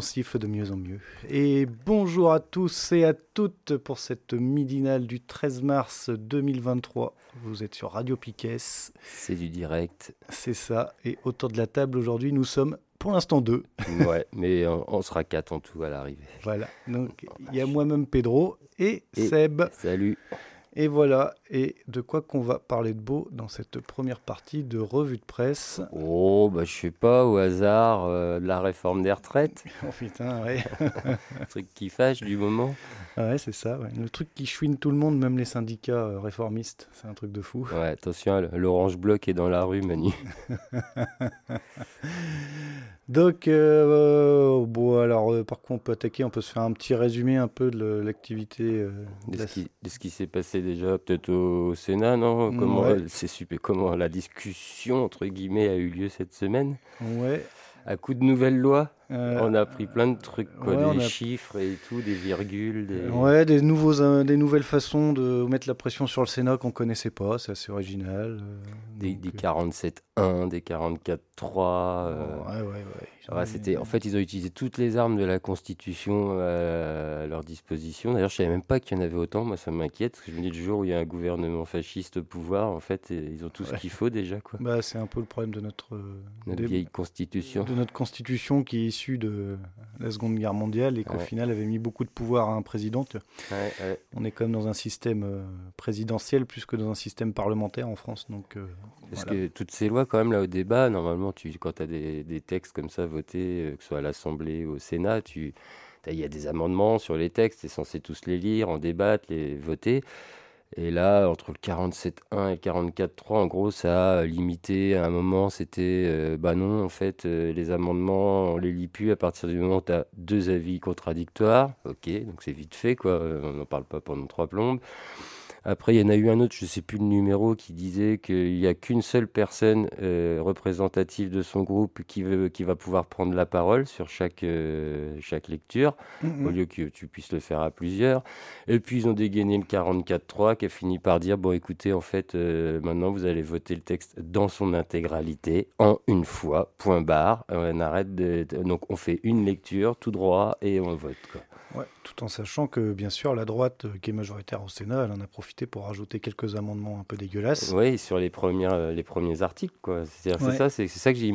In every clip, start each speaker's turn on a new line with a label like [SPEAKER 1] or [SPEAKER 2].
[SPEAKER 1] Siffle de mieux en mieux. Et bonjour à tous et à toutes pour cette midinale du 13 mars 2023. Vous êtes sur Radio Piquet,
[SPEAKER 2] C'est du direct.
[SPEAKER 1] c'est ça. Et autour de la table aujourd'hui, nous sommes pour l'instant deux.
[SPEAKER 2] Ouais, mais on, on sera quatre en tout à l'arrivée.
[SPEAKER 1] Voilà. Donc il y a moi-même Pedro et,
[SPEAKER 2] Et-
[SPEAKER 1] Seb.
[SPEAKER 2] Salut.
[SPEAKER 1] Et voilà. Et de quoi qu'on va parler de beau dans cette première partie de revue de presse.
[SPEAKER 2] Oh, bah je sais pas, au hasard, euh, de la réforme des retraites,
[SPEAKER 1] Oh putain, ouais.
[SPEAKER 2] un truc qui fâche du moment.
[SPEAKER 1] Ah ouais, c'est ça. ouais. Le truc qui chouine tout le monde, même les syndicats euh, réformistes. C'est un truc de fou.
[SPEAKER 2] Ouais, attention, l'orange bloc est dans la rue, Manu.
[SPEAKER 1] Donc, euh, bon, alors, euh, par contre, on peut attaquer, on peut se faire un petit résumé un peu de l'activité. euh, de
[SPEAKER 2] ce qui, s'est passé déjà peut-être au Sénat, non? Comment
[SPEAKER 1] Ouais.
[SPEAKER 2] euh, c'est super comment la discussion entre guillemets a eu lieu cette semaine?
[SPEAKER 1] Ouais.
[SPEAKER 2] À coup de nouvelles lois,
[SPEAKER 1] euh,
[SPEAKER 2] on a appris plein de trucs, quoi,
[SPEAKER 1] ouais, on
[SPEAKER 2] des
[SPEAKER 1] a-
[SPEAKER 2] chiffres et tout, des virgules, des...
[SPEAKER 1] Ouais, des, nouveaux, euh, des nouvelles façons de mettre la pression sur le Sénat qu'on connaissait pas, c'est assez original. euh,
[SPEAKER 2] des,
[SPEAKER 1] donc,
[SPEAKER 2] des
[SPEAKER 1] euh,
[SPEAKER 2] 47.1, des 44.3. euh,
[SPEAKER 1] ouais, ouais, ouais.
[SPEAKER 2] C'était, en fait, ils ont utilisé toutes les armes de la Constitution à leur disposition. D'ailleurs, je savais même pas qu'il y en avait autant. Moi, ça m'inquiète parce que je me dis le jour où il y a un gouvernement fasciste au pouvoir, en fait, ils ont tout ce qu'il faut déjà, quoi.
[SPEAKER 1] Bah, c'est un peu le problème de notre,
[SPEAKER 2] Notre vieille Constitution.
[SPEAKER 1] de notre constitution qui de la Seconde Guerre mondiale et qu'au
[SPEAKER 2] Ouais.
[SPEAKER 1] final avait mis beaucoup de pouvoir à un président. Tu-
[SPEAKER 2] Ouais, ouais.
[SPEAKER 1] On est quand même dans un système euh, présidentiel plus que dans un système parlementaire en France. Donc, euh,
[SPEAKER 2] Parce
[SPEAKER 1] voilà.
[SPEAKER 2] que toutes ces lois, quand même, là, au débat, normalement, tu, quand tu as des, des textes comme ça votés, euh, que ce soit à l'Assemblée ou au Sénat, tu, il y a des amendements sur les textes, tu es censé tous les lire, en débattre, les voter. Et là, entre le 47.1 et le 44.3, en gros, ça a limité. À un moment, c'était, euh, bah non, en fait, euh, les amendements, on les lit plus à partir du moment où tu as deux avis contradictoires. Ok, donc c'est vite fait, quoi. On n'en parle pas pendant trois plombes. Après, il y en a eu un autre, je ne sais plus le numéro, qui disait qu'il n'y a qu'une seule personne euh, représentative de son groupe qui, veut, qui va pouvoir prendre la parole sur chaque, euh, chaque lecture, au lieu que tu puisses le faire à plusieurs. Et puis, ils ont dégainé le 44.3 qui a fini par dire, bon, écoutez, en fait, euh, maintenant, vous allez voter le texte dans son intégralité, en une fois, point barre. On arrête de- donc, on fait une lecture, tout droit, et on vote, quoi.
[SPEAKER 1] Ouais, tout en sachant que, bien sûr, la droite, euh, qui est majoritaire au Sénat, elle en a profité pour rajouter quelques amendements un peu dégueulasses.
[SPEAKER 2] Oui, sur les, premières, euh, les premiers articles, quoi.
[SPEAKER 1] Ouais.
[SPEAKER 2] c'est ça, c'est ça que j'ai,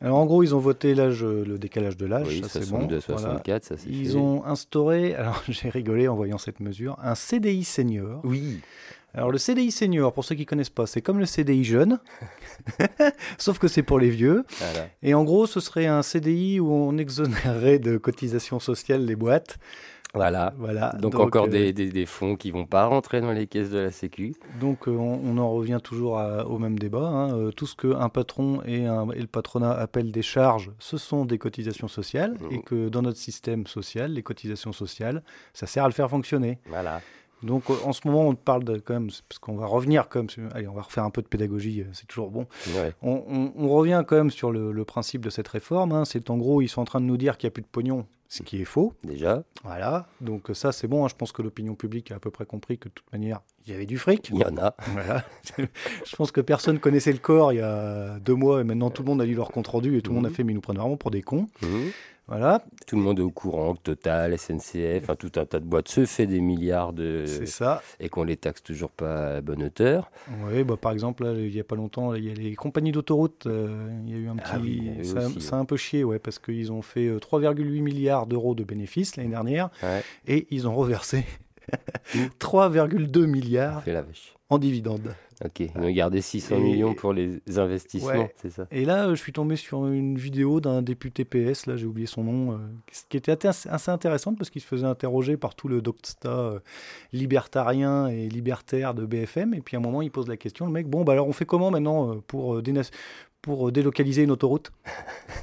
[SPEAKER 1] Alors, en gros, ils ont voté l'âge, euh, le décalage de l'âge,
[SPEAKER 2] oui,
[SPEAKER 1] ça c'est bon.
[SPEAKER 2] 62,
[SPEAKER 1] Voilà.
[SPEAKER 2] 64, ça c'est
[SPEAKER 1] Ils
[SPEAKER 2] fait.
[SPEAKER 1] ont instauré, alors j'ai rigolé en voyant cette mesure, un CDI senior.
[SPEAKER 2] Oui,
[SPEAKER 1] Alors le CDI senior, pour ceux qui connaissent pas, c'est comme le CDI jeune, sauf que c'est pour les vieux.
[SPEAKER 2] voilà.
[SPEAKER 1] Et en gros, ce serait un CDI où on exonérerait de cotisations sociales les boîtes.
[SPEAKER 2] Voilà.
[SPEAKER 1] Voilà.
[SPEAKER 2] Donc, encore
[SPEAKER 1] euh,
[SPEAKER 2] des, des, des fonds qui vont pas rentrer dans les caisses de la Sécu.
[SPEAKER 1] Donc euh, on, on en revient toujours à- au même débat. hein. Euh, tout ce qu'un patron et, un- et le patronat appellent des charges, ce sont des cotisations sociales. Et que dans notre système social, les cotisations sociales, ça sert à le faire fonctionner.
[SPEAKER 2] Voilà.
[SPEAKER 1] Donc euh, en ce moment, on parle de quand même, parce qu'on va revenir quand même, allez, on va refaire un peu de pédagogie, euh, c'est toujours bon.
[SPEAKER 2] Ouais.
[SPEAKER 1] On, on- on revient quand même sur le, le principe de cette réforme. hein. C'est en gros, ils sont en train de nous dire qu'il n'y a plus de pognon, ce qui est faux.
[SPEAKER 2] Déjà,
[SPEAKER 1] Voilà. Donc ça, c'est bon. hein. Je pense que l'opinion publique a à peu près compris que de toute manière, il y avait du fric.
[SPEAKER 2] il y en a.
[SPEAKER 1] Voilà. Je pense que personne connaissait le corps il y a deux mois et maintenant tout le monde a lu leur compte rendu et tout le monde a
[SPEAKER 2] Mhm.
[SPEAKER 1] fait mais ils nous prennent vraiment pour des cons.
[SPEAKER 2] Mhm.
[SPEAKER 1] Voilà,
[SPEAKER 2] Tout le monde est au courant que Total, SNCF, tout un tas de boîtes se fait des milliards de...
[SPEAKER 1] c'est ça.
[SPEAKER 2] et qu'on les taxe toujours pas à bonne hauteur.
[SPEAKER 1] Oui, bah, par exemple, là, il n'y a pas longtemps, il y a les compagnies d'autoroutes. euh, il y a eu un petit.
[SPEAKER 2] Ah oui,
[SPEAKER 1] ça,
[SPEAKER 2] aussi,
[SPEAKER 1] ça a un peu chié, ouais, parce qu'ils ont fait euh, 3,8 milliards d'euros de bénéfices l'année dernière
[SPEAKER 2] Ouais.
[SPEAKER 1] et ils ont reversé 3,2
[SPEAKER 2] On
[SPEAKER 1] milliards
[SPEAKER 2] la vache.
[SPEAKER 1] En dividendes.
[SPEAKER 2] Ok, ils ont gardé 600 millions pour les investissements, c'est ça?
[SPEAKER 1] Et là, je suis tombé sur une vidéo d'un député PS, là j'ai oublié son nom, euh, qui était assez intéressante parce qu'il se faisait interroger par tout le docta euh, libertarien et libertaire de BFM. Et puis à un moment, il pose la question, le mec, bon, bah alors on fait comment maintenant euh, pour, pour délocaliser une autoroute.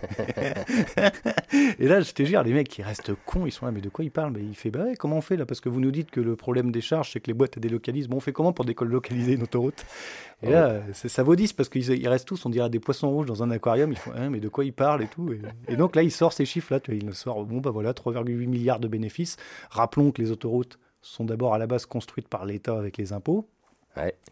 [SPEAKER 1] et là, je te jure, les mecs, ils restent cons, ils sont là, mais de quoi ils parlent? Mais Il fait, bah ouais, comment on fait là? Parce que vous nous dites que le problème des charges, c'est que les boîtes délocalisent. Bon, on fait comment pour délocaliser une autoroute? Et là, ça vaut 10 parce qu'ils restent tous, on dirait des poissons rouges dans un aquarium. Ils font, hein, mais de quoi ils parlent et tout? Et, donc là, il sort ces chiffres-là. Il sort, bon, bah voilà, 3,8 milliards de bénéfices. Rappelons que les autoroutes sont d'abord à la base construites par l'État avec les impôts.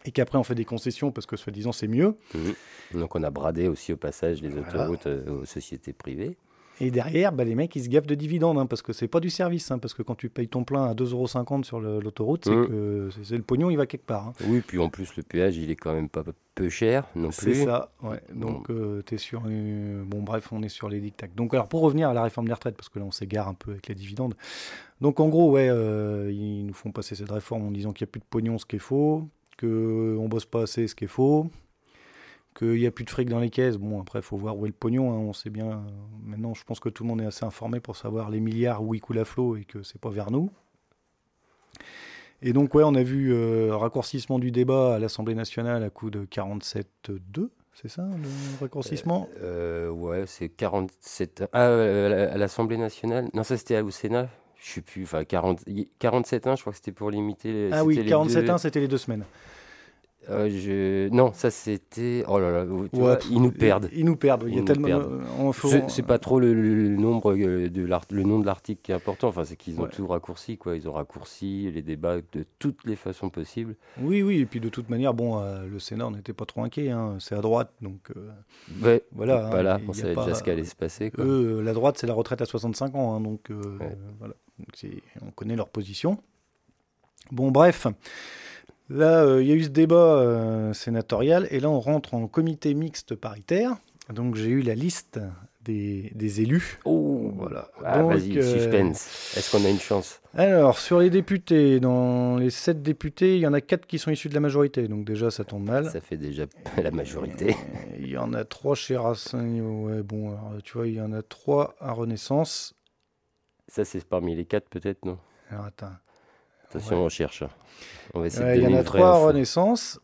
[SPEAKER 1] Et qu'après on fait des concessions parce que soi-disant c'est mieux.
[SPEAKER 2] Mhm. Donc on a bradé aussi au passage les autoroutes euh, aux sociétés privées.
[SPEAKER 1] Et derrière, bah, les mecs, ils se gaffent de dividendes, hein, parce que c'est pas du service, hein, parce que quand tu payes ton plein à 2,50€ sur l'autoroute, c'est mmh. que c'est le pognon, il va quelque part. Hein.
[SPEAKER 2] Oui, puis en plus, le péage, il est quand même pas peu cher non plus.
[SPEAKER 1] C'est ça, ouais. Donc, euh, tu es sur. Bon, bref, on est sur les dictats. Donc, alors, pour revenir à la réforme des retraites, parce que là, on s'égare un peu avec les dividendes. Donc, en gros, ouais, euh, ils nous font passer cette réforme en disant qu'il n'y a plus de pognon, ce qui est faux, qu'on bosse pas assez, ce qui est faux qu'il n'y a plus de fric dans les caisses. Bon, après, il faut voir où est le pognon. Hein. On sait bien. Maintenant, je pense que tout le monde est assez informé pour savoir les milliards où ils coulent à flot et que c'est pas vers nous. Et donc, ouais, on a vu euh, raccourcissement du débat à l'Assemblée nationale à coup de 47-2. C'est ça, le raccourcissement?
[SPEAKER 2] Euh, euh, Ouais, c'est 47. Ah, à l'Assemblée nationale Non, ça c'était au Sénat. Je sais plus. Enfin, 40... 47-1, je crois que c'était pour limiter les.
[SPEAKER 1] Ah oui, 47-1, c'était les deux semaines.
[SPEAKER 2] Euh, je... Non, ça c'était. Oh là là, ils nous perdent.
[SPEAKER 1] Ils, nous perdent. Il y a tellement.
[SPEAKER 2] C'est pas trop le, nombre euh, de le nom de l'article qui est important. Enfin, c'est qu'ils ont tout raccourci, quoi. Ils ont raccourci les débats de toutes les façons possibles.
[SPEAKER 1] Oui, oui. Et puis de toute manière, bon, euh, le Sénat, on n'était pas trop inquiet. Hein. C'est à droite, donc. Ouais, voilà.
[SPEAKER 2] Hein. On savait déjà ce qu'allait se passer. Quoi.
[SPEAKER 1] la droite, c'est la retraite à 65 ans, hein, donc voilà. Donc, on connaît leur position. Bon, bref. Là, euh, il y a eu ce débat euh, sénatorial et là, on rentre en comité mixte paritaire. Donc, j'ai eu la liste des, élus.
[SPEAKER 2] Oh, voilà. Ah, vas-y, euh, suspense. Est-ce qu'on a une chance?
[SPEAKER 1] Alors, sur les députés, dans les sept députés, il y en a quatre qui sont issus de la majorité. Donc, déjà, ça tombe mal.
[SPEAKER 2] Ça fait déjà la majorité.
[SPEAKER 1] Il y en a trois chez Racing. Ouais, bon, tu vois, il y en a trois à Renaissance.
[SPEAKER 2] Ça, c'est parmi les quatre, peut-être, non?
[SPEAKER 1] Alors, attends.
[SPEAKER 2] Attention, on cherche.
[SPEAKER 1] On va essayer Il y en a trois à Renaissance.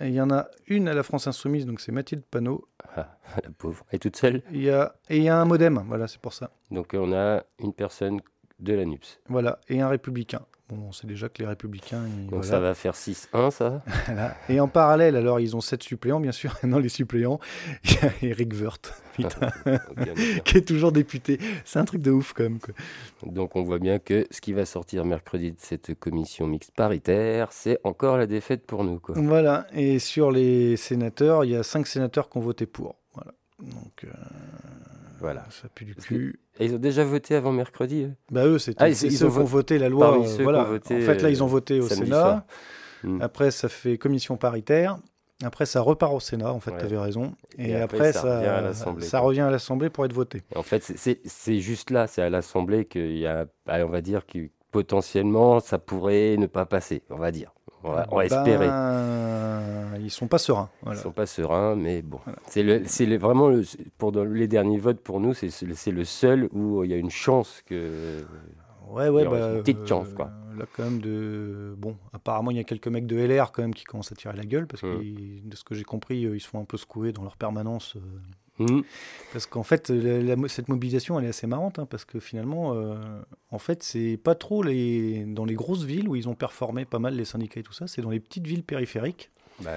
[SPEAKER 1] Il y en a une à la France Insoumise, donc c'est Mathilde Panot.
[SPEAKER 2] Ah, la pauvre. Elle est toute seule?
[SPEAKER 1] Il y a... Et il y a un modem, voilà, c'est pour ça.
[SPEAKER 2] Donc on a une personne de la NUPS.
[SPEAKER 1] Voilà, et un républicain. Bon, on sait déjà que les républicains.
[SPEAKER 2] Donc ça va faire 6-1, ça
[SPEAKER 1] Et en parallèle, alors, ils ont 7 suppléants, bien sûr. non, les suppléants, il y a Eric Wirth, qui est toujours député. C'est un truc de ouf, quand même. Quoi.
[SPEAKER 2] Donc on voit bien que ce qui va sortir mercredi de cette commission mixte paritaire, c'est encore la défaite pour nous. Quoi.
[SPEAKER 1] Voilà. Et sur les sénateurs, il y a 5 sénateurs qui ont voté pour. Voilà. Donc. Euh, voilà. Ça pue du cul.
[SPEAKER 2] ils ont déjà voté avant mercredi
[SPEAKER 1] Bah eux, c'est ah, ils, ils, ont voté la loi. Euh, voilà. en fait, là, ils ont voté au Sénat. Hmm. Après, ça fait commission paritaire. Après, ça repart au Sénat, en fait, tu avais raison. Et, après, ça, revient à l'Assemblée pour être voté.
[SPEAKER 2] En fait, c'est juste là, c'est à l'Assemblée qu'il y a, on va dire, potentiellement, ça pourrait ne pas passer, on va dire. On va, on va ben, espérer
[SPEAKER 1] ils sont pas sereins.
[SPEAKER 2] Voilà. Ils sont pas sereins, mais bon. C'est le, vraiment, le, pour les derniers votes, pour nous, c'est le seul où il y a une chance que.
[SPEAKER 1] Ouais, ouais, bah,
[SPEAKER 2] une petite chance, quoi.
[SPEAKER 1] Euh, là, quand même, de. Bon, apparemment, il y a quelques mecs de LR, quand même, qui commencent à tirer la gueule, parce que, mmh. de ce que j'ai compris, ils se font un peu secouer dans leur permanence. Euh, Mmh. Parce qu'en fait, cette mobilisation, elle est assez marrante, hein, parce que finalement, euh, en fait, c'est pas trop les, dans les grosses villes où ils ont performé pas mal les syndicats et tout ça, c'est dans les petites villes périphériques.
[SPEAKER 2] Bah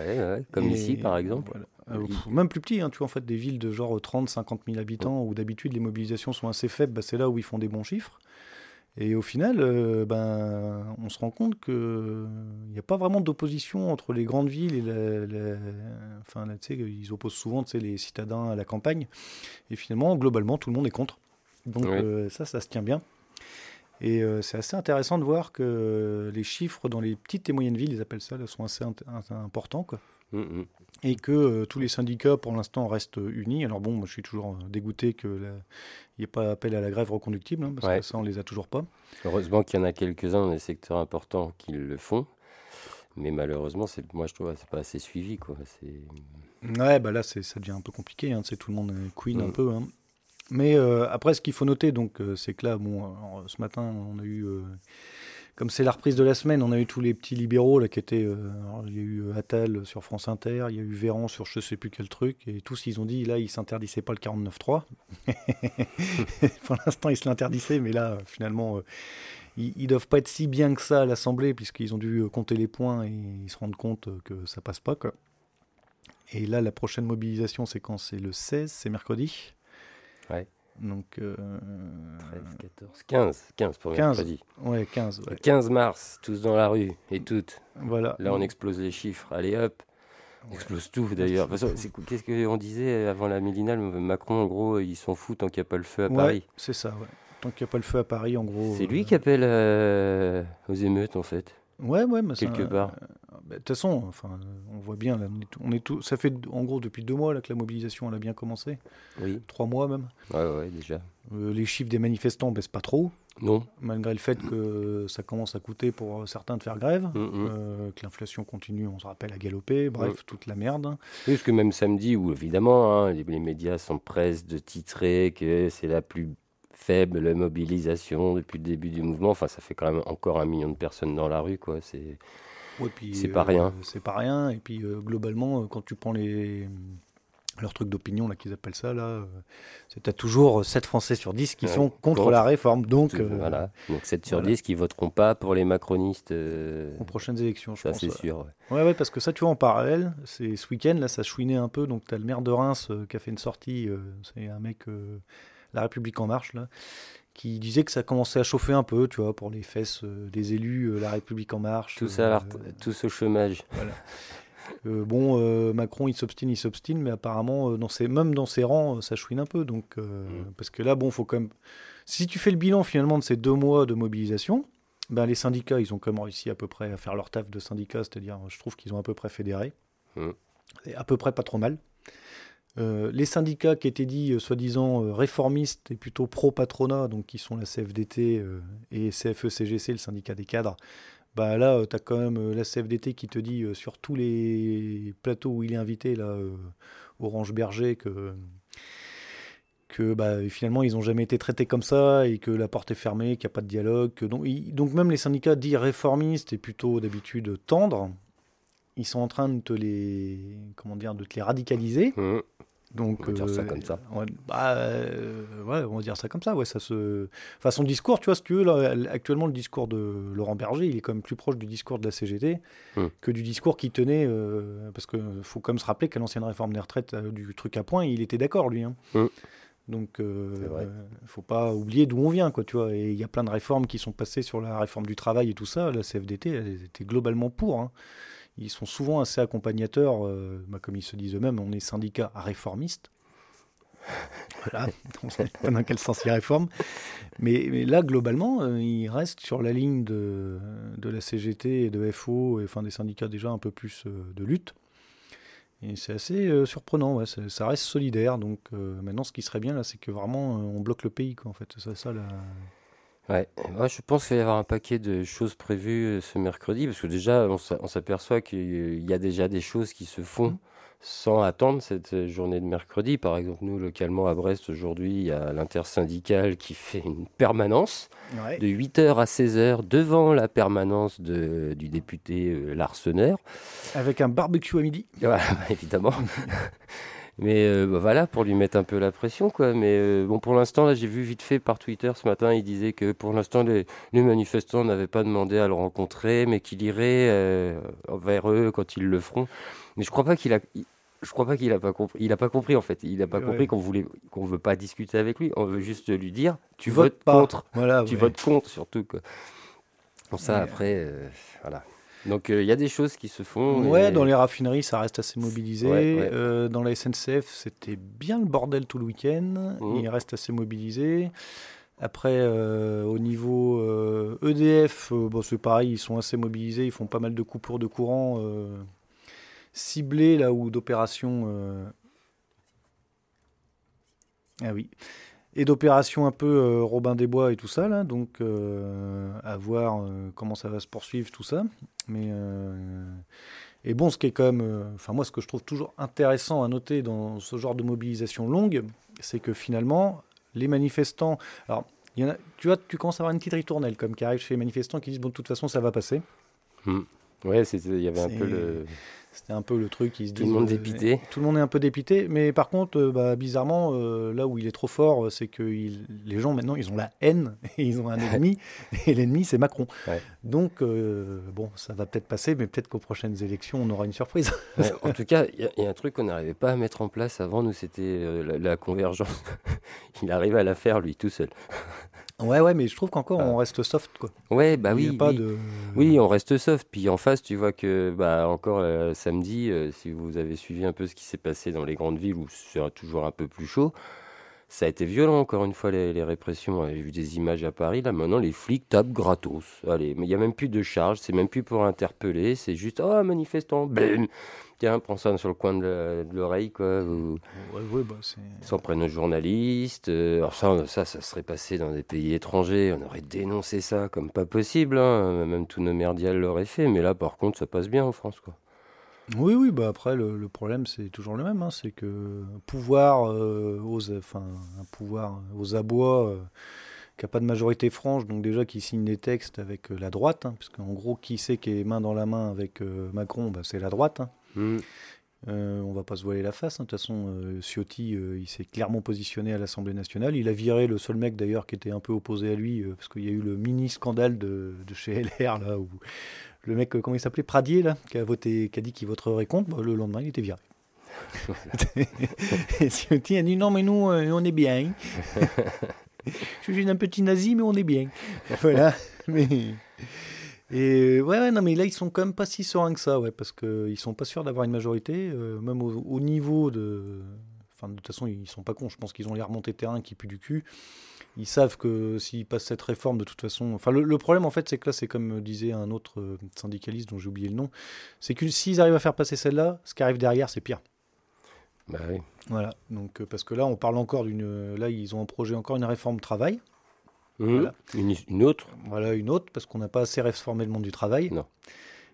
[SPEAKER 2] comme ici, par exemple.
[SPEAKER 1] Euh, même plus petit, hein, tu vois, en fait, des villes de genre 30, 50 000 habitants, où d'habitude les mobilisations sont assez faibles, bah, c'est là où ils font des bons chiffres. Et au final, euh, ben, on se rend compte qu'il n'y a pas vraiment d'opposition entre les grandes villes et la, enfin, tu sais, ils opposent souvent les citadins à la campagne. Et finalement, globalement, tout le monde est contre. Donc euh, ça, ça se tient bien. Et euh, c'est assez intéressant de voir que les chiffres dans les petites et moyennes villes, ils appellent ça, sont assez, importants. Quoi. Mmh, mmh. Et que tous les syndicats, pour l'instant, restent unis. Alors bon, moi, je suis toujours dégoûté que il n'y ait pas appel à la grève reconductible, hein, parce que ça, on les a toujours pas.
[SPEAKER 2] Heureusement qu'il y en a quelques-uns dans les secteurs importants qui le font. mais malheureusement, moi je trouve c'est pas assez suivi. Quoi.
[SPEAKER 1] Ouais, bah là ça devient un peu compliqué. Hein. C'est tout le monde queen un
[SPEAKER 2] Mm.
[SPEAKER 1] peu. hein. Mais euh, après, ce qu'il faut noter, donc, euh, c'est que là, bon, alors, ce matin, on a eu, euh, comme c'est la reprise de la semaine, on a eu tous les petits libéraux là qui étaient. euh, il y a eu euh, Attal sur France Inter, il y a eu Véran sur je sais plus quel truc, et tous ils ont dit là, ils s'interdisaient pas le 49.3. Pour l'instant, ils se l'interdisaient, mais là, finalement. euh, ils, ils doivent pas être si bien que ça à l'Assemblée, puisqu'ils ont dû compter les points et ils se rendent compte que ça passe pas. Quoi. Et là, la prochaine mobilisation, c'est quand? C'est le 16, c'est mercredi. Donc, euh,
[SPEAKER 2] 13, 14, 15, 15 pour
[SPEAKER 1] 15,
[SPEAKER 2] mercredi.
[SPEAKER 1] ouais, 15.
[SPEAKER 2] Le
[SPEAKER 1] ouais.
[SPEAKER 2] 15 mars, tous dans la rue et toutes.
[SPEAKER 1] Voilà.
[SPEAKER 2] Là, on explose les chiffres. Allez hop, on explose tout d'ailleurs. Qu'est-ce qu'on disait avant la millinale Macron, en gros, ils s'en fout tant qu'il n'y a pas le feu à
[SPEAKER 1] Ouais,
[SPEAKER 2] Paris.
[SPEAKER 1] c'est ça, ouais. Tant qu'il n'y a pas le feu à Paris, en gros.
[SPEAKER 2] C'est lui
[SPEAKER 1] euh,
[SPEAKER 2] qui appelle euh, aux émeutes, en fait,
[SPEAKER 1] Ouais, ouais, mais ça-
[SPEAKER 2] quelque part.
[SPEAKER 1] bah, De toute façon, enfin, euh, on voit bien, là, on est, tout- on est tout, ça fait en gros depuis deux mois là, que la mobilisation elle a bien commencé,
[SPEAKER 2] Oui,
[SPEAKER 1] trois mois même.
[SPEAKER 2] ouais, ouais, déjà.
[SPEAKER 1] Euh, les chiffres des manifestants baissent pas trop,
[SPEAKER 2] Non.
[SPEAKER 1] malgré le fait que ça commence à coûter pour certains de faire grève,
[SPEAKER 2] Mm, mm.
[SPEAKER 1] euh, que l'inflation continue, on se rappelle, à galoper, bref, toute la merde.
[SPEAKER 2] Oui, parce que même samedi, où évidemment, hein, les, les médias s'empressent de titrer que c'est la plus faible mobilisation depuis le début du mouvement. Enfin, ça fait quand même encore un million de personnes dans la rue, quoi. C'est
[SPEAKER 1] Ouais,
[SPEAKER 2] C'est pas rien.
[SPEAKER 1] C'est pas rien. Et puis euh, globalement, euh, quand tu prends les leurs trucs d'opinion là qu'ils appellent ça là, euh, c'est toujours 7 Français sur 10 qui
[SPEAKER 2] Ouais,
[SPEAKER 1] sont contre,
[SPEAKER 2] contre.
[SPEAKER 1] la réforme. Donc euh,
[SPEAKER 2] voilà. Donc 7 sur
[SPEAKER 1] voilà.
[SPEAKER 2] 10 qui voteront pas pour les macronistes. euh,
[SPEAKER 1] aux prochaines élections, je
[SPEAKER 2] ça,
[SPEAKER 1] pense.
[SPEAKER 2] c'est sûr. ouais.
[SPEAKER 1] Ouais, ouais, parce que ça, tu vois, en parallèle, c'est ce week-end, là, ça chouinait un peu. Donc, tu as le maire de Reims euh, qui a fait une sortie. euh, c'est un mec, euh, La République En Marche, là, qui disait que ça commençait à chauffer un peu, tu vois, pour les fesses euh, des élus, euh, La République En Marche.
[SPEAKER 2] Tous,
[SPEAKER 1] euh,
[SPEAKER 2] ret- tous au chômage.
[SPEAKER 1] euh, bon, euh, Macron, il s'obstine, il s'obstine, mais apparemment, euh, dans ses, même dans ses rangs, ça chouine un peu. Donc,
[SPEAKER 2] Mm.
[SPEAKER 1] Parce que là, bon, faut quand même. Si tu fais le bilan finalement de ces deux mois de mobilisation, ben, les syndicats, ils ont quand même réussi à peu près à faire leur taf de syndicat, c'est-à-dire, je trouve qu'ils ont à peu près fédéré.
[SPEAKER 2] Mm.
[SPEAKER 1] Et à peu près pas trop mal. Euh, les syndicats qui étaient dits euh, soi-disant euh, réformistes et plutôt pro-patronat, donc qui sont la CFDT et CFE-CGC, le syndicat des cadres, bah là, tu as quand même la CFDT qui te dit sur tous les plateaux où il est invité, là, Orange Berger, que, que bah, finalement ils n'ont jamais été traités comme ça et que la porte est fermée, qu'il n'y a pas de dialogue. Donc, donc même les syndicats dits réformistes et plutôt d'habitude tendres, ils sont en train de te les, comment dire, de te les radicaliser.
[SPEAKER 2] Mm.
[SPEAKER 1] Donc,
[SPEAKER 2] On va dire ça comme ça.
[SPEAKER 1] bah, euh, ouais, on va dire ça comme ça. Ouais, ça se... enfin, son discours, tu vois, si tu veux, là, actuellement, le discours de Laurent Berger, il est quand même plus proche du discours de la CGT
[SPEAKER 2] Hmm.
[SPEAKER 1] que du discours qu'il tenait. euh, parce qu'il faut quand même se rappeler qu'à l'ancienne réforme des retraites, euh, du truc à point, il était d'accord, lui. hein.
[SPEAKER 2] Hmm.
[SPEAKER 1] Donc, euh,
[SPEAKER 2] vrai.
[SPEAKER 1] euh, faut pas oublier d'où on vient, quoi, tu vois. Et il y a plein de réformes qui sont passées sur la réforme du travail et tout ça. La CFDT, elle était globalement pour. hein. Ils sont souvent assez accompagnateurs, euh, bah, comme ils se disent eux-mêmes, on est syndicat réformiste. Voilà, on ne sait pas dans quel sens ils réforment. Mais, mais là, globalement, euh, ils restent sur la ligne de, de la CGT et de FO, et, enfin des syndicats déjà un peu plus euh, de lutte. Et c'est assez surprenant, ouais, ça reste solidaire. Donc maintenant, ce qui serait bien, là, c'est que vraiment, on bloque le pays, quoi, en fait. C'est ça, ça la...
[SPEAKER 2] Ouais, moi je pense qu'il va y avoir un paquet de choses prévues euh, ce mercredi, parce que déjà on s'a- on s'aperçoit qu'il y a déjà des choses qui se font
[SPEAKER 1] Mhm.
[SPEAKER 2] sans attendre cette euh, journée de mercredi. Par exemple, nous localement à Brest aujourd'hui, il y a l'intersyndicale qui fait une permanence de 8h à 16h devant la permanence de- du député euh, Larseneur.
[SPEAKER 1] Avec un barbecue à midi.
[SPEAKER 2] Voilà, évidemment. Mais euh, bah, voilà, pour lui mettre un peu la pression, quoi. Mais euh, bon, pour l'instant, là, j'ai vu vite fait par Twitter ce matin, il disait que pour l'instant, les, les manifestants n'avaient pas demandé à le rencontrer, mais qu'il irait euh, vers eux quand ils le feront. Mais je crois pas qu'il a. il- je crois pas qu'il a pas compris. Il a pas compris en fait. Il a pas
[SPEAKER 1] Ouais.
[SPEAKER 2] compris qu'on voulait, qu'on veut pas discuter avec lui. On veut juste lui dire, tu
[SPEAKER 1] Vote
[SPEAKER 2] votes
[SPEAKER 1] pas.
[SPEAKER 2] contre.
[SPEAKER 1] Voilà,
[SPEAKER 2] Tu
[SPEAKER 1] ouais.
[SPEAKER 2] votes contre surtout. Quoi. Bon, ça
[SPEAKER 1] Ouais.
[SPEAKER 2] après, voilà. Donc euh, il y a des choses qui se font.
[SPEAKER 1] Ouais,
[SPEAKER 2] et-
[SPEAKER 1] dans les raffineries, ça reste assez mobilisé.
[SPEAKER 2] Ouais, ouais.
[SPEAKER 1] Euh, dans la SNCF, c'était bien le bordel tout le week-end.
[SPEAKER 2] Mhm.
[SPEAKER 1] Il reste assez mobilisé. Après, euh, au niveau euh, EDF, euh, bon, c'est pareil, ils sont assez mobilisés. Ils font pas mal de coupures de courant euh, ciblées là ou d'opérations. euh, Ah oui. Et d'opérations un peu Robin des Bois et tout ça, là. Donc, à voir comment ça va se poursuivre, tout ça. Mais. Et bon, ce qui est quand même, enfin moi, ce que je trouve toujours intéressant à noter dans ce genre de mobilisation longue, c'est que finalement, les manifestants, alors il y en a, tu vois, tu commences à avoir une petite ritournelle comme qui arrive chez les manifestants qui disent bon, de toute façon, ça va passer.
[SPEAKER 2] Hmm. Ouais, il y avait un peu le.
[SPEAKER 1] C'était un peu le truc qui se.
[SPEAKER 2] Tout le monde dépité.
[SPEAKER 1] Tout le monde est un peu dépité, mais par contre, euh, bah, bizarrement, euh, là où il est trop fort, c'est que les gens maintenant, ils ont la haine et ils ont un ennemi, et l'ennemi, c'est Macron. Donc, euh, bon, ça va peut-être passer, mais peut-être qu'aux prochaines élections, on aura une surprise.
[SPEAKER 2] en tout cas, il y, a un truc qu'on n'arrivait pas à mettre en place avant, nous, c'était la, la, convergence. il arrive à la faire, lui, tout seul.
[SPEAKER 1] Ouais, ouais, mais je trouve qu'encore on reste soft, quoi.
[SPEAKER 2] Ouais, bah oui. Pas oui. De... oui, on reste soft. Puis en face, tu vois que, bah, encore euh, samedi, euh, si vous avez suivi un peu ce qui s'est passé dans les grandes villes où c'est toujours un peu plus chaud, ça a été violent, encore une fois, les, répressions. J'ai vu des images à Paris, là, maintenant, les flics tapent gratos. Allez, mais il n'y a même plus de charge, c'est même plus pour interpeller, c'est juste, oh, manifestant, Tiens, prends ça sur le coin de l'oreille, quoi. Ou...
[SPEAKER 1] Ouais, ouais, bah,
[SPEAKER 2] S'en prennent aux journalistes. Euh, alors ça, ça, ça serait passé dans des pays étrangers. On aurait dénoncé ça comme pas possible. Hein. Même tous nos merdiales l'auraient fait. Mais là, par contre, ça passe bien en France, quoi.
[SPEAKER 1] Oui, oui, bah après, le, problème, c'est toujours le même. Hein. c'est que pouvoir euh, aux, enfin, un pouvoir aux abois... Euh, qui n'a pas de majorité franche, donc déjà qui signe des textes avec la droite, hein, parce qu'en gros, qui c'est qui est main dans la main avec Macron, bah, c'est la droite. Hein. Mm. Euh, on va pas se voiler la face. Hein. De toute façon, euh, Ciotti, euh, il s'est clairement positionné à l'Assemblée nationale. Il a viré le seul mec d'ailleurs qui était un peu opposé à lui, parce qu'il y a eu le mini scandale de, chez LR là où le mec, comment il s'appelait, Pradier là, qui a voté, qui a dit qu'il voterait contre. Bah, le lendemain, il était viré. et Ciotti a dit non mais nous, on est bien. Je suis un petit nazi, mais on est bien. voilà. Mais et ouais, non, mais là, ils sont quand même pas si sereins que ça, ouais, parce qu'ils sont pas sûrs d'avoir une majorité, euh, même au, niveau de. Enfin, de toute façon, ils sont pas cons. Je pense qu'ils ont les remontées terrain qui puent du cul. Ils savent que s'ils passent cette réforme, de toute façon. Enfin, le, problème, en fait, c'est que là, c'est comme disait un autre euh, syndicaliste dont j'ai oublié le nom c'est que s'ils arrivent à faire passer celle-là, ce qui arrive derrière, c'est pire.
[SPEAKER 2] Bah oui.
[SPEAKER 1] Voilà. Donc, euh, parce que là, on parle encore d'une. Là, ils ont un projet encore une réforme travail.
[SPEAKER 2] Mmh. Une, autre
[SPEAKER 1] Voilà, une autre, parce qu'on n'a pas assez réformé le monde du travail.
[SPEAKER 2] Non.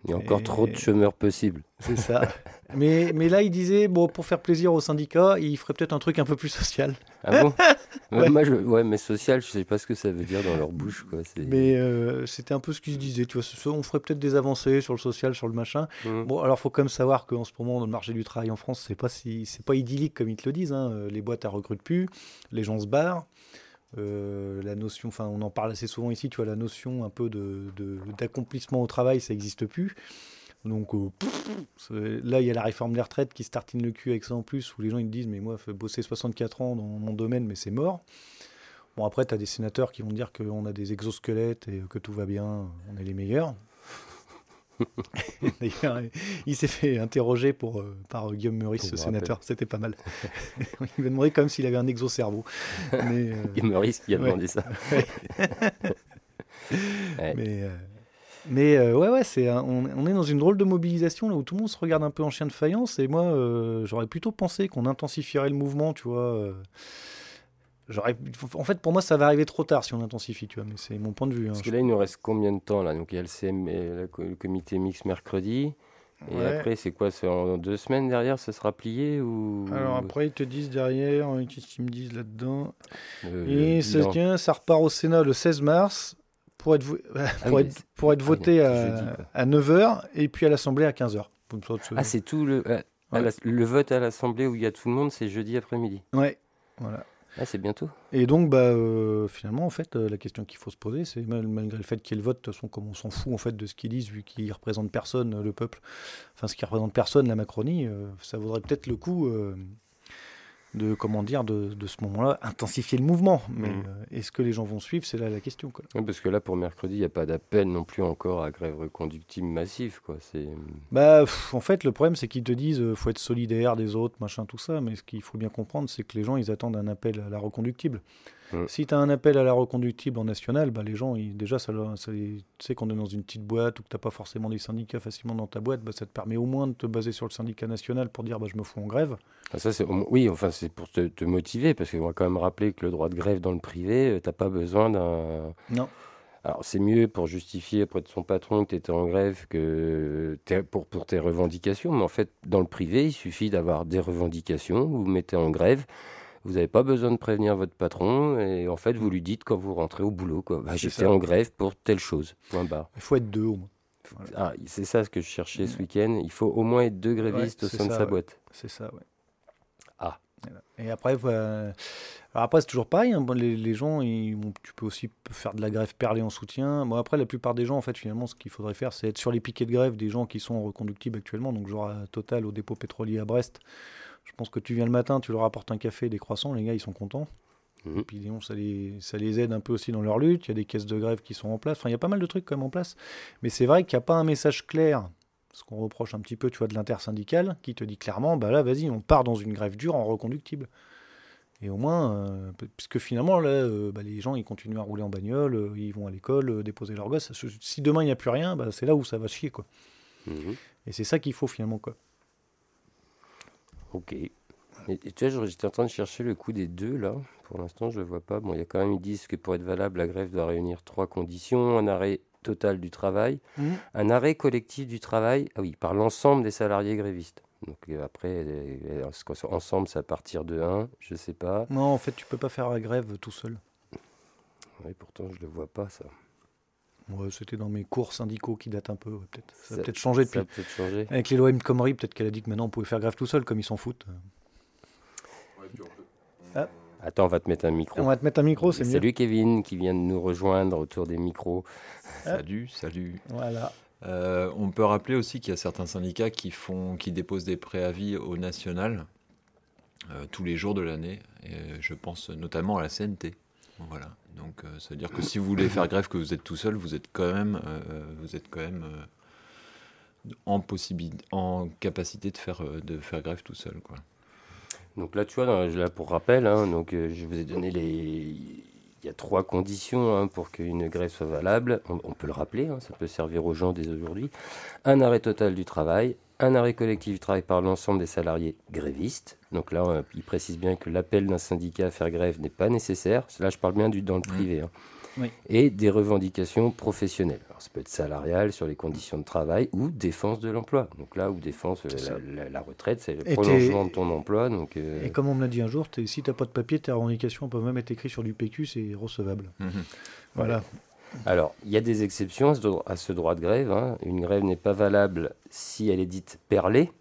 [SPEAKER 2] Il y a encore trop de chômeurs possibles.
[SPEAKER 1] C'est ça. mais, mais là, il disait, bon, pour faire plaisir aux syndicats, il ferait peut-être un truc un peu plus social.
[SPEAKER 2] Ah bon? Ouais. Moi, je, ouais, mais social, je sais pas ce que ça veut dire dans leur bouche. Quoi.
[SPEAKER 1] Mais euh, c'était un peu ce qu'il se disait. Tu vois, on ferait peut-être des avancées sur le social, sur le machin. Mmh. Bon, alors, faut quand même savoir qu'en ce moment, dans le marché du travail en France, c'est pas si, pas idyllique comme ils te le disent. Hein. Les boîtes, elles recrutent plus, les gens se barrent. Euh, la notion, enfin on en parle assez souvent ici, tu vois, la notion un peu d'accomplissement au travail, ça n'existe plus. Donc euh, là, il y a la réforme des retraites qui se le cul avec ça en plus, où les gens ils disent, mais moi, bosser 64 ans dans mon domaine, mais c'est mort. Bon, après, tu as des sénateurs qui vont dire qu'on a des exosquelettes et que tout va bien, on est les meilleurs. D'ailleurs, il s'est fait interroger pour, euh, par Guillaume Meurice, ce sénateur. C'était pas mal. il m'a demandé comme s'il avait un exocerveau.
[SPEAKER 2] Mais, euh, Guillaume Meurice qui a demandé ça.
[SPEAKER 1] Mais, euh, mais ouais, ouais, c'est on, on, est dans une drôle de mobilisation là où tout le monde se regarde un peu en chien de faïence. Et moi, j'aurais plutôt pensé qu'on intensifierait le mouvement, tu vois en fait, pour moi, ça va arriver trop tard si on intensifie, tu vois, mais c'est mon point de vue.
[SPEAKER 2] Hein, Parce que là, il nous reste combien de temps là? Donc, il y a le, CM, le comité mix mercredi. Et après, c'est quoi? C'est en deux semaines derrière, ça sera plié ou?
[SPEAKER 1] Alors après, ils te disent derrière, euh, qu'est-ce qu'ils me disent là-dedans? Et ça, tient, ça repart au Sénat le 16 mars pour être, ah pour, être, pour être, voté à, à 9h et puis à l'Assemblée à 15h.
[SPEAKER 2] Ah, c'est tout le, le vote à l'Assemblée où il y a tout le monde, c'est jeudi après-midi.
[SPEAKER 1] Ouais, voilà.
[SPEAKER 2] Ah, c'est bientôt.
[SPEAKER 1] Et donc, bah, euh, finalement, en fait, euh, la question qu'il faut se poser, c'est malgré le fait qu'il y ait le vote, de toute façon, comme on s'en fout en fait de ce qu'ils disent, vu qu'ils représentent personne, euh, le peuple, enfin, ce qui représente personne, la Macronie, ça vaudrait peut-être le coup de comment dire de, de ce moment-là intensifier le mouvement. Mais mm. euh, est-ce que les gens vont suivre? C'est là la question. Quoi.
[SPEAKER 2] parce que là pour mercredi, il n'y a pas d'appel non plus encore à grève reconductible massive. Quoi. C'est...
[SPEAKER 1] Bah, en fait, le problème c'est qu'ils te disent euh, faut être solidaire des autres, machin, tout ça. Mais ce qu'il faut bien comprendre, c'est que les gens ils attendent un appel à la reconductible. Mm. Si tu as un appel à la reconductible en national, bah, les gens, ils, déjà, ça, ça, tu sais qu'on est dans une petite boîte ou que tu n'as pas forcément des syndicats facilement dans ta boîte, bah, ça te permet au moins de te baser sur le syndicat national pour dire bah, je me fous en grève.
[SPEAKER 2] Ah, ça, oui, enfin, c'est pour te, te, motiver, parce qu'on va quand même rappeler que le droit de grève dans le privé, euh, tu n'as pas besoin d'un.
[SPEAKER 1] Non.
[SPEAKER 2] Alors, c'est mieux pour justifier auprès de son patron que tu étais en grève que pour, pour tes revendications. Mais en fait, dans le privé, il suffit d'avoir des revendications, vous vous mettez en grève. Vous n'avez pas besoin de prévenir votre patron et en fait, vous lui dites quand vous rentrez au boulot, quoi. Bah, J'étais en grève pour telle chose. Point barre.
[SPEAKER 1] Il faut être deux au moins.
[SPEAKER 2] Ah, c'est ça ce que je cherchais ce week-end. Il faut au moins être deux grévistes au sein de sa boîte.
[SPEAKER 1] C'est ça, ouais.
[SPEAKER 2] Ah.
[SPEAKER 1] Et après, après c'est toujours pareil. Hein. les, gens, tu peux aussi faire de la grève perlée en soutien. Bon, après, la plupart des gens, en fait, finalement, ce qu'il faudrait faire, c'est être sur les piquets de grève des gens qui sont reconductibles actuellement. Donc, genre à Total, au dépôt pétrolier à Brest. Je pense que tu viens le matin, tu leur apportes un café, des croissants, les gars, ils sont contents. Mhm. Et puis ça les, ça les aide un peu aussi dans leur lutte. Il y a des caisses de grève qui sont en place. Enfin, il y a pas mal de trucs quand même en place. Mais c'est vrai qu'il n'y a pas un message clair, ce qu'on reproche un petit peu, tu vois, de l'intersyndical, qui te dit clairement, bah là, vas-y, on part dans une grève dure en reconductible. Et au moins, euh, puisque finalement, là, euh, bah, les gens, ils continuent à rouler en bagnole, euh, ils vont à l'école, déposer leurs gosses. Si demain, il n'y a plus rien, bah, c'est là où ça va chier, quoi. Mhm. Et c'est ça qu'il faut finalement, quoi.
[SPEAKER 2] Ok. Et, tu vois, j'étais en train de chercher le coût des deux là. Pour l'instant, je ne le vois pas. Bon, il y a quand même, ils disent que pour être valable, la grève doit réunir trois conditions un arrêt total du travail, mmh. un arrêt collectif du travail, ah oui, par l'ensemble des salariés grévistes. Donc euh, après, euh, ensemble, c'est à partir de 1, je sais pas.
[SPEAKER 1] Non, en fait, tu peux pas faire la grève tout seul.
[SPEAKER 2] Oui, pourtant, je le vois pas, ça.
[SPEAKER 1] C'était dans mes cours syndicaux qui datent un peu, peut-être. Ça, a peut-être changé depuis.
[SPEAKER 2] Peut.
[SPEAKER 1] Avec les lois M. peut-être qu'elle a dit que maintenant on pouvait faire grève tout seul, comme ils s'en foutent.
[SPEAKER 2] Ah. Attends, on va te mettre un micro.
[SPEAKER 1] On va te mettre un micro, c'est mieux.
[SPEAKER 2] Salut Kevin qui vient de nous rejoindre autour des micros.
[SPEAKER 3] Ah. Salut, salut.
[SPEAKER 1] Voilà.
[SPEAKER 3] Euh, on peut rappeler aussi qu'il y a certains syndicats qui, font, qui déposent des préavis au national euh, tous les jours de l'année. Et je pense notamment à la CNT. Voilà. Donc, euh, ça veut dire que si vous voulez faire grève, que vous êtes tout seul, vous êtes quand même, euh, vous êtes quand même euh, en, en capacité de faire, de faire grève tout seul.
[SPEAKER 2] Donc là, tu vois, là, pour rappel, hein, donc, je vous ai donné les. Il y a trois conditions hein, pour qu'une grève soit valable. On, peut le rappeler, hein, ça peut servir aux gens dès aujourd'hui. Un arrêt total du travail, un arrêt collectif du travail par l'ensemble des salariés grévistes. Donc là, il précise bien que l'appel d'un syndicat à faire grève n'est pas nécessaire. Là, je parle bien du dans le privé. Hein. Et des revendications professionnelles. Alors, ça peut être salarial sur les conditions de travail ou défense de l'emploi. Donc là où défense, euh, la, retraite, c'est le prolongement de ton emploi. Donc,
[SPEAKER 1] euh, Et comme on me l'a dit un jour, si tu n'as pas de papier, tes revendications peuvent même être écrites sur du PQ, c'est recevable. Mhm. Voilà.
[SPEAKER 2] Alors, il y a des exceptions à ce droit de grève. Hein. Une grève n'est pas valable si elle est dite perlée.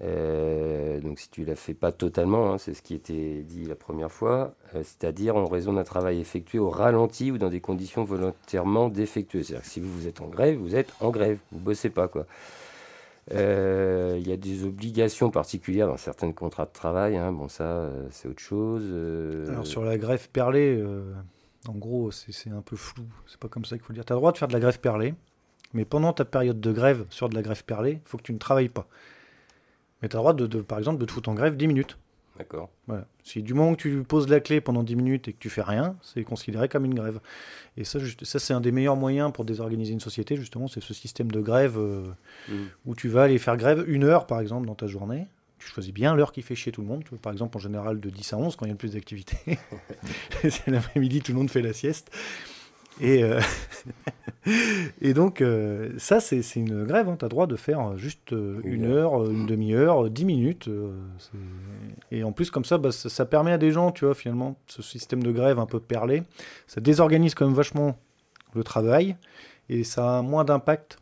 [SPEAKER 2] Euh, donc si tu la fais pas totalement, hein, c'est ce qui était dit la première fois, euh, c'est-à-dire en raison d'un travail effectué au ralenti ou dans des conditions volontairement défectueuses. C'est-à-dire que si vous êtes en grève, vous êtes en grève, vous bossez pas. Euh, il y a des obligations particulières dans certains contrats de travail. Hein. Bon ça c'est autre chose.
[SPEAKER 1] Alors sur la grève perlée, en gros, c'est un peu flou. C'est pas comme ça qu'il faut le dire. Tu as le droit de faire de la grève perlée, mais pendant ta période de grève sur de la grève perlée, il faut que tu ne travailles pas. Mais tu as le droit, de, par exemple, de te foutre en grève 10 minutes.
[SPEAKER 2] D'accord.
[SPEAKER 1] Voilà. Si du moment que tu poses la clé pendant 10 minutes et que tu fais rien, c'est considéré comme une grève. Et ça, ça c'est un des meilleurs moyens pour désorganiser une société, justement, c'est ce système de grève euh, mmh. où tu vas aller faire grève une heure, par exemple, dans ta journée tu choisis bien l'heure qui fait chier tout le monde. Par exemple, en général, de 10 à 11, quand il y a le plus d'activité. c'est l'après-midi, tout le monde fait la sieste. Et, euh, et donc, euh, ça, c'est une grève. Hein. Tu as droit de faire juste euh, une heure, une demi-heure, dix minutes. et en plus, comme ça, bah, ça, ça, permet à des gens, tu vois, finalement, ce système de grève un peu perlé, ça désorganise quand même vachement le travail et ça a moins d'impact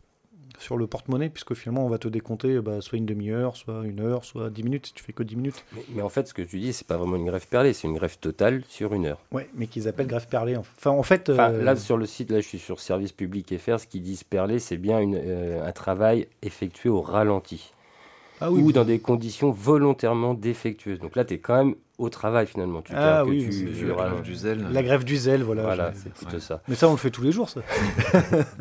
[SPEAKER 1] sur le porte-monnaie, puisque finalement, on va te décompter bah, soit une demi-heure, soit une heure, soit dix minutes, si tu fais que dix minutes.
[SPEAKER 2] Mais, en fait, ce que tu dis, c'est pas vraiment une grève perlée, c'est une grève totale sur une heure.
[SPEAKER 1] Oui, mais qu'ils appellent grève perlée. Enfin, en fait. Euh,
[SPEAKER 2] là, sur le site, là, je suis sur Service Public FR, ce qu'ils disent perlée, c'est bien une, euh, un travail effectué au ralenti. Ah ou dans des conditions volontairement défectueuses. Donc là, tu es quand même au travail finalement.
[SPEAKER 1] Tu ah oui,
[SPEAKER 3] tu, la grève du zèle.
[SPEAKER 1] La grève du zèle, voilà.
[SPEAKER 2] Voilà, c'est plutôt ça.
[SPEAKER 1] Mais ça, on le fait tous les jours, ça.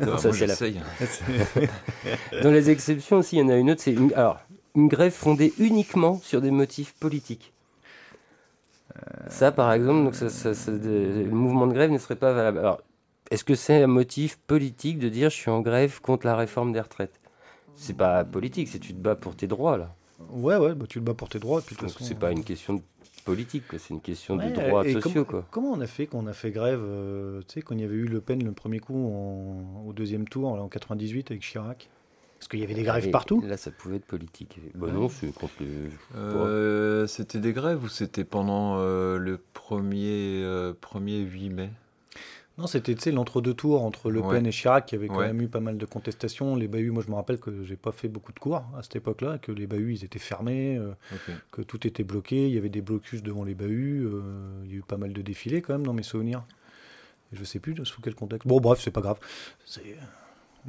[SPEAKER 3] non, ça, c'est la...
[SPEAKER 2] Dans les exceptions aussi, il y en a une autre, c'est une... Alors, une grève fondée uniquement sur des motifs politiques. Ça, par exemple, donc ça- ça- ça- de- le mouvement de grève ne serait pas valable. Alors, est-ce que c'est un motif politique de dire je suis en grève contre la réforme des retraites? C'est pas politique, c'est tu te bats pour tes droits là.
[SPEAKER 1] Ouais, ouais, bah, tu te bats pour tes droits. Puis,
[SPEAKER 2] Donc
[SPEAKER 1] façon,
[SPEAKER 2] c'est pas une question de politique, quoi, c'est une question
[SPEAKER 1] Ouais,
[SPEAKER 2] de droits sociaux
[SPEAKER 1] comment,
[SPEAKER 2] quoi.
[SPEAKER 1] Comment on a fait quand on a fait grève euh, Tu sais, quand il y avait eu Le Pen le premier coup en- au deuxième tour, là, en 98 avec Chirac? Parce qu'il y avait des grèves
[SPEAKER 2] Et
[SPEAKER 1] partout.
[SPEAKER 2] Là, ça pouvait être politique. Bah non, c'est contre.
[SPEAKER 3] Euh, c'était des grèves ou c'était pendant euh, le premier, euh, premier 8 mai?
[SPEAKER 1] Non, c'était l'entre-deux tours entre Le
[SPEAKER 3] Ouais.
[SPEAKER 1] Pen et Chirac qui avait quand
[SPEAKER 3] Ouais.
[SPEAKER 1] même eu pas mal de contestations. Les bahuts, moi je me rappelle que j'ai pas fait beaucoup de cours à cette époque-là, que les bahuts ils étaient fermés, euh, que tout était bloqué, il y avait des blocus devant les bahuts, euh, il y a eu pas mal de défilés quand même dans mes souvenirs. Je sais plus sous quel contexte. Bon, bref, c'est pas grave. C'est.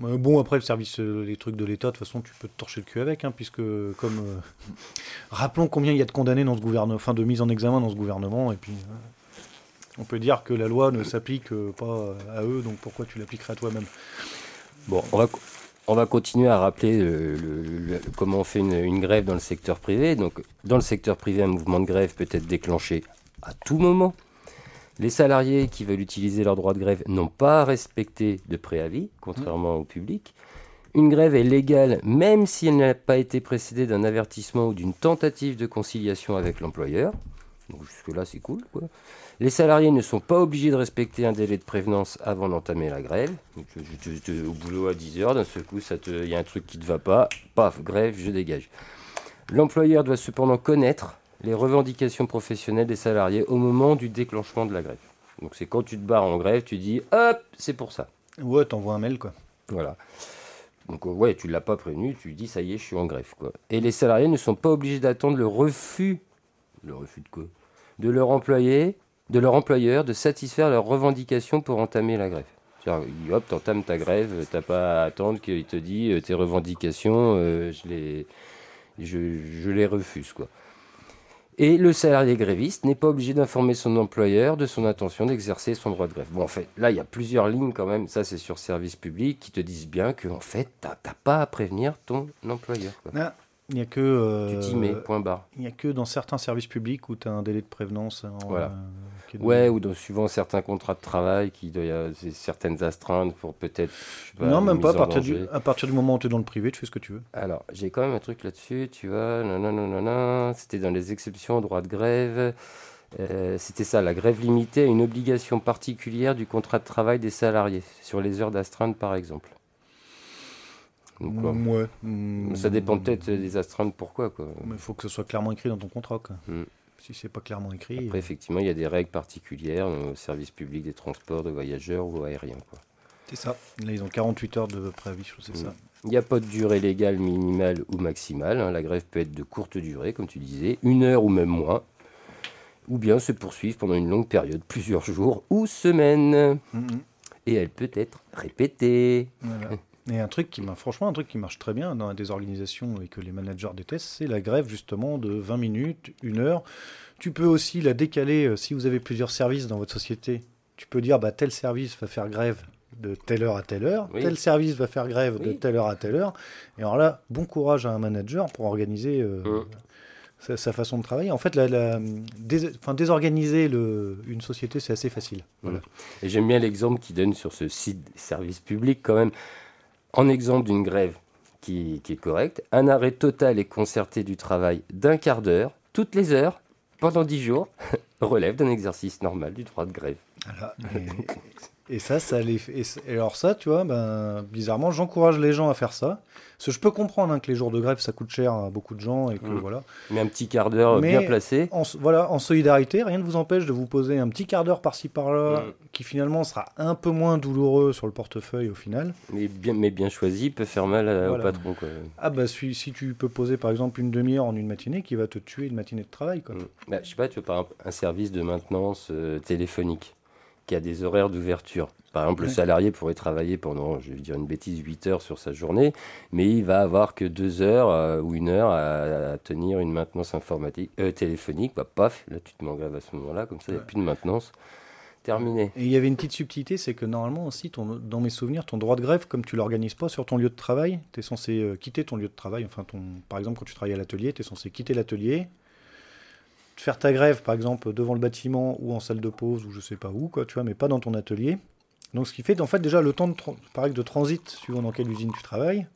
[SPEAKER 1] euh, Bon, après, le service, les trucs de l'État, de toute façon, tu peux te torcher le cul avec, hein, puisque, comme. euh, Rappelons combien il y a de condamnés dans ce gouvernement, enfin, de mise en examen dans ce gouvernement, et puis. euh, On peut dire que la loi ne s'applique euh, pas à eux, donc pourquoi tu l'appliquerais à toi-même?
[SPEAKER 2] Bon, on va, on va continuer à rappeler le- le- le- comment on fait une, grève dans le secteur privé. Donc, dans le secteur privé, un mouvement de grève peut être déclenché à tout moment. Les salariés qui veulent utiliser leur droit de grève n'ont pas à respecter de préavis, contrairement au public. Une grève est légale même si elle n'a pas été précédée d'un avertissement ou d'une tentative de conciliation avec l'employeur. Donc jusque-là, c'est cool. Les salariés ne sont pas obligés de respecter un délai de prévenance avant d'entamer la grève. Donc, tu- au boulot à 10h, d'un seul coup, il y a un truc qui ne te va pas, paf, grève, je dégage. L'employeur doit cependant connaître les revendications professionnelles des salariés au moment du déclenchement de la grève. Donc c'est quand tu te barres en grève, tu dis hop, c'est pour ça.
[SPEAKER 1] Ouais, t'envoies un mail, quoi.
[SPEAKER 2] Voilà. Donc euh, ouais, tu l'as pas prévenu, tu dis ça y est, je suis en grève quoi. Et les salariés ne sont pas obligés d'attendre le refus, le refus de quoi? De leur employé, de leur employeur de satisfaire leurs revendications pour entamer la grève. Hop, t'entames ta grève, t'as pas à attendre qu'il te dise euh, tes revendications, euh, je les, je, je les refuse quoi. Et le salarié gréviste n'est pas obligé d'informer son employeur de son intention d'exercer son droit de grève. Bon, en fait, là, il y a plusieurs lignes quand même, ça c'est sur service public, qui te disent bien que en fait, t'as pas à prévenir ton employeur. quoi.
[SPEAKER 1] Il n'y a que. euh,
[SPEAKER 2] Tu t'y mets, point barre.
[SPEAKER 1] Il n'y a que dans certains services publics où tu as un délai de prévenance. en,
[SPEAKER 2] Voilà.
[SPEAKER 1] euh,
[SPEAKER 2] Ouais, ou dans, suivant certains contrats de travail, qui doit y avoir certaines astreintes pour peut-être.
[SPEAKER 1] non, même pas. À partir, du,
[SPEAKER 2] danger.
[SPEAKER 1] à partir du moment où tu es dans le privé, tu fais ce que tu veux.
[SPEAKER 2] Alors, j'ai quand même un truc là-dessus, tu vois. nanana, C'était dans les exceptions au droit de grève. Euh, C'était ça, la grève limitée à une obligation particulière du contrat de travail des salariés, sur les heures d'astreinte par exemple. Donc, quoi.
[SPEAKER 1] ouais. Mm.
[SPEAKER 2] Ça dépend peut-être des astreintes, pourquoi quoi.
[SPEAKER 1] Mais il faut que ce soit clairement écrit dans ton contrat. Quoi.
[SPEAKER 2] Mm.
[SPEAKER 1] Si c'est pas clairement écrit.
[SPEAKER 2] Après, effectivement, il y a des règles particulières au service public des transports de voyageurs ou aériens. Quoi.
[SPEAKER 1] C'est ça. Là, ils ont 48 heures de préavis,
[SPEAKER 2] Mm.
[SPEAKER 1] ça.
[SPEAKER 2] Il n'y a pas de durée légale minimale ou maximale. hein. La grève peut être de courte durée, comme tu disais, une heure ou même moins. Ou bien se poursuivre pendant une longue période, plusieurs jours ou semaines.
[SPEAKER 1] Mm, mm.
[SPEAKER 2] Et elle peut être répétée.
[SPEAKER 1] Voilà. Et un truc qui m'a, franchement, un truc qui marche très bien dans des organisations et que les managers détestent, c'est la grève justement de 20 minutes, une heure. Tu peux aussi la décaler euh, si vous avez plusieurs services dans votre société. Tu peux dire, bah, tel service va faire grève de telle heure à telle heure,
[SPEAKER 2] Oui.
[SPEAKER 1] tel service va faire grève de telle heure à telle heure. Et alors là, bon courage à un manager pour organiser euh,
[SPEAKER 2] Mm.
[SPEAKER 1] sa, sa façon de travailler. En fait, la, la- dés- désorganiser le, une société, c'est assez facile. Voilà.
[SPEAKER 2] Et j'aime bien l'exemple qu'il donne sur ce site service public quand même. En exemple d'une grève qui, qui est correcte, un arrêt total et concerté du travail d'un quart d'heure, toutes les heures, pendant dix jours, relève d'un exercice normal du droit de grève.
[SPEAKER 1] Et, ça, ça les fait- et, alors ça, tu vois, ben, bizarrement, j'encourage les gens à faire ça. Parce que je peux comprendre hein, que les jours de grève, ça coûte cher à beaucoup de gens et que
[SPEAKER 2] Mm.
[SPEAKER 1] voilà.
[SPEAKER 2] Mais un petit quart d'heure bien placé,
[SPEAKER 1] En, voilà, en solidarité, rien ne vous empêche de vous poser un petit quart d'heure par-ci par-là,
[SPEAKER 2] Mm.
[SPEAKER 1] qui finalement sera un peu moins douloureux sur le portefeuille au final.
[SPEAKER 2] mais bien, mais bien choisi, peut faire mal à-
[SPEAKER 1] Voilà.
[SPEAKER 2] au patron. Quoi.
[SPEAKER 1] Ah bah si, si tu peux poser par exemple une demi-heure en une matinée, qui va te tuer une matinée de travail, quoi.
[SPEAKER 2] Mm. Bah, je sais pas, tu vois, par exemple, un service de maintenance euh, téléphonique? Qui a des horaires d'ouverture. Par exemple, le salarié pourrait travailler pendant, je vais dire une bêtise, 8 heures sur sa journée, mais il va avoir que 2 heures euh, ou une heure à, à tenir une maintenance informatique, euh, téléphonique. Bah, paf, là tu te mets en grève à ce moment-là, comme ça, il n'y a plus de maintenance. Terminé.
[SPEAKER 1] Et il y avait une petite subtilité, c'est que normalement aussi, ton, dans mes souvenirs, ton droit de grève, comme tu l'organises pas sur ton lieu de travail, tu es censé euh, quitter ton lieu de travail. Enfin, ton, par exemple, quand tu travailles à l'atelier, tu es censé quitter l'atelier, faire ta grève, par exemple, devant le bâtiment ou en salle de pause ou je sais pas où, quoi, tu vois, mais pas dans ton atelier. Donc, ce qui fait, en fait, déjà le temps de, pareil, de transit, suivant dans quelle usine tu travailles.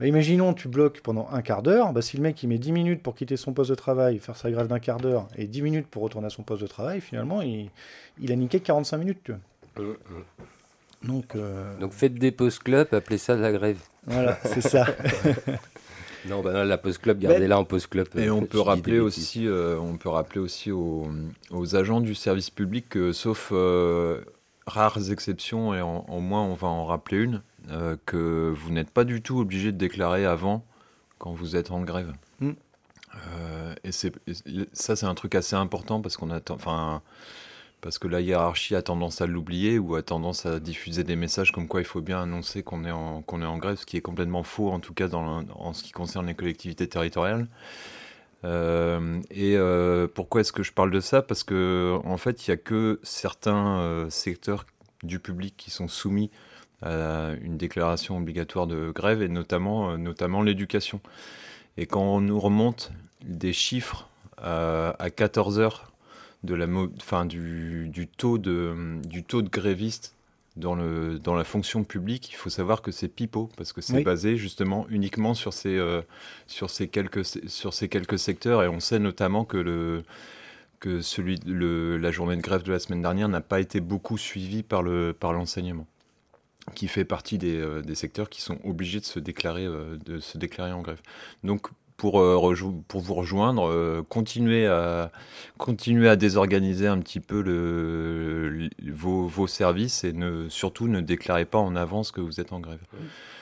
[SPEAKER 1] Bah, imaginons, tu bloques pendant un quart d'heure. Bah, si le mec il met 10 minutes pour quitter son poste de travail, faire sa grève d'un quart d'heure, et 10 minutes pour retourner à son poste de travail, finalement, il, il a niqué 45 minutes. Tu vois. Mmh, mmh.
[SPEAKER 2] Donc, euh... Donc faites des pauses club, appelez ça de la grève.
[SPEAKER 1] Voilà, c'est ça.
[SPEAKER 2] non, bah la pause club, gardez-la en pause club.
[SPEAKER 3] Et on peut, rappeler aussi, euh, on peut rappeler aussi aux, aux, agents du service public que, sauf euh, rares exceptions, et en, en, moins on va en rappeler une, euh, que vous n'êtes pas du tout obligé de déclarer avant quand vous êtes en grève. Mm. Euh, et, ça, c'est un truc assez important parce qu'on attend, enfin, parce que la hiérarchie a tendance à l'oublier ou a tendance à diffuser des messages comme quoi il faut bien annoncer qu'on est en grève, ce qui est complètement faux en tout cas en ce qui concerne les collectivités territoriales. Euh, et pourquoi est-ce que je parle de ça? Parce que en fait, il n'y a que certains secteurs du public qui sont soumis une déclaration obligatoire de grève et notamment, euh, notamment l'éducation. Et quand on nous remonte des chiffres euh, à 14 heures de la, fin, du, du, taux de, du taux de grévistes dans, le, dans la fonction publique, il faut savoir que c'est pipeau, parce que c'est basé justement uniquement sur ces, euh, sur, ces quelques, sur ces quelques secteurs, et on sait notamment que, le, que celui, le, la journée de grève de la semaine dernière n'a pas été beaucoup suivie par l'enseignement. Le, par qui fait partie des, euh, des, secteurs qui sont obligés de se déclarer, euh, de se déclarer en grève. Donc, pour, euh, pour vous rejoindre, continuez, à, continuez à désorganiser un petit peu le, vos, vos, services et ne, surtout ne déclarez pas en avance que vous êtes en grève.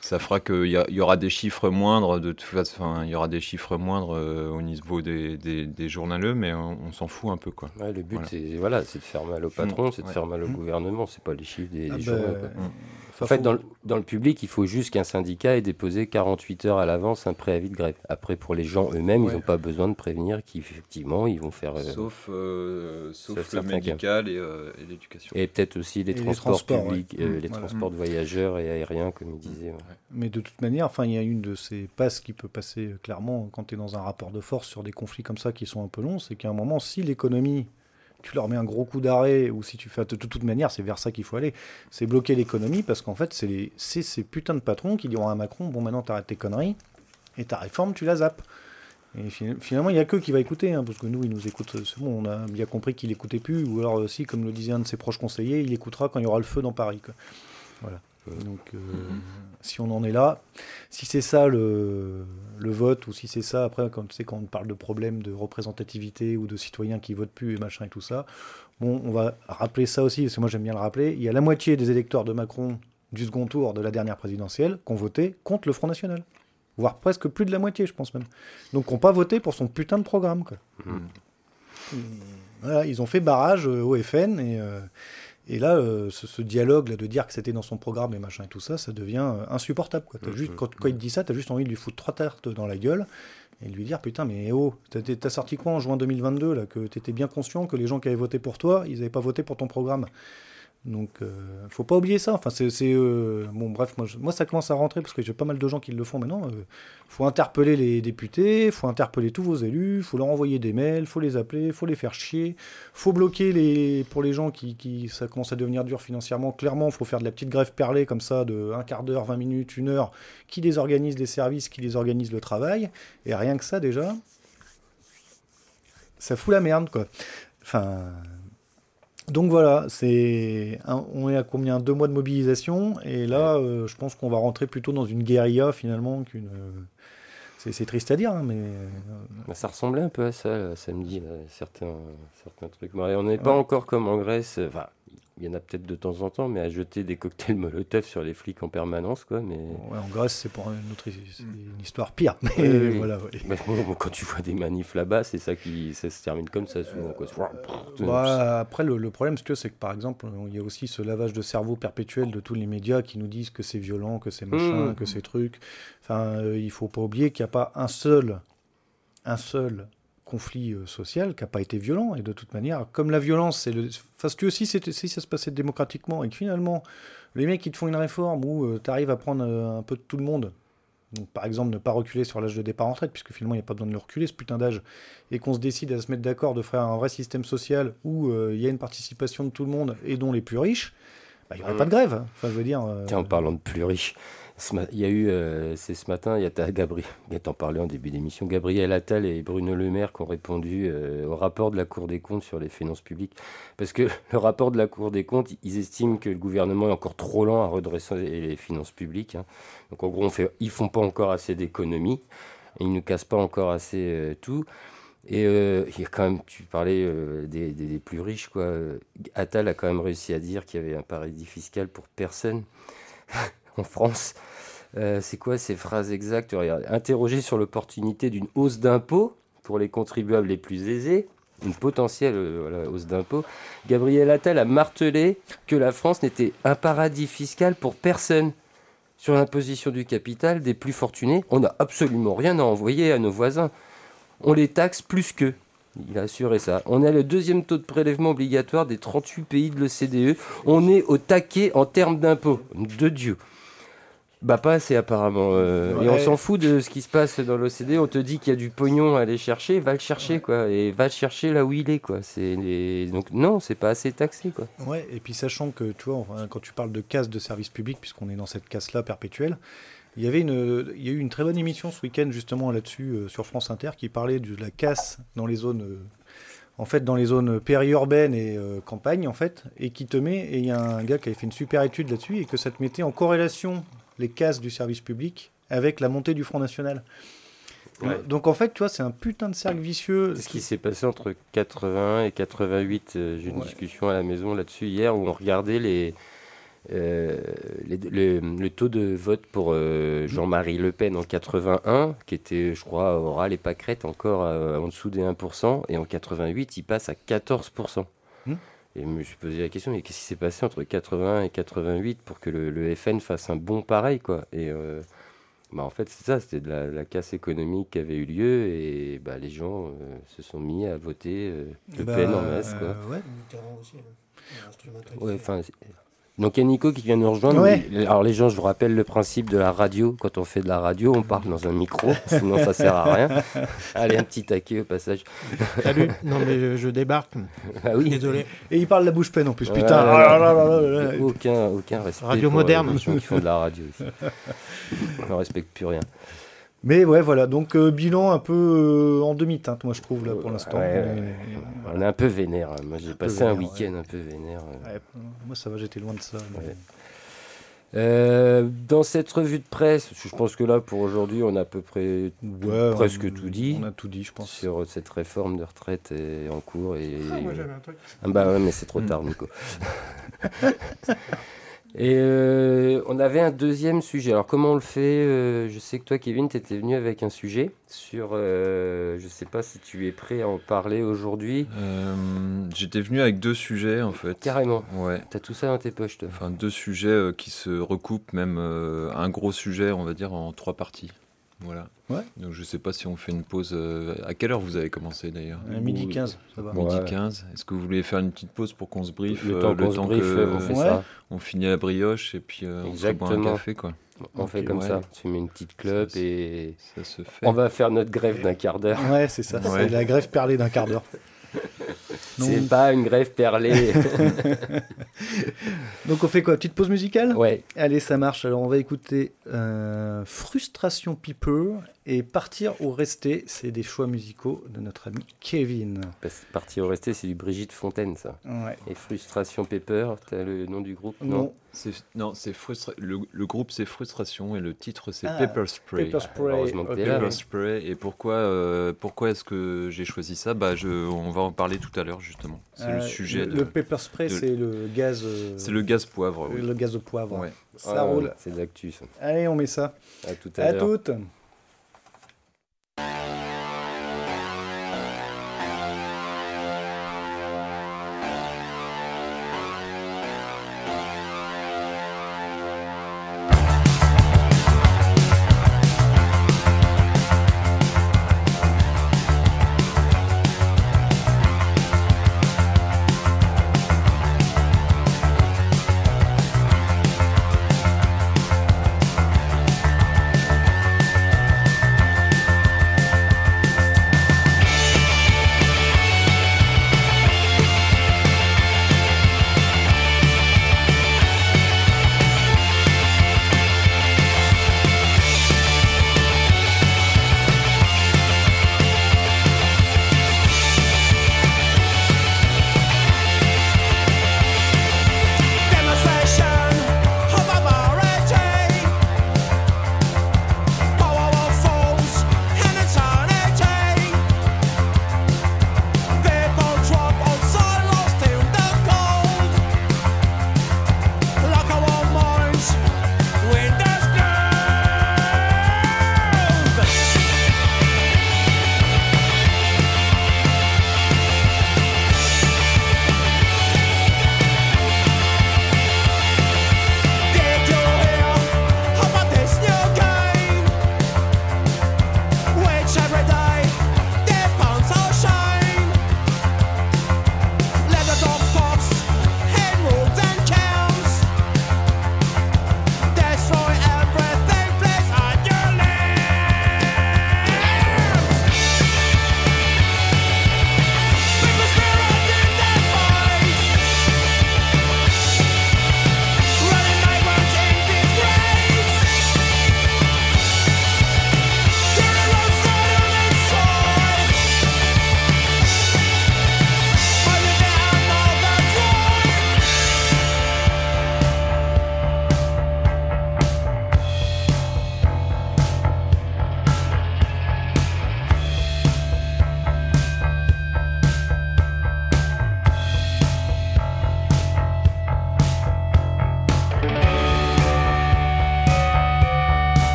[SPEAKER 3] Ça fera qu'il y, y, aura des chiffres moindres, de toute façon, il y aura des chiffres moindres au niveau des, des, des journaleux, mais on, s'en fout un peu. Quoi.
[SPEAKER 2] le but, voilà. c'est voilà, de faire mal au patron, mmh. c'est de faire mal au mmh. gouvernement, c'est pas les chiffres des, ah journaux. Bah, mmh. En fait, dans le, dans le, public, il faut juste qu'un syndicat ait déposé 48 heures à l'avance un préavis de grève. Après, pour les gens eux-mêmes, ouais. ils n'ont pas besoin de prévenir qu'effectivement, ils vont faire. Euh,
[SPEAKER 3] sauf, euh, sauf, sauf, le médical et, euh, et l'éducation.
[SPEAKER 2] Et peut-être aussi les, transports, les transports, publics, ouais. les voilà. transports de voyageurs et aériens, comme il disait.
[SPEAKER 1] Mais de toute manière, enfin, il y a une de ces passes qui peut passer clairement quand tu es dans un rapport de force sur des conflits comme ça qui sont un peu longs, c'est qu'à un moment, si l'économie tu leur mets un gros coup d'arrêt, ou si tu fais de toute manière, c'est vers ça qu'il faut aller. C'est bloquer l'économie, parce qu'en fait, c'est ces putains de patrons qui diront à Macron Bon, maintenant, t'arrêtes tes conneries, et ta réforme, tu la zappes. Et finalement, il n'y a que qui va écouter, hein, parce que nous, il nous écoute, c'est bon, on a bien compris qu'il n'écoutait plus, ou alors, si, comme le disait un de ses proches conseillers, il écoutera quand il y aura le feu dans Paris. Donc, euh, mm-hmm. si on en est là, si c'est ça le, le, vote, ou si c'est ça, après, quand, tu sais, quand on parle de problèmes de représentativité ou de citoyens qui votent plus et machin et tout ça, bon, on va rappeler ça aussi, parce que moi j'aime bien le rappeler. Il y a la moitié des électeurs de Macron du second tour de la dernière présidentielle qui ont voté contre le Front National. Voire presque plus de la moitié, je pense même. Donc, qui n'ont pas voté pour son putain de programme. Quoi. Mm. Voilà, ils ont fait barrage euh, au FN et. Euh, et là, euh, ce, ce, dialogue là, de dire que c'était dans son programme et machin et tout ça, ça devient euh, insupportable. Quoi. As mmh, juste, mmh, quand, quand, il dit ça, tu as juste envie de lui foutre trois tartes dans la gueule et de lui dire Putain, mais oh, t'as sorti quoi en juin 2022 là, Que t'étais bien conscient que les gens qui avaient voté pour toi, ils n'avaient pas voté pour ton programme? Donc, euh, faut pas oublier ça. Enfin, c'est, euh, bon, bref, moi, je, ça commence à rentrer parce que j'ai pas mal de gens qui le font maintenant. Euh, faut interpeller les députés, faut interpeller tous vos élus, faut leur envoyer des mails, faut les appeler, faut les faire chier, faut bloquer les, pour les gens qui, qui ça commence à devenir dur financièrement. Clairement, faut faire de la petite grève perlée comme ça de un quart d'heure, 20 minutes, une heure, qui désorganise les services, qui désorganise le travail. Et rien que ça déjà, ça fout la merde, quoi. Enfin. Donc voilà, c'est on est à combien? Deux mois de mobilisation et là, euh, je pense qu'on va rentrer plutôt dans une guérilla finalement qu'une. Euh, c'est triste à dire, hein, mais.
[SPEAKER 2] Euh, ça ressemblait un peu à ça là, samedi, là, certains certains trucs. on n'est pas encore comme en Grèce. Enfin, il y en a peut-être de temps en temps, mais à jeter des cocktails Molotov sur les flics en permanence, quoi. Mais
[SPEAKER 1] ouais, en Grèce, c'est pour une autre une histoire pire. Mais oui, oui. voilà. Oui.
[SPEAKER 2] Mais bon, quand tu vois des manifs là-bas, c'est ça qui ça se termine comme ça souvent. Quoi.
[SPEAKER 1] Bah, après, le, le problème, c'est que c'est que par exemple, il y a aussi ce lavage de cerveau perpétuel de tous les médias qui nous disent que c'est violent, que c'est machin, mmh. que c'est truc. Enfin, euh, il faut pas oublier qu'il n'y a pas un seul, un seul conflit euh, social qui n'a pas été violent. Et de toute manière, comme la violence, c'est le. Enfin, si aussi, si ça se passait démocratiquement et que finalement, les mecs qui te font une réforme où euh, tu arrives à prendre euh, un peu de tout le monde, Donc, par exemple, ne pas reculer sur l'âge de départ en retraite, puisque finalement, il n'y a pas besoin de le reculer, ce putain d'âge, et qu'on se décide à se mettre d'accord de faire un vrai système social où euh, il y a une participation de tout le monde et dont les plus riches, bah, il n'y aurait
[SPEAKER 2] Mm.
[SPEAKER 1] pas de grève. Enfin, je veux dire.
[SPEAKER 2] Tiens, en parlant de plus riches, il y a eu, euh, c'est ce matin, il y a Gabriel, t'en parlais en début d'émission, Gabriel Attal et Bruno Le Maire qui ont répondu euh, au rapport de la Cour des comptes sur les finances publiques. Parce que le rapport de la Cour des comptes, ils estiment que le gouvernement est encore trop lent à redresser les finances publiques. hein. Donc en gros, on fait, ils font pas encore assez d'économies, ils ne cassent pas encore assez euh, tout. Et il y a quand même, tu parlais des, des- plus riches, quoi. Attal a quand même réussi à dire qu'il y avait un paradis fiscal pour personne en France. Euh, c'est quoi ces phrases exactes? Regarde, Interrogé sur l'opportunité d'une hausse d'impôts pour les contribuables les plus aisés, une potentielle euh, hausse d'impôts, Gabriel Attal a martelé que la France n'était un paradis fiscal pour personne. Sur l'imposition du capital des plus fortunés, on n'a absolument rien à envoyer à nos voisins. On les taxe plus qu'eux. Il a assuré ça. On a le deuxième taux de prélèvement obligatoire des 38 pays de l'OCDE. On est au taquet en termes d'impôts. De Dieu. Bah pas assez apparemment. euh, Et on s'en fout de ce qui se passe dans l'OCDE. On te dit qu'il y a du pognon à aller chercher, va le chercher quoi. Et va le chercher là où il est quoi. C'est les- donc non, c'est pas assez taxé quoi.
[SPEAKER 1] Ouais, et puis sachant que, tu vois, enfin, quand tu parles de casse de service public, puisqu'on est dans cette casse-là perpétuelle, il y, avait une, il y a eu une très bonne émission ce week-end justement là-dessus euh, sur France Inter qui parlait de la casse dans les zones, euh, en fait, dans les zones périurbaines et euh, campagne en fait, et qui te met, et il y a un gars qui avait fait une super étude là-dessus et que ça te mettait en corrélation les casses du service public avec la montée du Front National.
[SPEAKER 2] Ouais.
[SPEAKER 1] Donc en fait, tu vois, c'est un putain de cercle vicieux.
[SPEAKER 2] Ce qui s'est passé entre 81 et 88, euh, j'ai eu une
[SPEAKER 1] Ouais.
[SPEAKER 2] discussion à la maison là-dessus hier où on regardait les, euh, les- le taux de vote pour euh, Jean-Marie Le Pen en 81, qui était, je crois, oral et pâquerette encore euh, en dessous des 1%, et en 88, il passe à 14%. Et je me suis posé la question, mais qu'est-ce qui s'est passé entre 81 et 88 pour que le, le FN fasse un bon pareil, quoi? Et euh, bah, en fait, c'est ça, c'était de la, la casse économique qui avait eu lieu, et bah, les gens euh, se sont mis à voter euh, Le
[SPEAKER 1] Bah,
[SPEAKER 2] en masse, quoi.
[SPEAKER 1] euh, ouais.
[SPEAKER 4] Mitterrand aussi, hein.
[SPEAKER 2] Enfin, donc il y a Nico qui vient nous rejoindre.
[SPEAKER 1] Ouais.
[SPEAKER 2] mais- alors les gens, je vous rappelle le principe de la radio. Quand on fait de la radio, on parle dans un micro, sinon ça sert à rien. Allez, un petit taquet au passage.
[SPEAKER 4] Salut. Non mais je, je débarque.
[SPEAKER 2] Ah oui.
[SPEAKER 4] Désolé.
[SPEAKER 1] Et il parle la bouche pleine en plus,
[SPEAKER 2] Ouais,
[SPEAKER 1] putain.
[SPEAKER 2] ouais,
[SPEAKER 1] là là là là là.
[SPEAKER 2] Aucun, aucun respect.
[SPEAKER 4] Radio
[SPEAKER 2] pour, euh,
[SPEAKER 4] moderne.
[SPEAKER 2] les gens qui font de la radio ici. On respecte plus rien.
[SPEAKER 1] Mais ouais, voilà, donc euh, bilan un peu euh, en demi-teinte, moi je trouve, là pour l'instant.
[SPEAKER 2] Ouais, ouais,
[SPEAKER 1] Mais-
[SPEAKER 2] On est un peu vénère. hein. Moi, j'ai passé un week-end un peu vénère. euh.
[SPEAKER 1] Ouais, moi ça va, j'étais loin de ça. mais-
[SPEAKER 2] Ouais. Euh, dans cette revue de presse, je pense que là, pour aujourd'hui, on a à peu près
[SPEAKER 1] Ouais,
[SPEAKER 2] presque
[SPEAKER 1] on-
[SPEAKER 2] tout dit.
[SPEAKER 1] On a tout dit, je pense.
[SPEAKER 2] sur cette réforme de retraite est en cours. Et...
[SPEAKER 4] Ah, moi j'avais un truc.
[SPEAKER 2] Ah bah ouais, mais c'est trop tard, Nico. Et euh, on avait un deuxième sujet. Alors comment on le fait euh, Je sais que toi, Kevin, tu étais venu avec un sujet sur... euh, je sais pas si tu es prêt à en parler aujourd'hui.
[SPEAKER 3] J'étais venu avec deux sujets en fait.
[SPEAKER 2] Carrément.
[SPEAKER 3] Ouais.
[SPEAKER 2] T'as tout ça dans tes poches, toi.
[SPEAKER 3] Enfin, deux sujets qui se recoupent, même un gros sujet, on va dire, en trois parties. Voilà.
[SPEAKER 1] Ouais.
[SPEAKER 3] Donc je sais pas si on fait une pause. euh, à quelle heure vous avez commencé d'ailleurs
[SPEAKER 1] À midi
[SPEAKER 2] Ou-
[SPEAKER 1] 15, ça va.
[SPEAKER 3] Midi
[SPEAKER 2] Ouais.
[SPEAKER 3] 15. Est-ce que vous voulez faire une petite pause pour qu'on se briefe
[SPEAKER 2] Le
[SPEAKER 3] euh,
[SPEAKER 2] temps qu'on se briefe,
[SPEAKER 3] que,
[SPEAKER 2] on fait
[SPEAKER 1] Ouais.
[SPEAKER 2] ça.
[SPEAKER 3] on finit la brioche et puis euh, on se boit un café quoi.
[SPEAKER 2] On fait comme
[SPEAKER 3] ouais.
[SPEAKER 2] ça. Tu mets une petite clope
[SPEAKER 3] Ça,
[SPEAKER 2] et...
[SPEAKER 3] Ça se fait.
[SPEAKER 2] On va faire notre grève d'un quart d'heure.
[SPEAKER 1] Ouais, c'est ça, c'est la grève perlée d'un quart d'heure.
[SPEAKER 2] C'est
[SPEAKER 1] Donc,
[SPEAKER 2] pas une grève perlée.
[SPEAKER 1] donc on fait quoi? Petite pause musicale?
[SPEAKER 2] Ouais.
[SPEAKER 1] Allez, ça marche. Alors on va écouter euh, Frustration People et Partir ou Rester. C'est des choix musicaux de notre ami Kevin.
[SPEAKER 2] Parce que Parti au resté, c'est du Brigitte Fontaine, ça.
[SPEAKER 1] Ouais.
[SPEAKER 2] Et Frustration Pepper, t'as le nom du groupe?
[SPEAKER 1] Non.
[SPEAKER 3] C'est- Non, c'est frustra- le, le groupe c'est Frustration et le titre c'est
[SPEAKER 1] Ah,
[SPEAKER 3] Pepper Spray.
[SPEAKER 1] Spray.
[SPEAKER 2] Heureusement que là.
[SPEAKER 3] Et pourquoi, euh, pourquoi est-ce que j'ai choisi ça? Bah, je, On va en parler tout à l'heure justement. C'est
[SPEAKER 1] Euh,
[SPEAKER 3] le sujet.
[SPEAKER 1] Le,
[SPEAKER 3] de-
[SPEAKER 1] le pepper spray,
[SPEAKER 3] de-
[SPEAKER 1] c'est le gaz. euh,
[SPEAKER 3] C'est le gaz poivre. oui.
[SPEAKER 1] le gaz de poivre.
[SPEAKER 3] Ouais.
[SPEAKER 1] Ça
[SPEAKER 2] Ah,
[SPEAKER 1] roule.
[SPEAKER 2] C'est de l'actu, ça.
[SPEAKER 1] Allez, on met ça.
[SPEAKER 2] À tout à
[SPEAKER 1] À
[SPEAKER 2] l'heure.
[SPEAKER 1] toutes.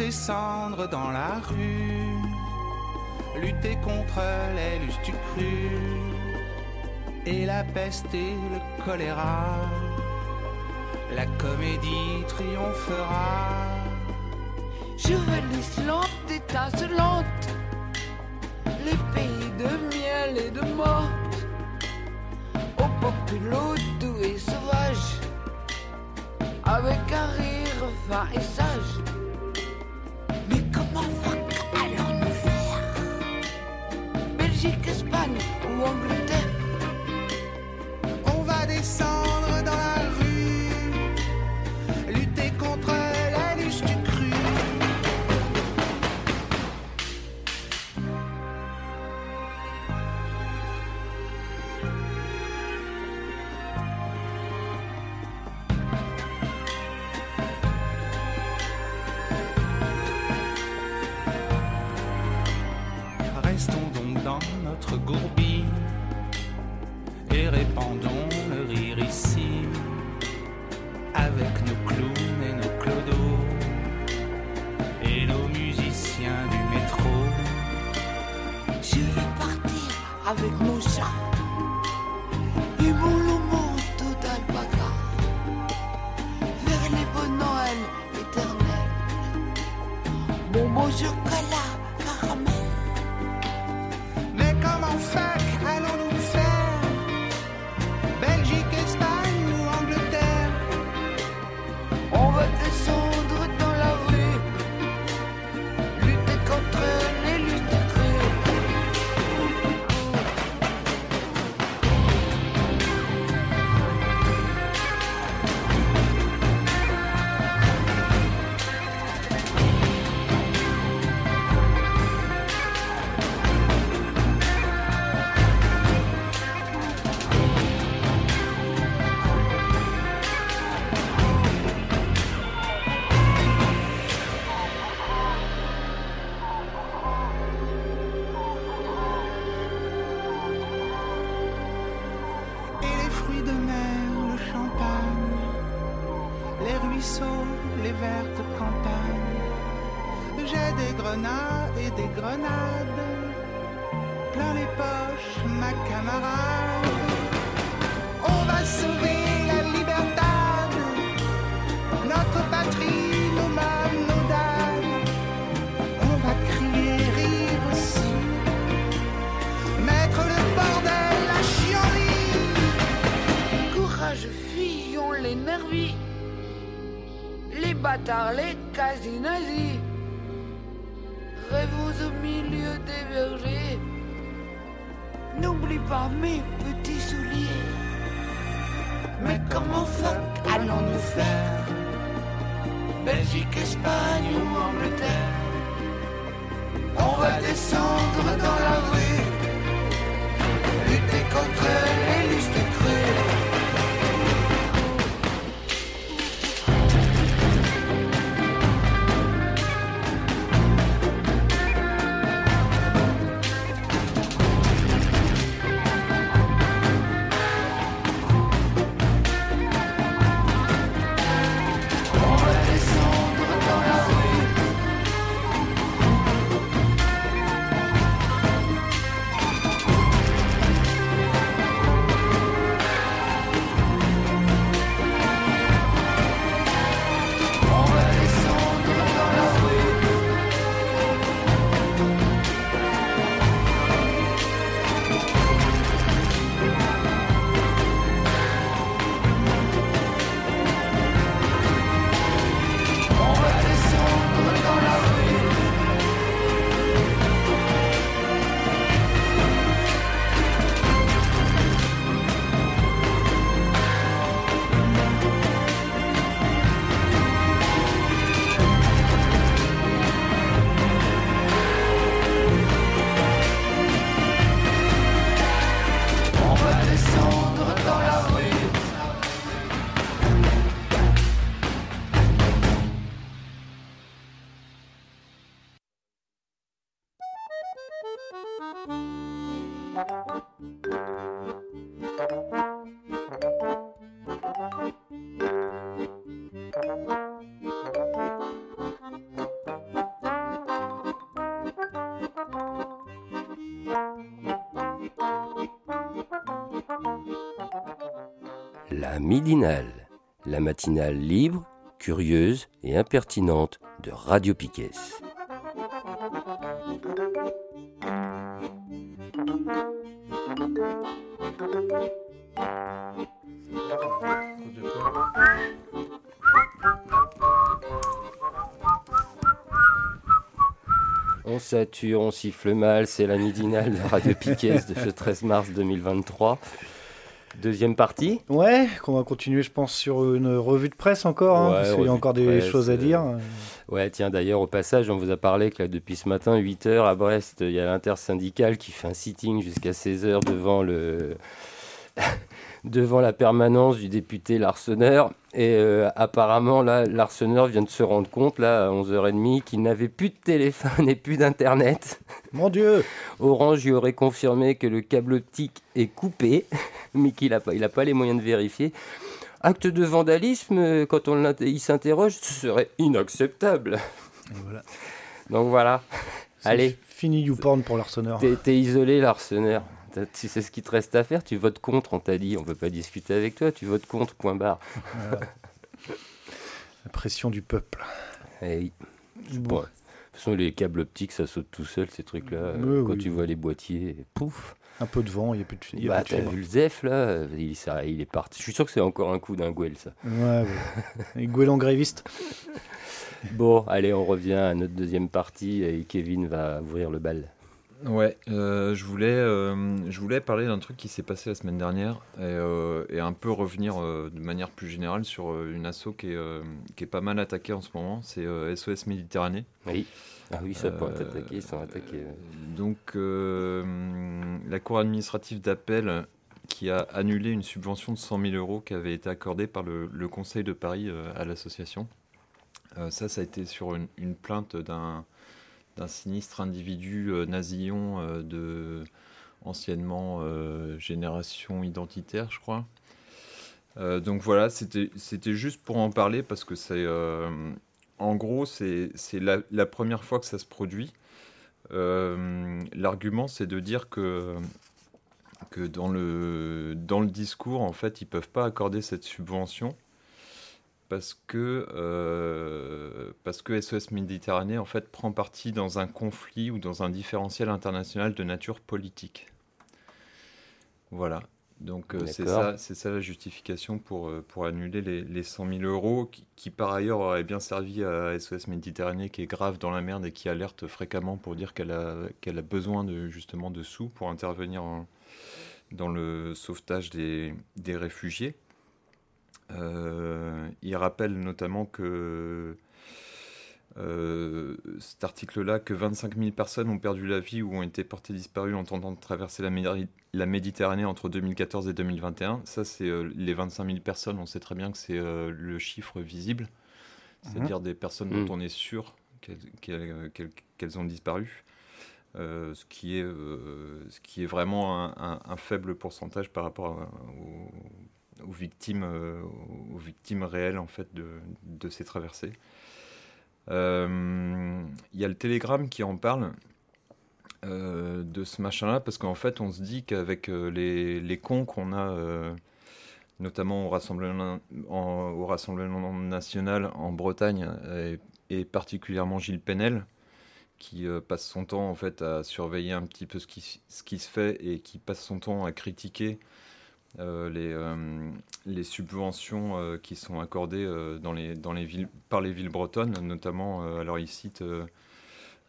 [SPEAKER 5] descendre dans la rue, lutter contre les lustres cru, et la peste et le choléra. La comédie triomphera.
[SPEAKER 6] je Chevalisse lente, étincelante, les pays de miel et de mort, au populo doux et sauvage, avec un rire fin et sage. N'oublie pas
[SPEAKER 2] midinale, la matinale libre, curieuse et impertinente de Radio Piquet. On sature, on siffle mal, c'est la midinale de Radio Piquet de ce 13 mars 2023. Deuxième partie.
[SPEAKER 1] Ouais, qu'on va continuer, je pense, sur une revue de presse encore, hein,
[SPEAKER 2] Ouais,
[SPEAKER 1] parce qu'il y a
[SPEAKER 2] de
[SPEAKER 1] encore des
[SPEAKER 2] presse,
[SPEAKER 1] choses à
[SPEAKER 2] euh,
[SPEAKER 1] dire.
[SPEAKER 2] Ouais, tiens, d'ailleurs, au passage, on vous a parlé que là, depuis ce matin, 8h à Brest, il y a l'intersyndicale qui fait un sitting jusqu'à 16h devant le. devant la permanence du député Larseneur. Et euh, apparemment, là, Larseneur vient de se rendre compte, là, à 11h30, qu'il n'avait plus de téléphone et plus d'internet.
[SPEAKER 1] Mon Dieu
[SPEAKER 2] Orange lui aurait confirmé que le câble optique est coupé, mais qu'il n'a pas, il a pas les moyens de vérifier. Acte de vandalisme, euh, quand on il s'interroge, ce serait inacceptable.
[SPEAKER 1] Voilà.
[SPEAKER 2] Donc voilà. Allez,
[SPEAKER 1] Fini YouPorn pour l'arseneur.
[SPEAKER 2] t'es t'es isolé, l'arseneur. Tu sais ce qu'il te reste à faire, tu votes contre, on t'a dit, on veut pas discuter avec toi, tu votes contre, point barre.
[SPEAKER 1] La pression du peuple.
[SPEAKER 2] Eh oui.
[SPEAKER 1] Bon.
[SPEAKER 2] Bon. De toute façon, les câbles optiques, ça saute tout seul, ces trucs-là. Quand
[SPEAKER 1] oui.
[SPEAKER 2] tu vois les boîtiers, pouf.
[SPEAKER 1] Un peu de vent, il n'y a plus de, y a
[SPEAKER 2] Bah, t'as vu le Zef, là il, ça- il est parti. Je suis sûr que c'est encore un coup d'un Gouel, ça.
[SPEAKER 1] Ouais, ouais. Et Gouélan gréviste.
[SPEAKER 2] Bon, allez, on revient à notre deuxième partie et Kevin va ouvrir le bal.
[SPEAKER 3] Ouais, euh, je, voulais, euh, je voulais parler d'un truc qui s'est passé la semaine dernière et, euh, et un peu revenir euh, de manière plus générale sur euh, une asso qui est, qui est pas mal attaquée en ce moment, c'est SOS Méditerranée.
[SPEAKER 2] Oui. Ah oui, ça pourrait
[SPEAKER 3] Euh,
[SPEAKER 2] t'attaquer, ils sont attaqués.
[SPEAKER 3] Donc, la Cour administrative d'appel qui a annulé une subvention de 100 000 euros qui avait été accordée par le, le Conseil de Paris à l'association. Ça, ça a été sur une, une plainte d'un d'un sinistre individu euh, nasillon euh, de anciennement euh, génération identitaire, je crois. Euh, donc voilà, c'était juste pour en parler parce que c'est euh, en gros c'est la, première fois que ça se produit. L'argument c'est de dire que dans le discours en fait ils peuvent pas accorder cette subvention parce que parce que SOS Méditerranée en fait prend parti dans un conflit ou dans un différentiel international de nature politique. Voilà. Donc euh, c'est ça, ça la justification pour, euh, pour annuler les, les 100 000 euros qui, qui, par ailleurs auraient bien servi à SOS Méditerranée qui est grave dans la merde et qui alerte fréquemment pour dire qu'elle a, qu'elle a besoin de, justement de sous pour intervenir en- dans le sauvetage des, des réfugiés. Euh, il rappelle notamment que euh, cet article-là que 25 000 personnes ont perdu la vie ou ont été portées disparues en tentant de traverser la, Méditerranée- la Méditerranée entre 2014 et 2021. Ça, c'est euh, les 25 000 personnes. On sait très bien que c'est euh, le chiffre visible, c'est-à-dire des personnes
[SPEAKER 2] Mhm.
[SPEAKER 3] dont on est sûr qu'elles ont disparu. Ce, qui est, ce qui est vraiment un, un- un faible pourcentage par rapport à- aux, aux victimes, aux victimes réelles en fait de, de ces traversées. Euh, Il y a le Télégramme qui en parle euh, de ce machin-là, parce qu'en fait, on se dit qu'avec euh, les, les cons qu'on a, euh, notamment au Rassemblement, en- au Rassemblement national en Bretagne, et, particulièrement Gilles Penel, qui euh, passe son temps en fait à surveiller un petit peu ce qui, ce qui se fait et qui passe son temps à critiquer euh, les, euh, les subventions euh, qui sont accordées euh, dans les, dans les villes, par les villes bretonnes, notamment, euh, alors il cite euh,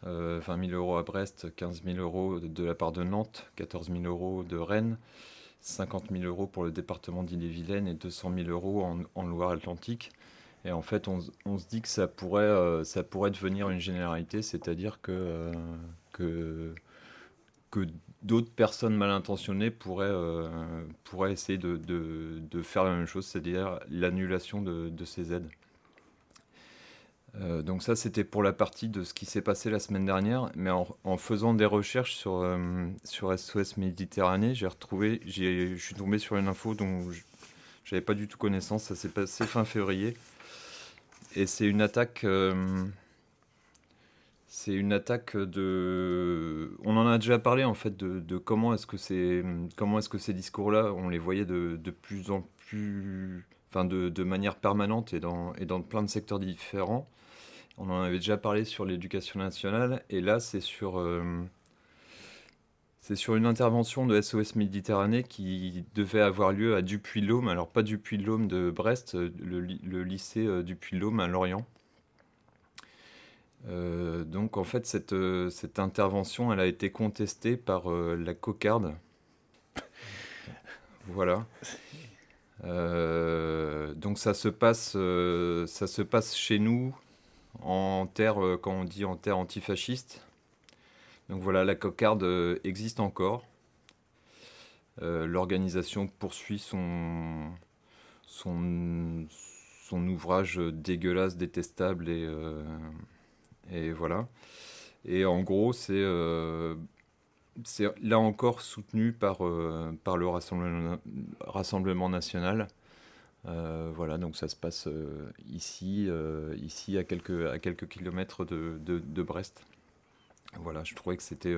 [SPEAKER 3] euh, 20 000 euros à Brest, 15 000 euros de, la part de Nantes, 14 000 euros de Rennes, 50 000 euros pour le département d'Ille-et-Vilaine et 200 000 euros en, Loire-Atlantique. Et en fait, on, se dit que ça pourrait, euh, ça pourrait devenir une généralité, c'est-à-dire euh, que, que d'autres personnes mal intentionnées pourraient, euh, pourraient essayer de, de- faire la même chose, c'est-à-dire l'annulation de, de ces aides. Euh, donc ça, c'était pour la partie de ce qui s'est passé la semaine dernière, mais en, faisant des recherches sur, euh, sur SOS Méditerranée, j'ai retrouvé, je suis tombé sur une info dont je n'avais pas du tout connaissance, ça s'est passé fin février, et c'est une attaque... c'est une attaque de. On en a déjà parlé en fait de, comment est-ce que c'est comment est-ce que ces discours-là, on les voyait de, de plus en plus, enfin de, de manière permanente et dans et dans plein de secteurs différents. On en avait déjà parlé sur l'éducation nationale et là c'est sur euh, c'est sur une intervention de SOS Méditerranée qui devait avoir lieu à Dupuy-Laume, alors pas Dupuy-Laume de Brest, le, le lycée euh, Dupuy-Laume à Lorient. Euh, donc en fait cette, euh, cette intervention elle a été contestée par euh, la cocarde. voilà. Donc ça se passe ça se passe chez nous en terre quand on dit en terre antifasciste. Donc voilà la cocarde existe encore. L'organisation poursuit son son ouvrage dégueulasse, détestable et et voilà. Et en gros, c'est euh, là encore soutenu par, euh, par le Rassemblement, national. Euh, voilà, donc ça se passe ici, ici à quelques, à quelques kilomètres de, de, Brest. Voilà, je trouvais que c'était.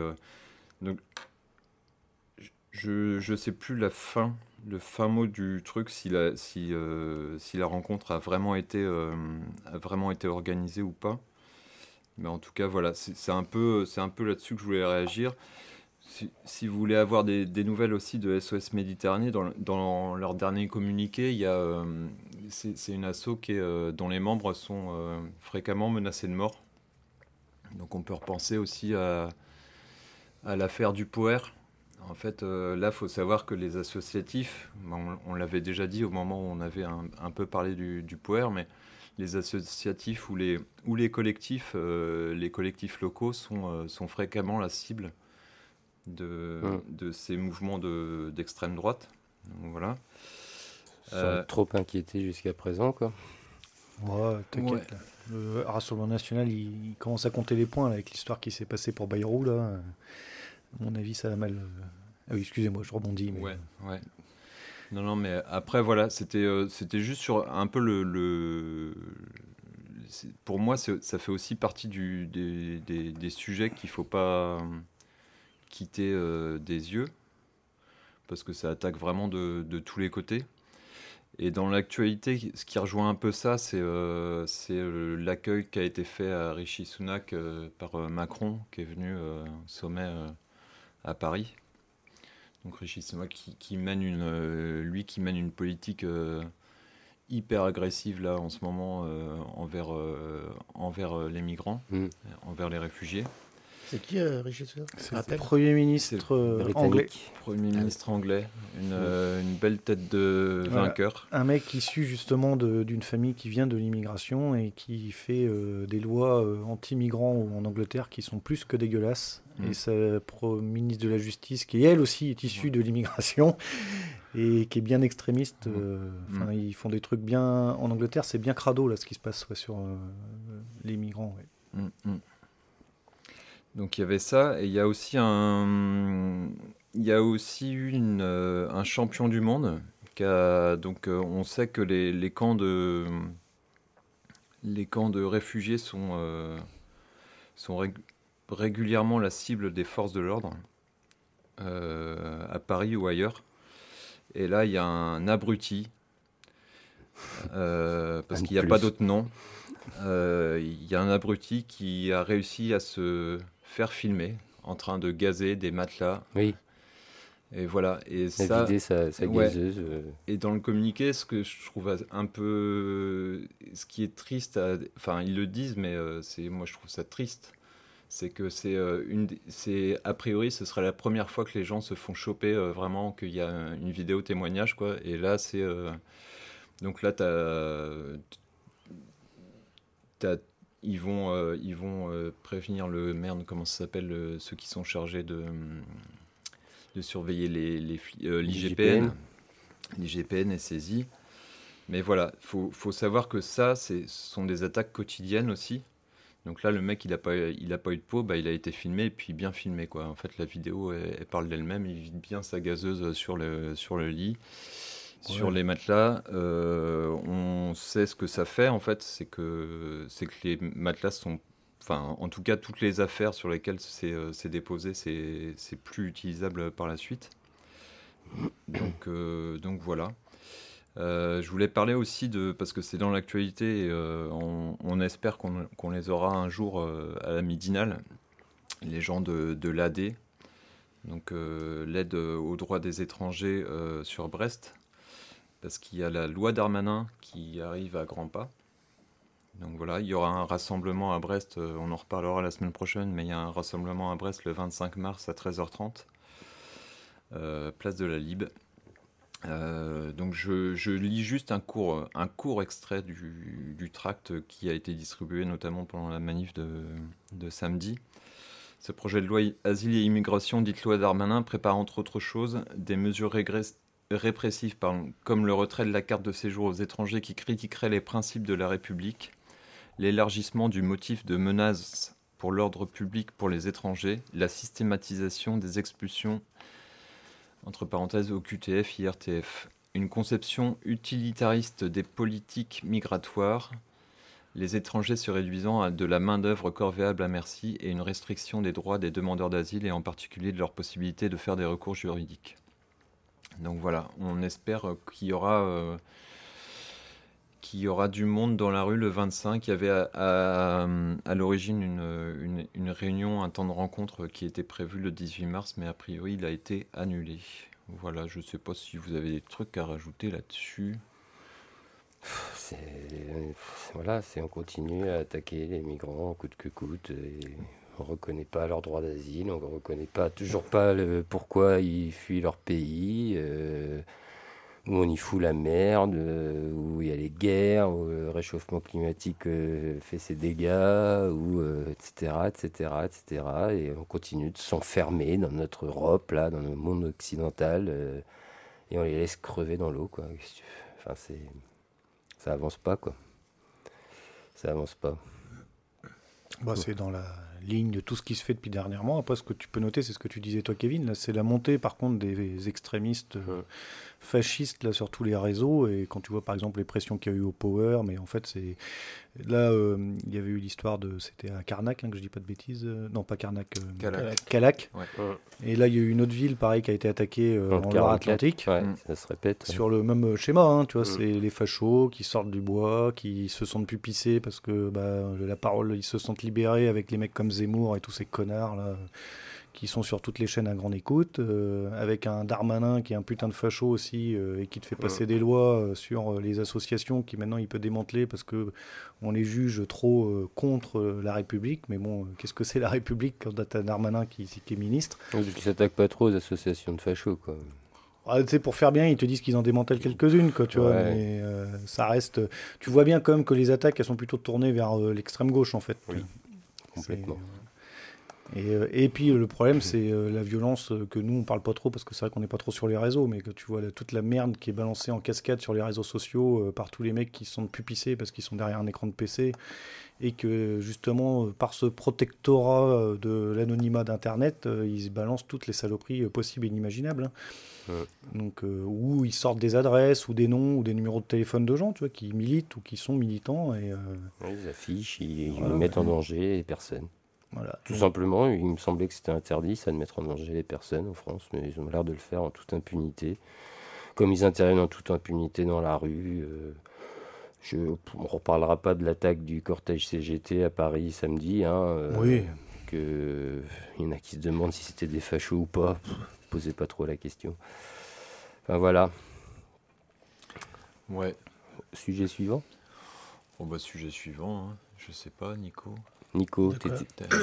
[SPEAKER 3] donc, je je sais plus la fin, le fin mot du truc, si la, si, si la rencontre a vraiment été, a vraiment été organisée ou pas. Mais en tout cas, voilà, c'est un peu, un peu là-dessus que je voulais réagir. Si, vous voulez avoir des, nouvelles aussi de SOS Méditerranée, dans, le- dans leur dernier communiqué, il y a, euh, c'est une asso qui est, euh, dont les membres sont euh, fréquemment menacés de mort. Donc on peut repenser aussi à, l'affaire du Poer. En fait, là, il faut savoir que les associatifs, on, on l'avait déjà dit au moment où on avait un, un peu parlé du, du Poer, mais les associatifs ou les, ou les collectifs, euh, les collectifs locaux sont, euh, sont fréquemment la cible de,
[SPEAKER 2] Mm.
[SPEAKER 3] de ces mouvements de- d'extrême droite. Donc, voilà.
[SPEAKER 2] Sans
[SPEAKER 3] Euh,
[SPEAKER 2] trop inquiété jusqu'à présent, quoi.
[SPEAKER 1] Ouais, t'inquiète.
[SPEAKER 3] Ouais.
[SPEAKER 1] là. Le Rassemblement national, il, il commence à compter les points là, avec l'histoire qui s'est passée pour Bayrou. Là. À mon avis, ça a mal. Ah oui, excusez-moi, je rebondis. mais-
[SPEAKER 3] Ouais, ouais. Non, non, mais après, voilà, c'était euh, c'était juste sur un peu le. le- pour moi, ça fait aussi partie du, des, sujets qu'il faut pas euh, quitter euh, des yeux, parce que ça attaque vraiment de, tous les côtés. Et dans l'actualité, ce qui rejoint un peu ça, c'est euh, l'accueil qui a été fait à Rishi Sunak par Macron, qui est venu au sommet à Paris. Donc Régis Sommet qui, qui mène une, euh, lui qui mène une politique euh, hyper agressive là en ce moment euh, envers, euh, envers euh, les migrants,
[SPEAKER 2] Mm.
[SPEAKER 3] euh, envers les réfugiés.
[SPEAKER 4] C'est qui, euh, régisseur
[SPEAKER 1] C'est le. Premier ministre
[SPEAKER 2] Britannique.
[SPEAKER 1] anglais.
[SPEAKER 3] Premier ministre anglais, une, euh, une belle tête de
[SPEAKER 1] Voilà.
[SPEAKER 3] vainqueur.
[SPEAKER 1] Un mec issu justement de- d'une famille qui vient de l'immigration et qui fait euh, des lois euh, anti-migrants en Angleterre qui sont plus que dégueulasses.
[SPEAKER 3] Mm.
[SPEAKER 1] Et sa pro- ministre de la Justice, qui elle aussi est issue de l'immigration et qui est bien extrémiste. euh,
[SPEAKER 3] Mm.
[SPEAKER 1] Ils font des trucs bien. En Angleterre, c'est bien crado là ce qui se passe ouais, sur euh, les migrants. ouais.
[SPEAKER 3] Mm, mm. Donc il y avait ça, et il y a aussi un, il y a aussi eu une, euh, un champion du monde. Qui a, donc on sait que les, les camps de, les camps de réfugiés sont, sont rég- régulièrement la cible des forces de l'ordre euh, à Paris ou ailleurs. Et là il y a un abruti. euh, parce qu'il n'y a
[SPEAKER 2] plus.
[SPEAKER 3] pas d'autre nom. Euh, Il y a un abruti qui a réussi à se faire filmer en train de gazer des matelas.
[SPEAKER 2] Oui,
[SPEAKER 3] Et voilà. Et ça,
[SPEAKER 2] vidé sa, sa
[SPEAKER 3] ouais.
[SPEAKER 2] gazeuse.
[SPEAKER 3] et dans le communiqué, ce que je trouve un peu, ce qui est triste, à- enfin ils le disent, mais c'est, moi je trouve ça triste, c'est que c'est euh, une, c'est a priori ce serait la première fois que les gens se font choper euh, vraiment, qu'il y a une vidéo témoignage quoi. Et là c'est, euh, donc là t'as, ils vont, euh, ils vont euh, prévenir le merde, comment ça s'appelle, le- ceux qui sont chargés de, de surveiller les, les l'IGPN. L'IGPN est saisi. Mais voilà, il faut, faut savoir que ça, c'est- ce sont des attaques quotidiennes aussi. Donc là, le mec, il n'a pas, il a pas eu de peau, bah, il a été filmé et puis bien filmé. Quoi. En fait, la vidéo, elle, elle parle d'elle-même. Il vide bien sa gazeuse sur le, sur le lit, sur les matelas. Euh, on sait ce que ça fait, en fait. C'est que, c'est que les matelas sont. Enfin, en tout cas, toutes les affaires sur lesquelles c'est euh, c'est déposé, c'est c'est plus utilisable par la suite. Donc, euh, donc voilà. Euh, je voulais parler aussi de, parce que c'est dans l'actualité, euh, on, espère qu'on les aura un jour euh, à la midinale, les gens de, de l'AD, donc l'aide aux droits des étrangers sur Brest, parce qu'il y a la loi Darmanin qui arrive à grands pas. Donc voilà, il y aura un rassemblement à Brest, on en reparlera la semaine prochaine, mais il y a un rassemblement à Brest le 25 mars à 13h30, euh, place de la Libe. Euh, donc je, lis juste un court, extrait du, tract qui a été distribué notamment pendant la manif de, samedi. Ce projet de loi Asile et Immigration, dite loi Darmanin, prépare entre autres choses des mesures répressives comme le retrait de la carte de séjour aux étrangers qui critiqueraient les principes de la République, l'élargissement du motif de menace pour l'ordre public pour les étrangers, la systématisation des expulsions entre parenthèses au QTF, IRTF. Une conception utilitariste des politiques migratoires, les étrangers se réduisant à de la main-d'œuvre corvéable à merci et une restriction des droits des demandeurs d'asile et en particulier de leur possibilité de faire des recours juridiques. Donc voilà, on espère qu'il y aura. euh, qu'il y aura du monde dans la rue le 25. Il y avait à, l'origine une, réunion, un temps de rencontre qui était prévu le 18 mars, mais a priori il a été annulé. Voilà, je ne sais pas si vous avez des trucs à rajouter là-dessus.
[SPEAKER 2] Voilà, on continue à attaquer les migrants coûte que coûte. Et on reconnaît pas leur droit d'asile, on reconnaît pas toujours pas le, pourquoi ils fuient leur pays, euh, où on y fout la merde, euh, où il y a les guerres, où le réchauffement climatique euh, fait ses dégâts, euh, etc., etc., etc. Et on continue de s'enfermer dans notre Europe là, dans le monde occidental, euh, et on les laisse crever dans l'eau quoi. Enfin c'est ça avance pas quoi. Ça avance pas.
[SPEAKER 1] Bah, c'est dans la ligne de tout ce qui se fait depuis dernièrement. Après, ce que tu peux noter, c'est ce que tu disais toi, Kevin. Là, c'est la montée, par contre, des extrémistes euh,
[SPEAKER 2] Ouais.
[SPEAKER 1] fascistes là sur tous les réseaux. Et quand tu vois, par exemple, les pressions qu'il y a eu au Power, mais en fait, c'est là, euh, il y avait eu l'histoire de, c'était à Karnak, hein, que je dis pas de bêtises. euh, non, pas Karnak. euh,
[SPEAKER 3] Calac.
[SPEAKER 1] Calac.
[SPEAKER 3] Ouais.
[SPEAKER 1] Et là, il y a eu une autre ville, pareil, qui a été attaquée euh, en
[SPEAKER 2] le 44,
[SPEAKER 1] Loire-Atlantique.
[SPEAKER 2] Ouais,
[SPEAKER 3] Mm.
[SPEAKER 2] ça se répète.
[SPEAKER 1] Sur le même schéma, hein, tu vois,
[SPEAKER 2] Mm.
[SPEAKER 1] c'est les fachos qui sortent du bois, qui se sentent plus pissés parce que bah, la parole, ils se sentent libérés avec les mecs comme Zemmour et tous ces connards là, qui sont sur toutes les chaînes à grande écoute, euh, avec un Darmanin qui est un putain de facho aussi euh, et qui te fait passer des lois euh, sur euh, les associations qui maintenant il peut démanteler parce que on les juge trop euh, contre euh, la République. Mais bon, euh, qu'est-ce que c'est la République quand t'as Darmanin qui, qui est ministre?
[SPEAKER 2] Donc, Ils s'attaquent pas trop aux associations de fachos, quoi.
[SPEAKER 1] Ah, pour faire bien, ils te disent qu'ils en démantèlent quelques-unes, quoi, tu vois.
[SPEAKER 2] Ouais.
[SPEAKER 1] Mais euh, ça reste. Tu vois bien quand même que les attaques, elles sont plutôt tournées vers euh, l'extrême gauche, en fait.
[SPEAKER 2] Oui, complètement.
[SPEAKER 1] Et, euh, et puis euh, le problème, c'est euh, la violence que nous, on parle pas trop parce que c'est vrai qu'on n'est pas trop sur les réseaux, mais que tu vois toute la merde qui est balancée en cascade sur les réseaux sociaux euh, par tous les mecs qui sont pupissés parce qu'ils sont derrière un écran de PC et que justement, par ce protectorat de l'anonymat d'Internet, euh, ils balancent toutes les saloperies possibles et inimaginables. hein.
[SPEAKER 2] Ouais.
[SPEAKER 1] Donc, euh, où ils sortent des adresses ou des noms ou des numéros de téléphone de gens, tu vois, qui militent ou qui sont militants et
[SPEAKER 2] Ouais, Ils affichent, ils, ils
[SPEAKER 1] Voilà,
[SPEAKER 2] mettent en danger les personnes.
[SPEAKER 1] Voilà.
[SPEAKER 2] Tout simplement, il me semblait que c'était interdit, ça, de mettre en danger les personnes en France, mais ils ont l'air de le faire en toute impunité. Comme ils interviennent en toute impunité dans la rue. euh, je, on ne reparlera pas de l'attaque du cortège CGT à Paris samedi. Hein, euh,
[SPEAKER 1] Oui.
[SPEAKER 2] que il y en a qui se demandent si c'était des fachos ou pas. Pff, Posez pas trop la question. Enfin voilà.
[SPEAKER 3] Ouais.
[SPEAKER 2] Sujet suivant.
[SPEAKER 3] Bon, bah, sujet suivant. hein. Je sais pas, Nico.
[SPEAKER 2] Nico,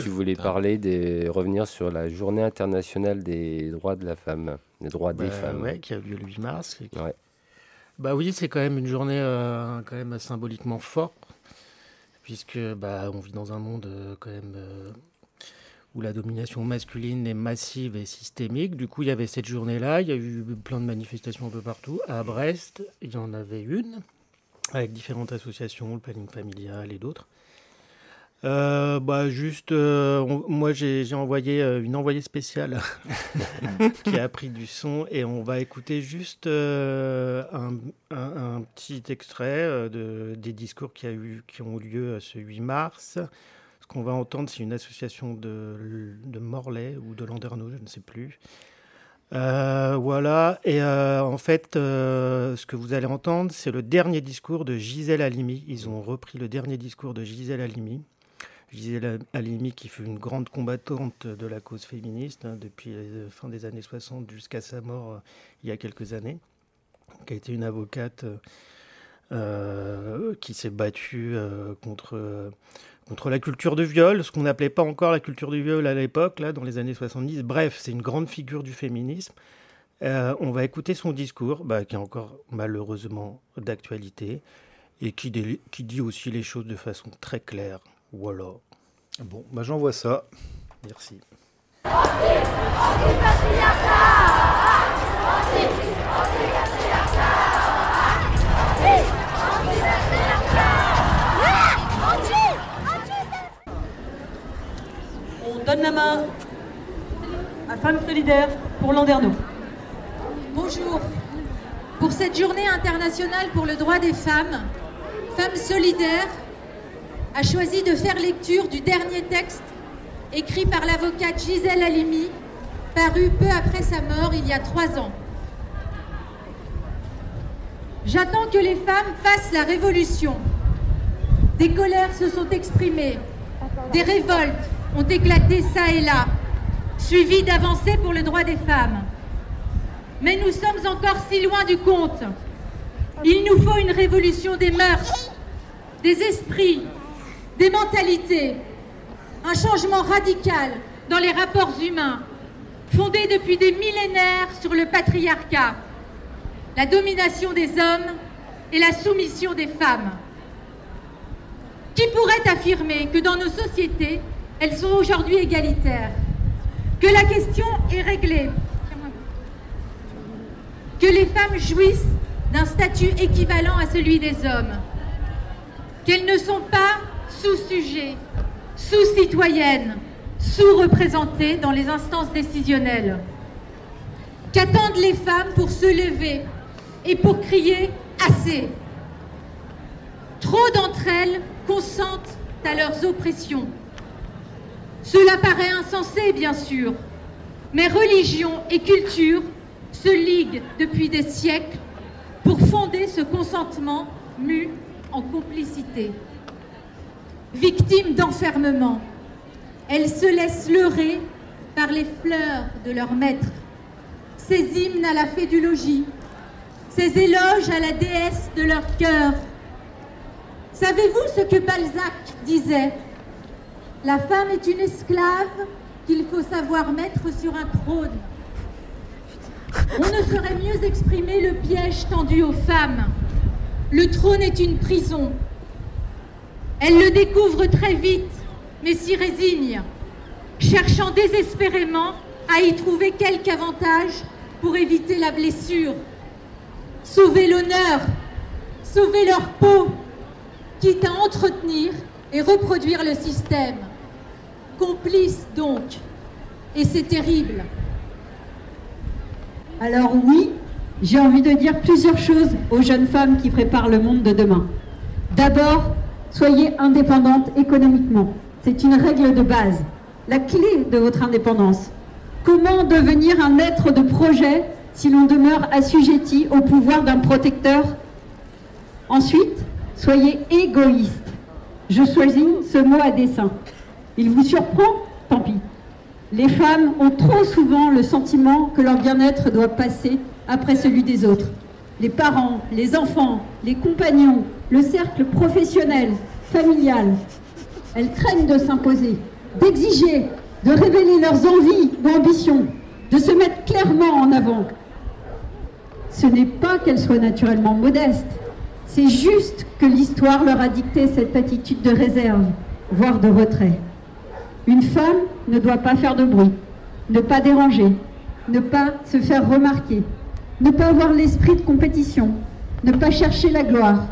[SPEAKER 2] tu voulais parler des revenir sur la journée internationale des droits de la femme, des droits des
[SPEAKER 4] Bah,
[SPEAKER 2] femmes.
[SPEAKER 4] Ouais, qui a lieu le 8 mars. qui-
[SPEAKER 2] Ouais.
[SPEAKER 4] Bah oui, c'est quand même une journée euh, quand même symboliquement forte, puisque bah, on vit dans un monde euh, quand même euh, où la domination masculine est massive et systémique. Du coup, il y avait cette journée-là, il y a eu plein de manifestations un peu partout. À Brest, il y en avait une, avec différentes associations, le planning familial et d'autres. Euh, bah juste, euh, moi j'ai envoyé euh, une envoyée spéciale qui a pris du son et on va écouter juste un, petit extrait de, des discours qui, a eu, qui ont eu lieu ce 8 mars. Ce qu'on va entendre, c'est une association de, Morlaix ou de Landerneau, je ne sais plus. Voilà, et en fait, ce que vous allez entendre, c'est le dernier discours de Gisèle Halimi. Ils ont repris le dernier discours de Gisèle Halimi. Gisèle Halimi, qui fut une grande combattante de la cause féministe hein, depuis la fin des années 60 jusqu'à sa mort euh, il y a quelques années, qui a été une avocate euh, euh, qui s'est battue euh, contre, euh, contre la culture du viol, ce qu'on n'appelait pas encore la culture du viol à l'époque, dans les années 70. Bref, c'est une grande figure du féminisme. Euh, on va écouter son discours, bah, qui est encore malheureusement d'actualité, et qui dit aussi les choses de façon très claire. Voilà.
[SPEAKER 1] Bon, bah j'envoie ça.
[SPEAKER 4] Merci.
[SPEAKER 7] On donne la main à Femmes Solidaires pour Landerneau.
[SPEAKER 8] Bonjour. Pour cette journée internationale pour le droit des femmes, Femmes Solidaires a choisi de faire lecture du dernier texte écrit par l'avocate Gisèle Halimi, paru peu après sa mort il y a trois ans. J'attends que les femmes fassent la révolution. Des colères se sont exprimées, des révoltes ont éclaté ça et là, suivies d'avancées pour le droit des femmes. Mais nous sommes encore si loin du compte. Il nous faut une révolution des mœurs, des esprits, des mentalités, un changement radical dans les rapports humains, fondé depuis des millénaires sur le patriarcat, la domination des hommes et la soumission des femmes. Qui pourrait affirmer que dans nos sociétés, elles sont aujourd'hui égalitaires Que la question est réglée que les femmes jouissent d'un statut équivalent à celui des hommes, qu'elles ne sont pas sous-sujets, sous-citoyennes, sous-représentées dans les instances décisionnelles. Qu'attendent les femmes pour se lever et pour crier assez? Trop d'entre elles consentent à leurs oppressions. Cela paraît insensé, bien sûr, mais religion et culture se liguent depuis des siècles pour fonder ce consentement mu en complicité. Victimes d'enfermement, elles se laissent leurrer par les fleurs de leur maître, ces hymnes à la fée du logis, ces éloges à la déesse de leur cœur. Savez-vous ce que Balzac disait? La femme est une esclave qu'il faut savoir mettre sur un trône. On ne saurait mieux exprimer le piège tendu aux femmes. Le trône est une prison. Elles le découvrent très vite, mais s'y résignent, cherchant désespérément à y trouver quelque avantage pour éviter la blessure. Sauver l'honneur, sauver leur peau, quitte à entretenir et reproduire le système. Complices donc. Et c'est terrible.
[SPEAKER 9] Alors oui, j'ai envie de dire plusieurs choses aux jeunes femmes qui préparent le monde de demain. D'abord, soyez indépendantes économiquement. C'est une règle de base, la clé de votre indépendance. Comment devenir un être de projet si l'on demeure assujetti au pouvoir d'un protecteur? Ensuite, soyez égoïste. Je choisis ce mot à dessein. Il vous surprend? Tant pis. Les femmes ont trop souvent le sentiment que leur bien-être doit passer après celui des autres. Les parents, les enfants, les compagnons, le cercle professionnel, familial. Elles craignent de s'imposer, d'exiger, de révéler leurs envies ou ambitions, de se mettre clairement en avant. Ce n'est pas qu'elles soient naturellement modestes, c'est juste que l'histoire leur a dicté cette attitude de réserve, voire de retrait. Une femme ne doit pas faire de bruit, ne pas déranger, ne pas se faire remarquer, ne pas avoir l'esprit de compétition, ne pas chercher la gloire.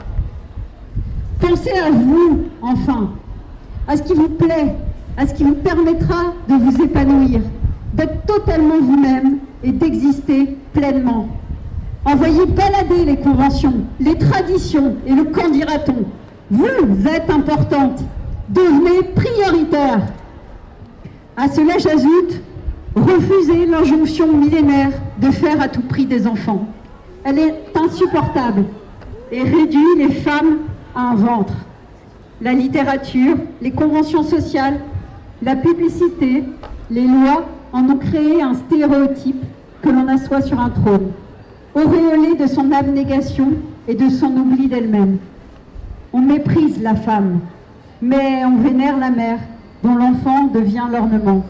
[SPEAKER 9] Pensez à vous, enfin, à ce qui vous plaît, à ce qui vous permettra de vous épanouir, d'être totalement vous-même et d'exister pleinement. Envoyez balader les conventions, les traditions et le quand dira-t-on. Vous êtes importante. Devenez prioritaire. À cela, j'ajoute, refusez l'injonction millénaire de faire à tout prix des enfants. Elle est insupportable et réduit les femmes à un ventre. La littérature, les conventions sociales, la publicité, les lois en ont créé un stéréotype que l'on assoit sur un trône, auréolé de son abnégation et de son oubli d'elle-même. On méprise la femme, mais on vénère la mère dont l'enfant devient l'ornement.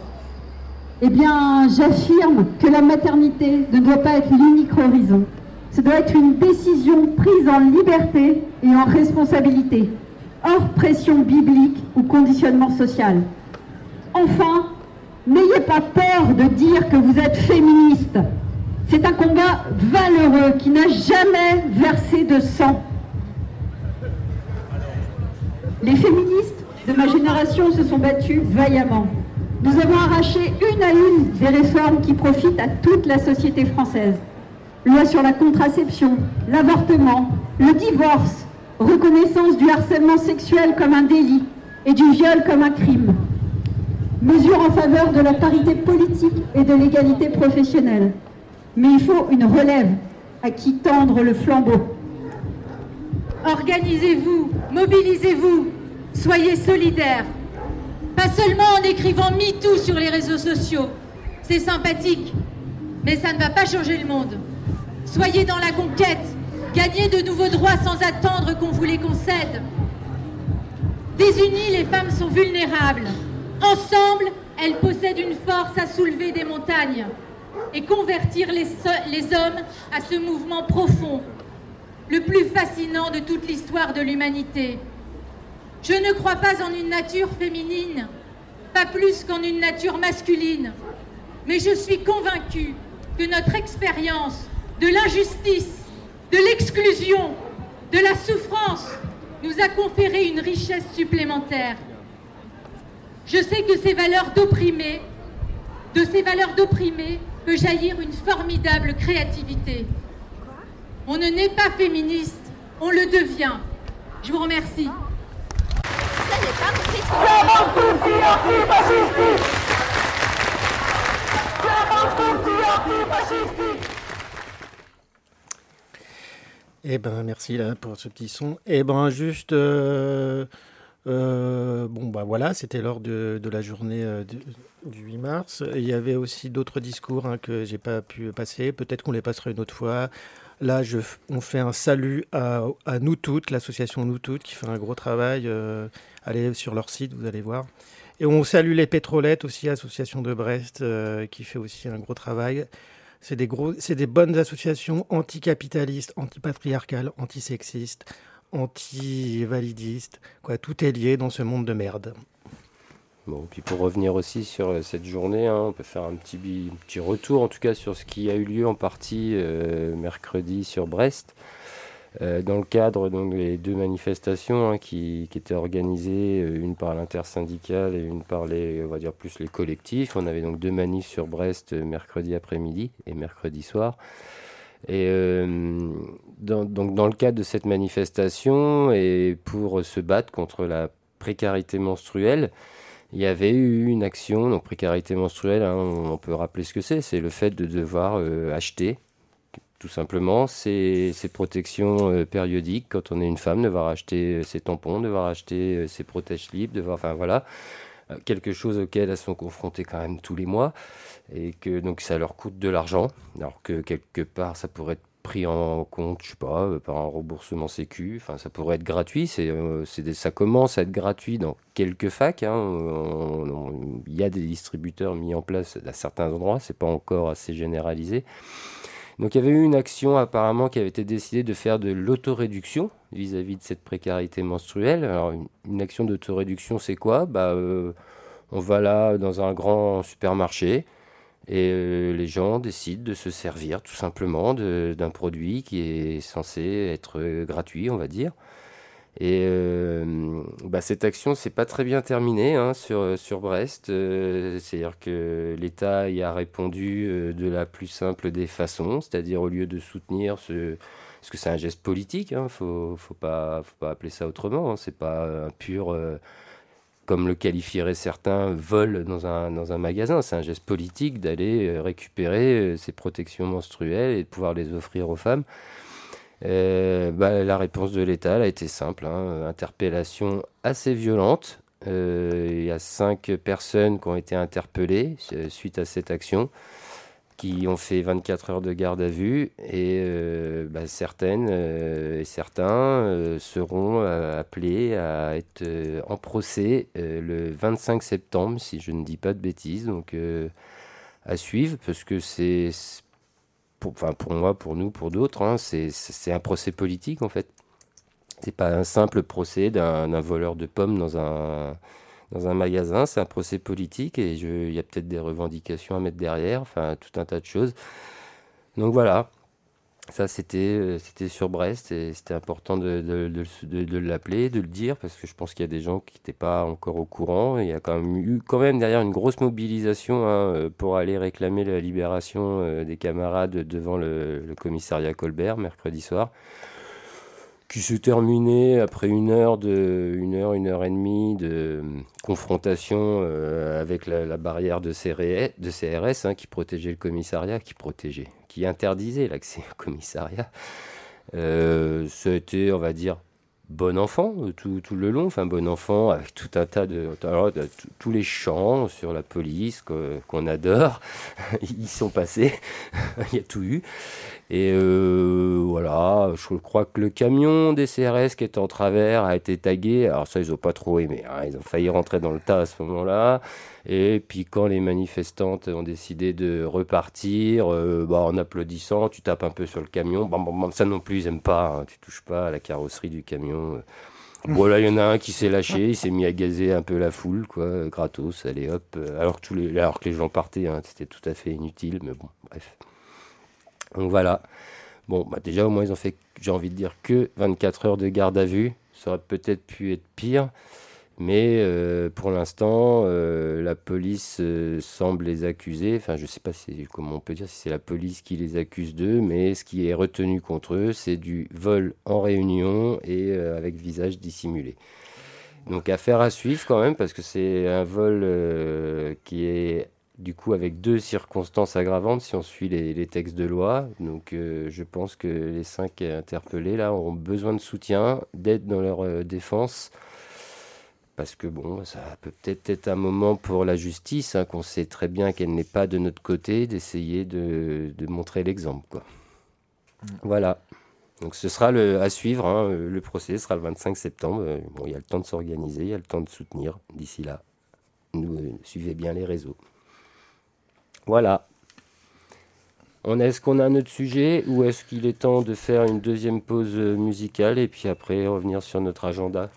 [SPEAKER 9] Eh bien, j'affirme que la maternité ne doit pas être l'unique horizon. Ce doit être une décision prise en liberté et en responsabilité, hors pression biblique ou conditionnement social. Enfin, n'ayez pas peur de dire que vous êtes féministe. C'est un combat valeureux qui n'a jamais versé de sang. Les féministes de ma génération se sont battus vaillamment. Nous avons arraché une à une des réformes qui profitent à toute la société française. Loi sur la contraception, l'avortement, le divorce, reconnaissance du harcèlement sexuel comme un délit et du viol comme un crime. Mesures en faveur de la parité politique et de l'égalité professionnelle. Mais il faut une relève à qui tendre le flambeau.
[SPEAKER 8] Organisez-vous, mobilisez-vous, soyez solidaires. Pas seulement en écrivant MeToo sur les réseaux sociaux. C'est sympathique, mais ça ne va pas changer le monde. Soyez dans la conquête, gagnez de nouveaux droits sans attendre qu'on vous les concède. Désunies, les femmes sont vulnérables. Ensemble, elles possèdent une force à soulever des montagnes et convertir les, hommes à ce mouvement profond, le plus fascinant de toute l'histoire de l'humanité. Je ne crois pas en une nature féminine, pas plus qu'en une nature masculine, mais je suis convaincue que notre expérience de l'injustice, de l'exclusion, de la souffrance nous a conféré une richesse supplémentaire. Je sais que ces valeurs d'opprimés, de ces valeurs d'opprimés peut jaillir une formidable créativité. On ne naît pas féministe, on le devient. Je vous remercie.
[SPEAKER 4] Eh ben merci là pour ce petit son. Eh ben juste euh, Euh, bon, bah voilà, c'était lors de, la journée euh, du, du 8 mars. Il y avait aussi d'autres discours hein, que j'ai pas pu passer. Peut-être qu'on les passera une autre fois. Là, je, on fait un salut à, Nous Toutes, l'association Nous Toutes, qui fait un gros travail. Allez sur leur site, vous allez voir. Et on salue les pétrolettes aussi, association de Brest, qui fait aussi un gros travail. C'est des, gros, c'est des bonnes associations anticapitalistes, antipatriarcales, antisexistes, anti-validistes. Quoi, tout est lié dans ce monde de merde.
[SPEAKER 2] Bon, puis pour revenir aussi sur euh, cette journée, hein, on peut faire un petit, petit retour en tout cas sur ce qui a eu lieu en partie euh, mercredi sur Brest. Euh, dans le cadre donc, des deux manifestations hein, qui, qui étaient organisées, euh, une par l'intersyndicale et une par les, on va dire plus les collectifs. On avait donc deux manifs sur Brest euh, mercredi après-midi et mercredi soir. Et dans, donc dans le cadre de cette manifestation et pour se battre contre la précarité menstruelle, il y avait eu une action, donc précarité menstruelle, hein, on, peut rappeler ce que c'est, c'est le fait de devoir acheter tout simplement ces, protections euh, périodiques quand on est une femme, devoir acheter euh, ses tampons, devoir acheter euh, ses protèges libres, devoir, enfin voilà, quelque chose auquel elles sont confrontées quand même tous les mois et que donc ça leur coûte de l'argent, alors que quelque part ça pourrait être pris en compte, je sais pas, par un remboursement sécu, enfin ça pourrait être gratuit, c'est, ça commence à être gratuit dans quelques facs, hein, il y a des distributeurs mis en place à certains endroits, c'est pas encore assez généralisé. Donc il y avait eu une action apparemment qui avait été décidée de faire de l'autoréduction vis-à-vis de cette précarité menstruelle. Alors une, action d'autoréduction c'est quoi? Bah, euh, On va là dans un grand supermarché et euh, les gens décident de se servir tout simplement d'un produit qui est censé être euh, gratuit on va dire. Et euh, bah, cette action s'est pas très bien terminée hein, sur, sur Brest. Euh, C'est-à-dire que l'État y a répondu euh, de la plus simple des façons, c'est-à-dire au lieu de soutenir ce... Parce que c'est un geste politique, il ne faut, faut, pas, faut pas appeler ça autrement. Hein, c'est pas un pur, comme le qualifieraient certains, vol dans un, dans un magasin. C'est un geste politique d'aller récupérer ces protections menstruelles et de pouvoir les offrir aux femmes. Euh, bah, la réponse de l'État a été simple, hein, interpellation assez violente. Euh, Il y a cinq personnes qui ont été interpellées euh, suite à cette action, qui ont fait 24 heures de garde à vue, et bah, certaines et certains seront appelés à être en procès le 25 septembre, si je ne dis pas de bêtises. Donc à suivre, parce que c'est pour, enfin pour moi, pour nous, pour d'autres, hein, c'est- un procès politique en fait. C'est pas un simple procès d'un voleur de pommes dans un, dans un magasin, c'est un procès politique et il y a peut-être des revendications à mettre derrière, enfin tout un tas de choses. Donc voilà, ça c'était euh, c'était sur Brest et c'était important de, de, de le- de- de l'appeler, de le dire, parce que je pense qu'il y a des gens qui n'étaient pas encore au courant. Il y a quand même eu quand même derrière une grosse mobilisation hein, euh, pour aller réclamer la libération euh, des camarades devant le, commissariat Colbert mercredi soir qui s'est terminé après une heure de une heure une heure et demie de confrontation avec la, barrière de CRS, CRS hein, qui protégeait le commissariat, qui protégeait, interdisait l'accès au commissariat. Euh, été, on va dire, bon enfant euh, tout, le long, enfin bon enfant avec tout un tas de, alors, tous- les chants sur la police qu'on adore, ils sont passés, il y a tout eu. Et euh, voilà, je crois que le camion des CRS qui était en travers a été tagué. Alors ça, ils n'ont pas trop aimé. hein. Ils ont failli rentrer dans le tas à ce moment-là. Et puis quand les manifestantes ont décidé de repartir, euh, bah, en applaudissant, tu tapes un peu sur le camion. Ça non plus, ils n'aiment pas. hein. Tu touches pas à la carrosserie du camion. Bon, là, il y en a un qui s'est lâché, il s'est mis à gazer un peu la foule, quoi, euh, gratos, allez hop. euh, Alors que, les, alors que les gens partaient, hein, c'était tout à fait inutile, mais bon, bref. Donc voilà. Bon, bah déjà, au moins, ils ont fait, j'ai envie de dire, que 24 heures de garde à vue. Ça aurait peut-être pu être pire. Mais euh, pour l'instant, euh, la police euh, semble les accuser. Enfin, je ne sais pas comment on peut dire si c'est la police qui les accuse d'eux, mais ce qui est retenu contre eux, c'est du vol en réunion et avec visage dissimulé. Donc affaire à suivre quand même, parce que c'est un vol qui est du coup avec deux circonstances aggravantes si on suit les, les textes de loi. Donc je pense que les cinq interpellés là auront besoin de soutien, d'aide dans leur défense parce que bon, ça peut peut-être être un moment pour la justice, hein, qu'on sait très bien qu'elle n'est pas de notre côté, d'essayer de, montrer l'exemple. Mm. Voilà. Donc ce sera à suivre, hein, le procès sera le 25 septembre. Bon, il y a le temps de s'organiser, il y a le temps de soutenir d'ici là. Nous, euh, suivez bien les réseaux. Voilà. On est-ce qu'on a un autre sujet ou est-ce qu'il est temps de faire une deuxième pause musicale et puis après revenir sur notre agenda?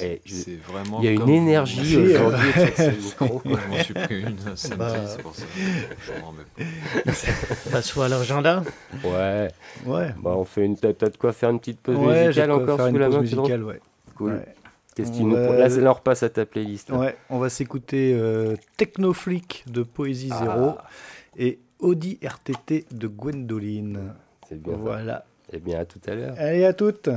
[SPEAKER 2] Eh, il y a une énergie aujourd'hui.
[SPEAKER 3] je m'en suis pris une
[SPEAKER 10] bah...
[SPEAKER 3] c'est pour ça. Je ça bah,
[SPEAKER 4] soit à l'agenda.
[SPEAKER 2] Ouais.
[SPEAKER 10] Ouais.
[SPEAKER 2] Bah, on fait une. T'as de quoi faire une petite pause
[SPEAKER 10] ouais,
[SPEAKER 2] musicale encore sous la main,
[SPEAKER 10] musicale, ouais.
[SPEAKER 2] Cool.
[SPEAKER 10] Ouais.
[SPEAKER 2] Qu'est-ce
[SPEAKER 10] on
[SPEAKER 2] repasse à ta playlist. Hein.
[SPEAKER 10] Ouais. On va s'écouter euh, Technoflic de Poésie.
[SPEAKER 2] Ah.
[SPEAKER 10] Zéro et Audi RTT de Gwendoline.
[SPEAKER 2] C'est bien.
[SPEAKER 10] Voilà.
[SPEAKER 2] Et bien, à tout à l'heure.
[SPEAKER 10] Allez, à toutes.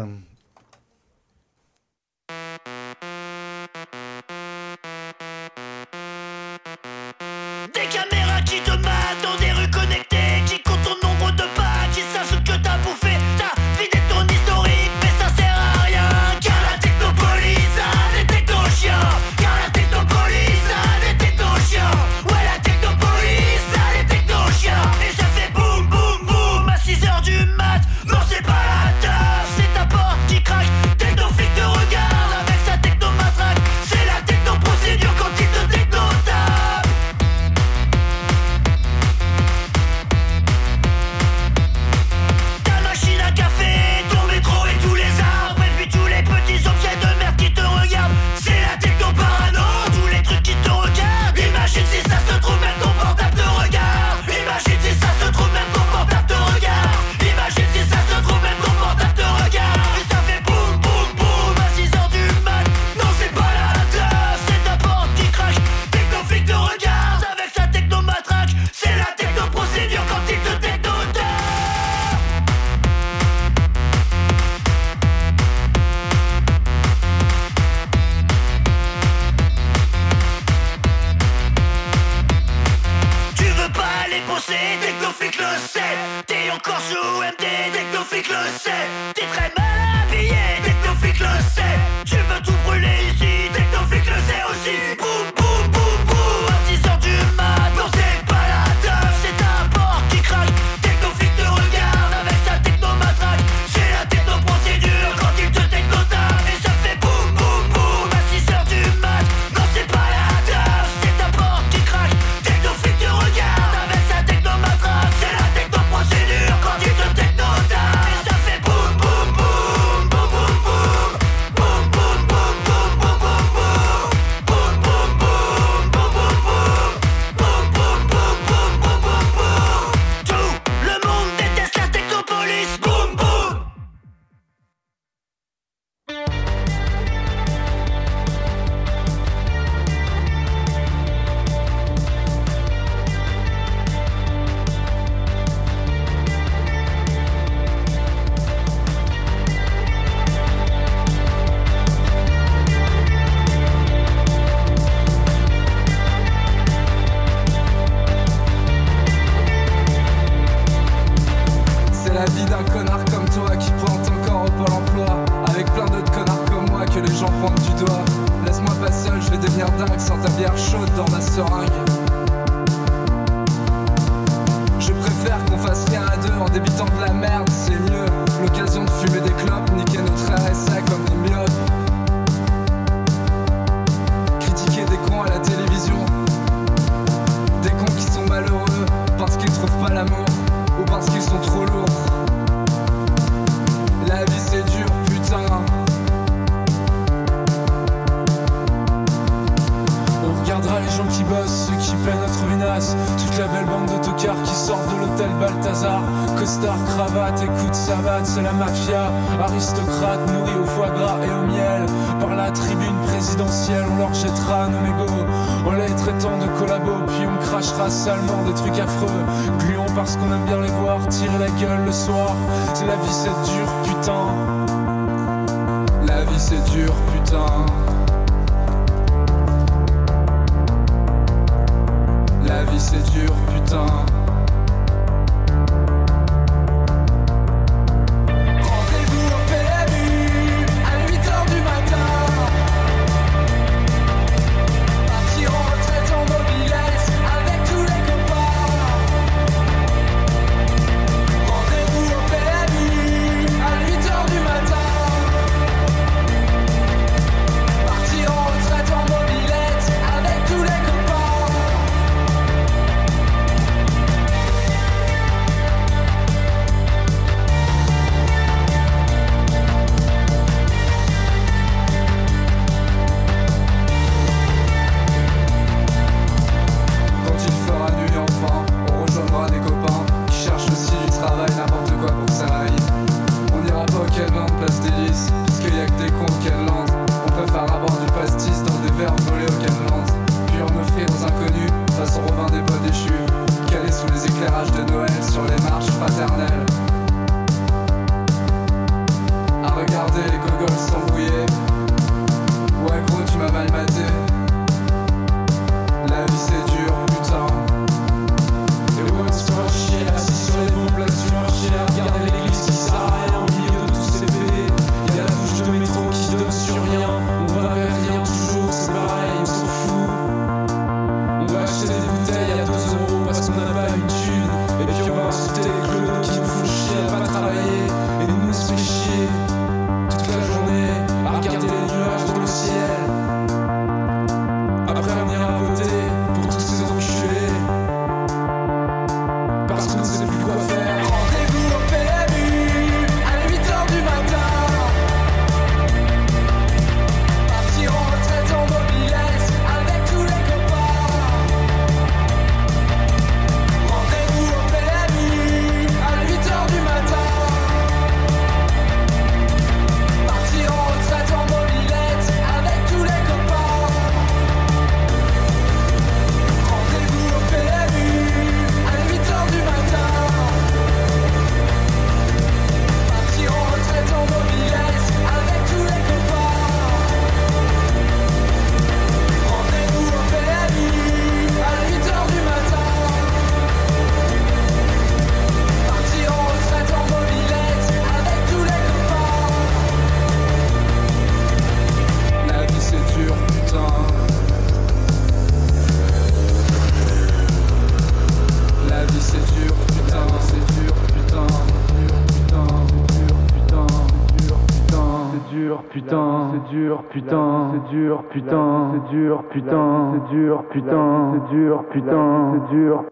[SPEAKER 11] Dur, putain, c'est dur.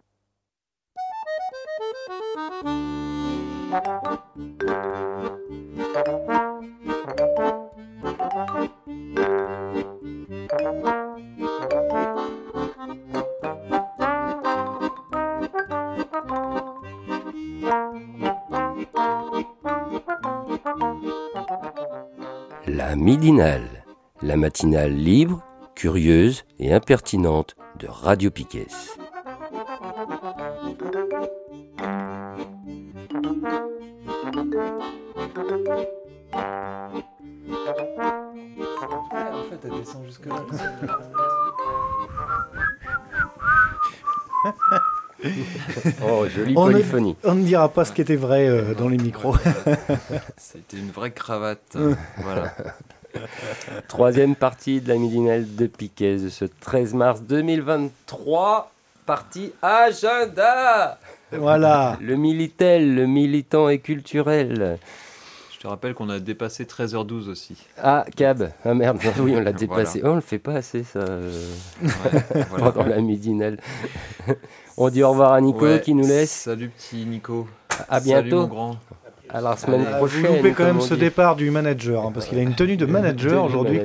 [SPEAKER 11] La
[SPEAKER 2] midinale, la matinale libre, curieuse et impertinente de Radio Piquet.
[SPEAKER 3] En fait, elle descend jusque là.
[SPEAKER 2] Oh, jolie
[SPEAKER 1] On ne-
[SPEAKER 2] polyphonie.
[SPEAKER 1] On ne dira pas ce qui était vrai euh, dans les micros.
[SPEAKER 3] C'était une vraie cravate. voilà.
[SPEAKER 2] Troisième partie de la midinale de Piquet de ce 13 mars 2023. Partie agenda
[SPEAKER 1] Voilà.
[SPEAKER 2] Le Militel, le militant et culturel.
[SPEAKER 3] Je te rappelle qu'on a dépassé 13h12 aussi.
[SPEAKER 2] Ah, Cab. Ah merde, oui, on l'a dépassé.
[SPEAKER 3] Voilà.
[SPEAKER 2] Oh, on le fait pas assez, ça. euh,
[SPEAKER 3] voilà.
[SPEAKER 2] Pendant la midinale. on dit au revoir à Nico
[SPEAKER 3] Ouais,
[SPEAKER 2] qui nous laisse.
[SPEAKER 3] Salut petit Nico.
[SPEAKER 2] À
[SPEAKER 3] Salut,
[SPEAKER 2] bientôt.
[SPEAKER 3] mon grand.
[SPEAKER 2] À la semaine
[SPEAKER 1] Ah,
[SPEAKER 2] prochaine.
[SPEAKER 1] Vous loupez quand même
[SPEAKER 2] comme
[SPEAKER 1] ce
[SPEAKER 2] dit.
[SPEAKER 1] départ du manager, hein, parce qu'il a une tenue de manager aujourd'hui.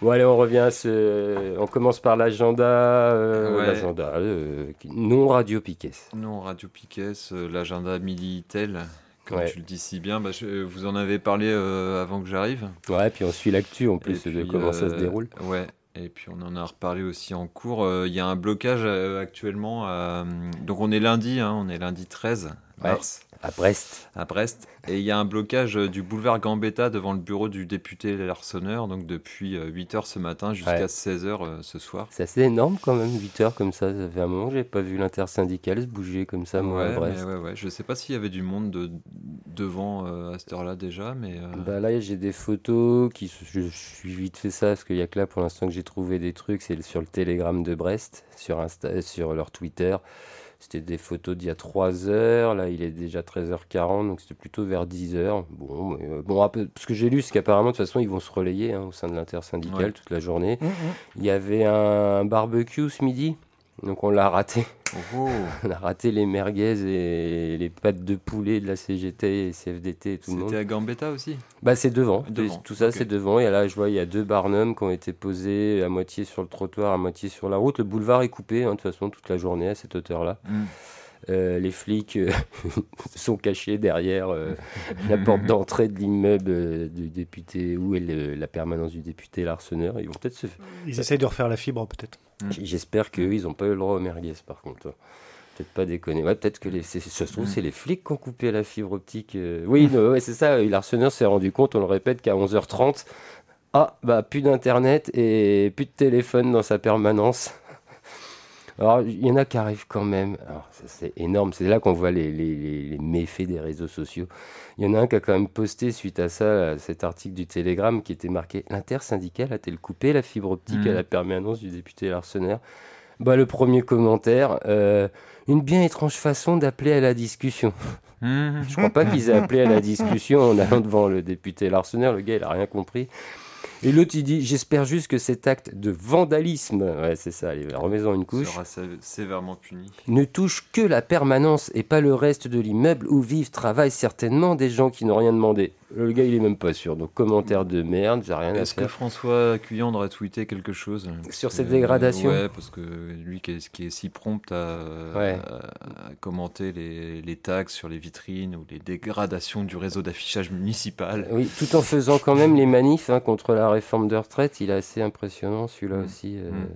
[SPEAKER 2] bon, allez, on revient à ce. On commence par l'agenda. euh,
[SPEAKER 3] Ouais.
[SPEAKER 2] L'agenda. euh, non Radio Piquet.
[SPEAKER 3] Non, Radio Piquet, euh, l'agenda Militel, comme
[SPEAKER 2] Ouais.
[SPEAKER 3] tu le dis si bien. Bah, je- vous en avez parlé euh, avant que j'arrive.
[SPEAKER 2] Ouais, puis on suit l'actu en plus de comment ça se
[SPEAKER 3] euh,
[SPEAKER 2] déroule.
[SPEAKER 3] Ouais. Et puis on en a reparlé aussi en cours. Euh, Il y a un blocage euh, actuellement. donc on est lundi, hein, on est lundi 13
[SPEAKER 2] Ouais.
[SPEAKER 3] mars.
[SPEAKER 2] À Brest.
[SPEAKER 3] À Brest. Et il y a un blocage euh, du boulevard Gambetta devant le bureau du député Larsonneur, donc depuis 8h ce matin jusqu'à
[SPEAKER 2] Ouais.
[SPEAKER 3] 16h ce soir.
[SPEAKER 2] C'est assez énorme quand même, 8 heures comme ça. Ça fait un moment que j'ai pas vu l'intersyndicale se bouger comme ça, moi, à Brest.
[SPEAKER 3] ouais, ouais. Je sais pas s'il y avait du monde de- devant euh, à cette heure-là déjà, mais. euh,
[SPEAKER 2] Bah là, j'ai des photos qui. Je, suis vite fait ça parce qu'il y a que là pour l'instant que j'ai trouvé des trucs. C'est sur le Telegram de Brest, sur, Insta, euh, sur leur Twitter. C'était des photos d'il y a 3 heures. Là, il est déjà 13h40, donc c'était plutôt vers 10h. Bon, mais, euh, bon, peu- ce que j'ai lu, c'est qu'apparemment, de toute façon, ils vont se relayer hein, au sein de l'intersyndicale
[SPEAKER 3] Ouais.
[SPEAKER 2] toute la journée.
[SPEAKER 1] Mhm.
[SPEAKER 2] Il y avait un barbecue ce midi, donc on l'a raté.
[SPEAKER 3] oh,
[SPEAKER 2] On a raté les merguez et les pâtes de poulet de la CGT et CFDT et tout le monde.
[SPEAKER 3] C'était à Gambetta aussi?
[SPEAKER 2] Bah c'est devant.
[SPEAKER 3] Devant,
[SPEAKER 2] Tout ça c'est devant. Et là je vois il y a deux barnums qui ont été posés à moitié sur le trottoir, à moitié sur la route. Le boulevard est coupé hein, de toute façon toute la journée à cette hauteur-là.
[SPEAKER 3] Mm.
[SPEAKER 2] Euh, les flics euh, sont cachés derrière euh, la porte d'entrée de l'immeuble du député où est le- la permanence du député Larsonneur. Ils vont peut-être se.
[SPEAKER 1] Ils essayent de refaire la fibre, peut-être.
[SPEAKER 2] J'espère qu'eux ils n'ont pas eu le droit aux merguez par contre. Toute peut-être pas déconner. Ouais, peut-être que les, ça se trouve, c'est les flics qui ont coupé la fibre optique. euh. Oui, ouais, c'est ça. L'arseneur s'est rendu compte, on le répète, qu'à 11h30, ah, bah, plus d'internet et plus de téléphone dans sa permanence. Alors, il y en a qui arrivent quand même. Alors, c'est énorme. C'est là qu'on voit les, les- les- les méfaits des réseaux sociaux. Il y en a un qui a quand même posté suite à ça, à cet article du Télégramme qui était marqué L'intersyndicale a-t-elle coupé la fibre optique à
[SPEAKER 3] Mhm.
[SPEAKER 2] la permanence du député Larsenaire bah, Le premier commentaire euh, Une bien étrange façon d'appeler à la discussion.
[SPEAKER 3] Mhm.
[SPEAKER 2] Je crois pas qu'ils aient appelé à la discussion en allant devant le député Larsenaire. Le gars, il a rien compris. Et l'autre, il dit J'espère juste que cet acte de vandalisme, ouais, c'est ça, allez, remets-en une couche,
[SPEAKER 3] Sera sé- sévèrement puni.
[SPEAKER 2] ne touche que la permanence et pas le reste de l'immeuble où vivent, travaillent certainement des gens qui n'ont rien demandé. Le gars, il est même pas sûr. Donc, commentaire de merde, j'ai rien à
[SPEAKER 3] Est-ce que
[SPEAKER 2] faire.
[SPEAKER 3] François Cuyandre a tweeté quelque chose
[SPEAKER 2] Sur cette
[SPEAKER 3] Euh,
[SPEAKER 2] dégradation
[SPEAKER 3] Ouais, parce que lui qui est, qui est si prompt à,
[SPEAKER 2] Ouais.
[SPEAKER 3] à- à commenter les, les tags sur les vitrines ou les dégradations du réseau d'affichage municipal.
[SPEAKER 2] Oui, tout en faisant quand même les manifs hein, contre la réforme de retraite, il est assez impressionnant celui-là
[SPEAKER 3] Mm.
[SPEAKER 2] aussi. euh.
[SPEAKER 3] Mm.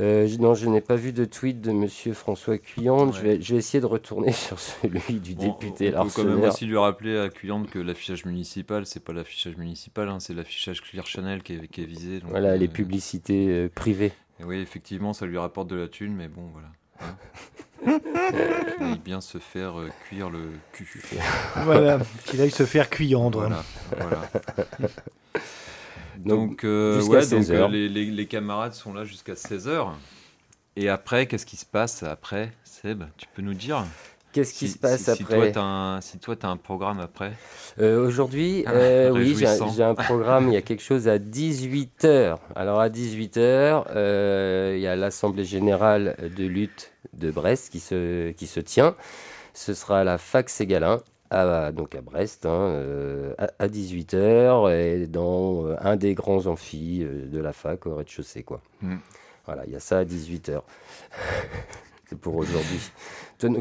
[SPEAKER 2] Euh, je- non, je n'ai pas vu de tweet de Monsieur François Cuyandre. Je, vais, je vais essayer de retourner sur celui du
[SPEAKER 3] Bon,
[SPEAKER 2] député
[SPEAKER 3] on peut quand même aussi lui rappeler à Cuyandre que l'affichage municipal, c'est pas l'affichage municipal, hein, c'est l'affichage Clear Channel qui est, qui est visé. donc,
[SPEAKER 2] Voilà, les
[SPEAKER 3] euh,
[SPEAKER 2] publicités euh, privées.
[SPEAKER 3] et oui, effectivement, ça lui rapporte de la thune, mais bon, voilà. hein. Il aille bien se faire euh, cuire le cul.
[SPEAKER 1] Voilà, qu'il aille se faire.
[SPEAKER 3] Voilà, voilà.
[SPEAKER 2] Donc,
[SPEAKER 3] Donc, euh,
[SPEAKER 2] jusqu'à
[SPEAKER 3] ouais, donc
[SPEAKER 2] 16
[SPEAKER 3] euh, les, les- les camarades sont là jusqu'à 16h. Et après, qu'est-ce qui se passe après Seb, tu peux nous dire?
[SPEAKER 2] Qu'est-ce qui
[SPEAKER 3] Si-
[SPEAKER 2] se passe
[SPEAKER 3] si, Si toi,
[SPEAKER 2] après?
[SPEAKER 3] tu as, un, si programme après?
[SPEAKER 2] Euh, Aujourd'hui,
[SPEAKER 3] Ah,
[SPEAKER 2] euh, oui, j'ai un, programme, il y a quelque chose à 18h. Alors à 18h, il y a l'Assemblée générale de lutte de Brest qui se, qui se tient. Ce sera à la fac Ségalin, à, donc à Brest, hein, euh, à, à 18h, et dans euh, un des grands amphis euh, de la fac au rez-de-chaussée. quoi.
[SPEAKER 3] Mm.
[SPEAKER 2] Voilà, il y a ça à 18h. C'est pour aujourd'hui.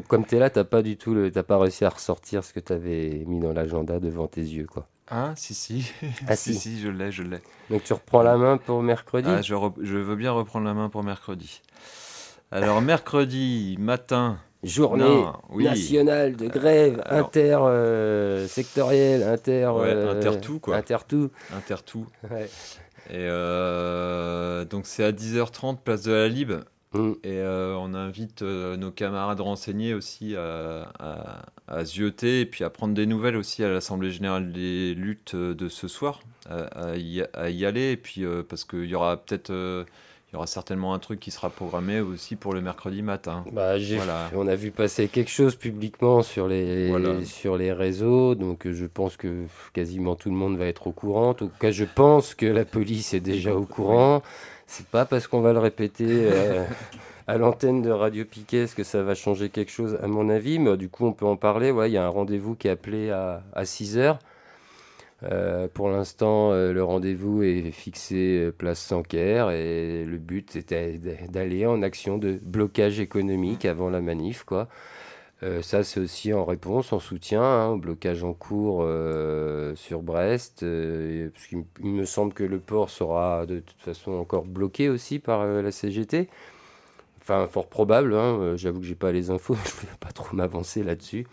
[SPEAKER 2] Comme tu es là, tu n'as pas du tout le, t'as pas réussi à ressortir ce que tu avais mis dans l'agenda devant tes yeux. quoi.
[SPEAKER 3] Ah, si, si.
[SPEAKER 2] Ah,
[SPEAKER 3] si,
[SPEAKER 2] si.
[SPEAKER 3] si, je l'ai, je l'ai.
[SPEAKER 2] Donc tu reprends la main pour mercredi?
[SPEAKER 3] Ah, je veux bien reprendre la main pour mercredi. Alors, mercredi matin.
[SPEAKER 2] Journée
[SPEAKER 3] Non, oui.
[SPEAKER 2] nationale de grève
[SPEAKER 3] Alors-
[SPEAKER 2] inter-sectorielle, inter...
[SPEAKER 3] Ouais,
[SPEAKER 2] euh,
[SPEAKER 3] inter-tout, quoi.
[SPEAKER 2] Inter-tout.
[SPEAKER 3] Intertout.
[SPEAKER 2] Ouais.
[SPEAKER 3] Et euh, donc c'est à 10h30, place de la Lib.
[SPEAKER 2] Mm.
[SPEAKER 3] Et euh, on invite euh, nos camarades renseignés aussi à, à, à zioter et puis à prendre des nouvelles aussi à l'Assemblée Générale des luttes euh, de ce soir, à, à y, y aller. Et puis euh, parce qu'il y aura peut-être, euh, il y aura certainement un truc qui sera programmé aussi pour le mercredi matin.
[SPEAKER 2] Bah,
[SPEAKER 3] Voilà.
[SPEAKER 2] On a vu passer quelque chose publiquement sur les,
[SPEAKER 3] Voilà.
[SPEAKER 2] sur les réseaux, donc euh, je pense que quasiment tout le monde va être au courant. En tout cas, je pense que la police est déjà au courant. C'est pas parce qu'on va le répéter euh, à l'antenne de Radio Piquet que ça va changer quelque chose, à mon avis, mais du coup, on peut en parler. Ouais, il y a un rendez-vous qui est appelé à, à 6 heures. Euh, pour l'instant, euh, le rendez-vous est fixé euh, place Sanquer et le but était d'aller en action de blocage économique avant la manif. Euh, ça, c'est aussi en réponse, en soutien hein, au blocage en cours sur Brest. parce il me semble que le port sera de toute façon encore bloqué aussi par la CGT. Enfin, fort probable. hein, J'avoue que j'ai pas les infos, je ne peux pas trop m'avancer là-dessus.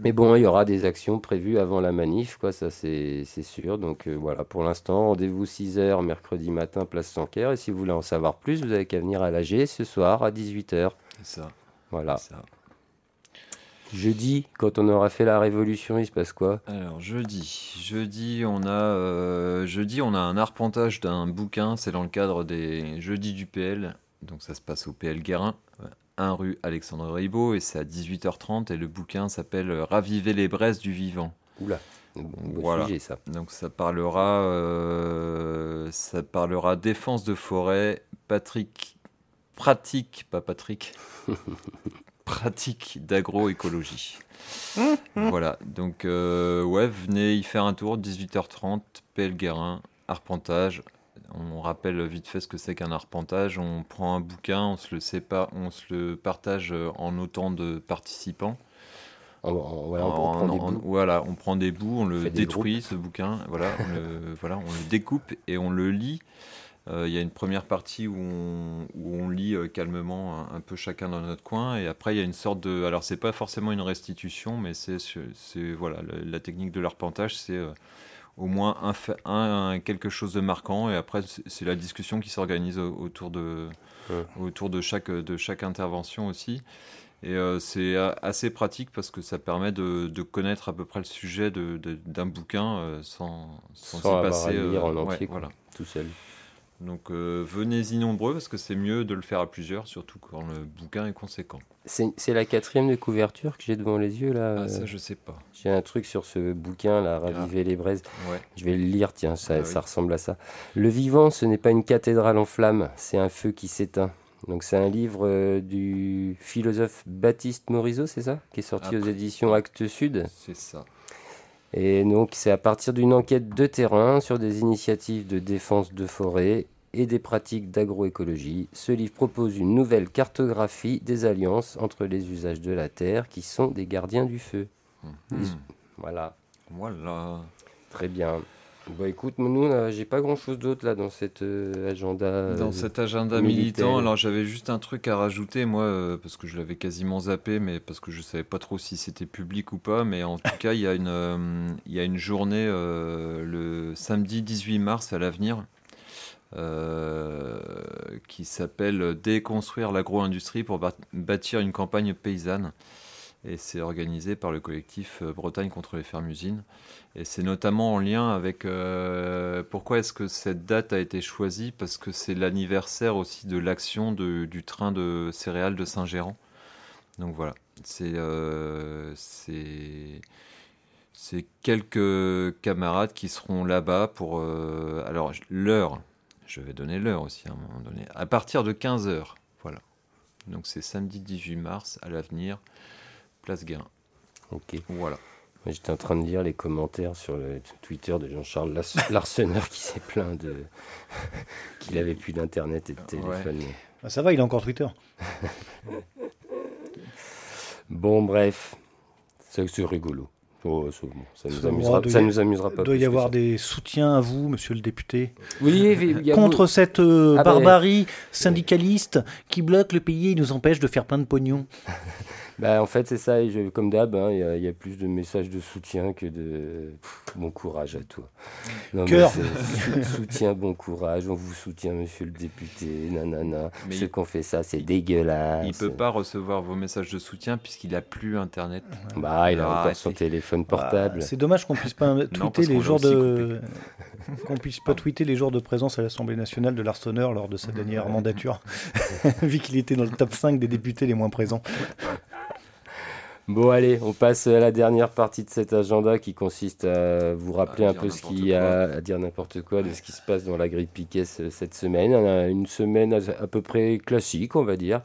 [SPEAKER 2] Mais bon, il y aura des actions prévues avant la manif, quoi, ça c'est sûr. Donc euh, voilà, pour l'instant, rendez-vous 6h mercredi matin, place Sanquer. Et si vous voulez en savoir plus, vous avez qu'à venir à l'AG ce soir à 18h.
[SPEAKER 3] C'est ça.
[SPEAKER 2] Voilà.
[SPEAKER 3] ça.
[SPEAKER 2] Jeudi, quand on aura fait la révolution, il se passe quoi?
[SPEAKER 3] Alors jeudi, jeudi on a euh, jeudi on a un arpentage d'un bouquin, c'est dans le cadre des jeudis du PL, donc ça se passe au PL Guérin, 1 rue Alexandre Ribot et c'est à 18h30 et le bouquin s'appelle Raviver les braises du vivant.
[SPEAKER 2] Oula, beau
[SPEAKER 3] Voilà.
[SPEAKER 2] sujet ça.
[SPEAKER 3] Donc ça parlera euh, ça parlera défense de forêt, Patrick pratique, pas Patrick. pratique d'agroécologie. voilà, donc euh, ouais, venez y faire un tour, 18h30, PL Guérin, arpentage. On rappelle vite fait ce que c'est qu'un arpentage. On prend un bouquin, on se le sépare, on se le partage euh, en autant de participants.
[SPEAKER 2] En- en- voilà, on
[SPEAKER 3] En-
[SPEAKER 2] prend des bouts.
[SPEAKER 3] voilà, on prend des bouts, on le détruit ce bouquin, voilà, on le, voilà, on le découpe et on le lit Euh, Il y a une première partie où on, où on lit euh, calmement un, un peu chacun dans notre coin, et après il y a une sorte de, alors c'est pas forcément une restitution, mais c'est c'est- voilà la, la technique de l'arpentage, c'est euh, au moins un, fa- un- un- quelque chose de marquant, et après c'est la discussion qui s'organise au- autour de autour de chaque de chaque intervention aussi. Et euh, c'est assez pratique parce que ça permet de, de connaître à peu près le sujet de- de- d'un bouquin euh, sans, sans,
[SPEAKER 2] Sans
[SPEAKER 3] y passer euh,
[SPEAKER 2] en
[SPEAKER 3] ouais,
[SPEAKER 2] entier, quoi,
[SPEAKER 3] voilà.
[SPEAKER 2] tout seul.
[SPEAKER 3] Donc euh, venez-y nombreux parce que c'est mieux de le faire à plusieurs, surtout quand le bouquin est conséquent.
[SPEAKER 2] C'est la quatrième de couverture que j'ai devant les yeux là.
[SPEAKER 3] Ah, ça,
[SPEAKER 2] euh,
[SPEAKER 3] je sais pas.
[SPEAKER 2] J'ai un truc sur ce bouquin là, Raviver les braises.
[SPEAKER 3] Ouais.
[SPEAKER 2] Je vais le lire, tiens, ça,
[SPEAKER 3] Ah oui.
[SPEAKER 2] ça ressemble à ça. Le vivant, ce n'est pas une cathédrale en flammes, c'est un feu qui s'éteint. Donc c'est un livre euh, du philosophe Baptiste Morisot, c'est ça Qui est sorti aux
[SPEAKER 3] Après.
[SPEAKER 2] éditions Actes Sud.
[SPEAKER 3] C'est ça.
[SPEAKER 2] Et donc c'est à partir d'une enquête de terrain sur des initiatives de défense de forêt et des pratiques d'agroécologie. Ce livre propose une nouvelle cartographie des alliances entre les usages de la terre qui sont des gardiens du feu.
[SPEAKER 3] Mhm.
[SPEAKER 2] Ils- Voilà.
[SPEAKER 3] Voilà.
[SPEAKER 2] Très bien. Bon, écoute, nous, euh, j'ai pas grand chose d'autre là dans cet euh, agenda. euh,
[SPEAKER 3] Dans cet agenda
[SPEAKER 2] militaire.
[SPEAKER 3] militant, alors j'avais juste un truc à rajouter, moi, euh, parce que je l'avais quasiment zappé, mais parce que je savais pas trop si c'était public ou pas. Mais en tout cas, il y a une, y a une journée le samedi 18 mars à l'avenir. qui s'appelle Déconstruire l'agro-industrie pour bâtir une campagne paysanne. Et c'est organisé par le collectif euh, Bretagne contre les fermes-usines. Et c'est notamment en lien avec euh, pourquoi est-ce que cette date a été choisie? Parce que c'est l'anniversaire aussi de l'action du train de céréales de Saint-Géran. Donc voilà, c'est euh, quelques camarades qui seront là-bas pour euh, alors l'heure. Je vais donner l'heure aussi à un moment donné. À partir de 15 h voilà. Donc c'est samedi 18 mars à l'avenir, place Guérin.
[SPEAKER 2] Ok.
[SPEAKER 3] Voilà.
[SPEAKER 2] J'étais en train de lire les commentaires sur le Twitter de Jean-Charles Larseneur qui s'est plaint de qu'il avait plus d'internet et de téléphone.
[SPEAKER 1] Ah, ça va, il a encore Twitter.
[SPEAKER 2] Bon, bref, c'est rigolo. Oh, bon, ça nous amusera,
[SPEAKER 1] doit
[SPEAKER 2] ça nous amusera pas.
[SPEAKER 1] doit
[SPEAKER 2] plus
[SPEAKER 1] y avoir des soutiens à vous, monsieur le député.
[SPEAKER 2] Oui, il y a
[SPEAKER 1] Contre cette euh,
[SPEAKER 2] Ah ben-
[SPEAKER 1] barbarie syndicaliste qui bloque le pays et nous empêche de faire plein de pognon.
[SPEAKER 2] Bah, en fait, c'est ça. et je- comme d'hab, hein, il y a- il y, a plus de messages de soutien que de Pff, bon courage à toi. Non, mais
[SPEAKER 1] Cœur.
[SPEAKER 2] c'est sou- Soutien, bon courage. On vous soutient, monsieur le député. Nanana.
[SPEAKER 3] Mais
[SPEAKER 2] Ceux
[SPEAKER 3] il-
[SPEAKER 2] qui ont fait ça, c'est dégueulasse.
[SPEAKER 3] Il peut pas recevoir vos messages de soutien puisqu'il a plus internet.
[SPEAKER 2] Bah, il a
[SPEAKER 3] Alors,
[SPEAKER 2] encore son téléphone portable.
[SPEAKER 1] C'est dommage qu'on puisse pas tweeter
[SPEAKER 3] parce qu'on
[SPEAKER 1] les
[SPEAKER 3] l'a
[SPEAKER 1] jours
[SPEAKER 3] aussi
[SPEAKER 1] de qu'on puisse pas tweeter les jours de présence à l'Assemblée nationale de l'Arseneur lors de sa dernière mandature, vu qu'il était dans le top 5 des députés les moins présents.
[SPEAKER 2] Bon, allez, on passe à la dernière partie de cet agenda qui consiste à vous rappeler
[SPEAKER 3] À
[SPEAKER 2] un peu ce qu'il y a à dire n'importe quoi de ce qui se passe dans la grille Piquet ce- cette semaine. On a une semaine à, peu près classique, on va dire.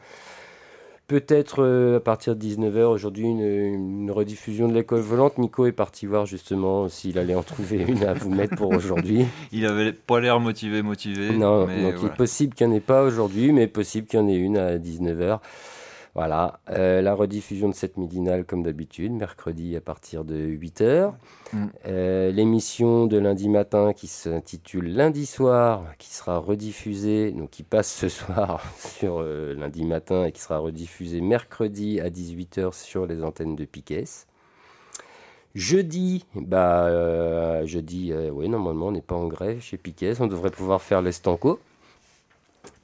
[SPEAKER 2] Peut-être euh, à partir de 19h aujourd'hui une, une rediffusion de l'école volante. Nico est parti voir justement s'il allait en trouver une à vous mettre pour aujourd'hui.
[SPEAKER 3] Il avait pas l'air motivé, motivé.
[SPEAKER 2] Non,
[SPEAKER 3] mais
[SPEAKER 2] donc il est possible qu'il n'y en ait pas aujourd'hui, mais possible qu'il y en ait une à 19h. Voilà, Euh, la rediffusion de cette midinale comme d'habitude, mercredi à partir de 8h.
[SPEAKER 3] Mm.
[SPEAKER 2] Euh, L'émission de lundi matin qui s'intitule Lundi soir, qui sera rediffusée, donc qui passe ce soir sur euh, lundi matin et qui sera rediffusée mercredi à 18h sur les antennes de Piquet. Jeudi, bah, jeudi, oui, normalement, on n'est pas en grève chez Piquet, on devrait pouvoir faire l'estanco.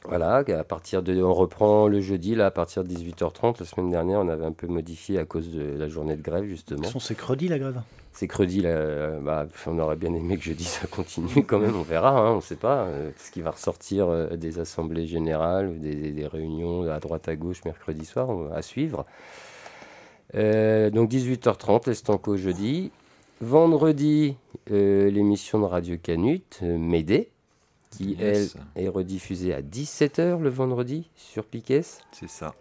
[SPEAKER 2] Voilà, à partir de, on reprend le jeudi, là, à partir de 18h30. La semaine dernière, on avait un peu modifié à cause de la journée de grève, justement.
[SPEAKER 1] C'est credi la grève?
[SPEAKER 2] C'est credi, là, euh, bah, on aurait bien aimé que jeudi ça continue quand même, on verra, hein, on ne sait pas euh, ce qui va ressortir euh, des assemblées générales, ou des, des- des réunions à droite à gauche mercredi soir, à suivre. Euh, donc 18h30, l'estanco jeudi. Vendredi, l'émission de Radio Canut, Médée, qui
[SPEAKER 3] Yes.
[SPEAKER 2] elle est rediffusée à 17h le vendredi sur Piquet.
[SPEAKER 3] C'est ça.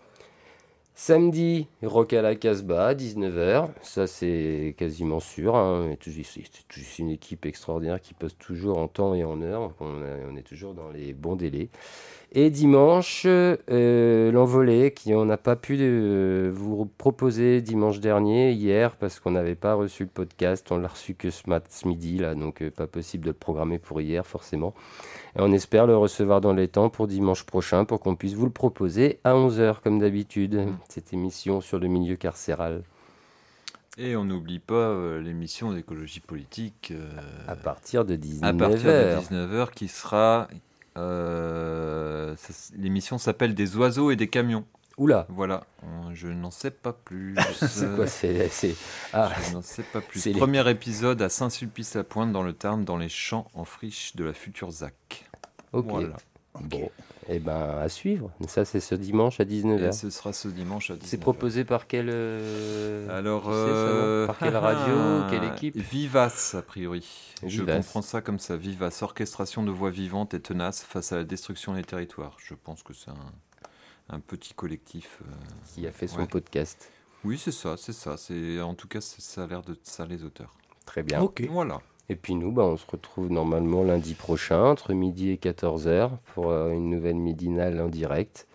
[SPEAKER 2] Samedi, Rock la Casbah, 19h. Ça, c'est quasiment sûr. hein. C'est une équipe extraordinaire qui poste toujours en temps et en heure. On, est- toujours dans les bons délais. Et dimanche, euh, l'envolée, qui on n'a pas pu euh, vous proposer dimanche dernier, hier, parce qu'on n'avait pas reçu le podcast. On l'a reçu que ce, mat- ce midi, donc euh, pas possible de le programmer pour hier, forcément. Et on espère le recevoir dans les temps pour dimanche prochain, pour qu'on puisse vous le proposer à 11h, comme d'habitude, cette émission sur le milieu carcéral.
[SPEAKER 3] Et on n'oublie pas euh, l'émission d'écologie politique. euh,
[SPEAKER 2] À partir de
[SPEAKER 3] à partir de
[SPEAKER 2] 19h.
[SPEAKER 3] 19h qui sera. euh, L'émission s'appelle Des oiseaux et des camions.
[SPEAKER 2] Oula
[SPEAKER 3] Voilà, On- je n'en sais pas plus.
[SPEAKER 2] C'est quoi c'est. Ah,
[SPEAKER 3] Je n'en sais pas plus.
[SPEAKER 2] les-
[SPEAKER 3] Premier épisode à Saint-Sulpice-la-Pointe dans le Tarn, dans les champs en friche de la future ZAC.
[SPEAKER 2] Ok.
[SPEAKER 3] Voilà.
[SPEAKER 2] Bon, et ben à suivre. Ça, c'est ce dimanche à 19h.
[SPEAKER 3] Et ce sera ce dimanche à 19h.
[SPEAKER 2] C'est proposé par quelle euh,
[SPEAKER 3] Alors,
[SPEAKER 2] tu sais
[SPEAKER 3] euh,
[SPEAKER 2] par quelle radio, quelle équipe
[SPEAKER 3] Vivace, a priori. Je comprends ça comme ça. Vivace, orchestration de voix vivantes et tenaces face à la destruction des territoires. Je pense que c'est un, un petit collectif. euh,
[SPEAKER 2] Qui a fait son
[SPEAKER 3] ouais.
[SPEAKER 2] podcast.
[SPEAKER 3] Oui, c'est ça, c'est ça. C'est en tout cas, ça a l'air de ça les auteurs.
[SPEAKER 2] Très bien.
[SPEAKER 1] Ok.
[SPEAKER 3] Voilà.
[SPEAKER 2] Et puis nous, bah, on se retrouve normalement lundi prochain, entre midi et 14h, pour euh, une nouvelle midinale en direct.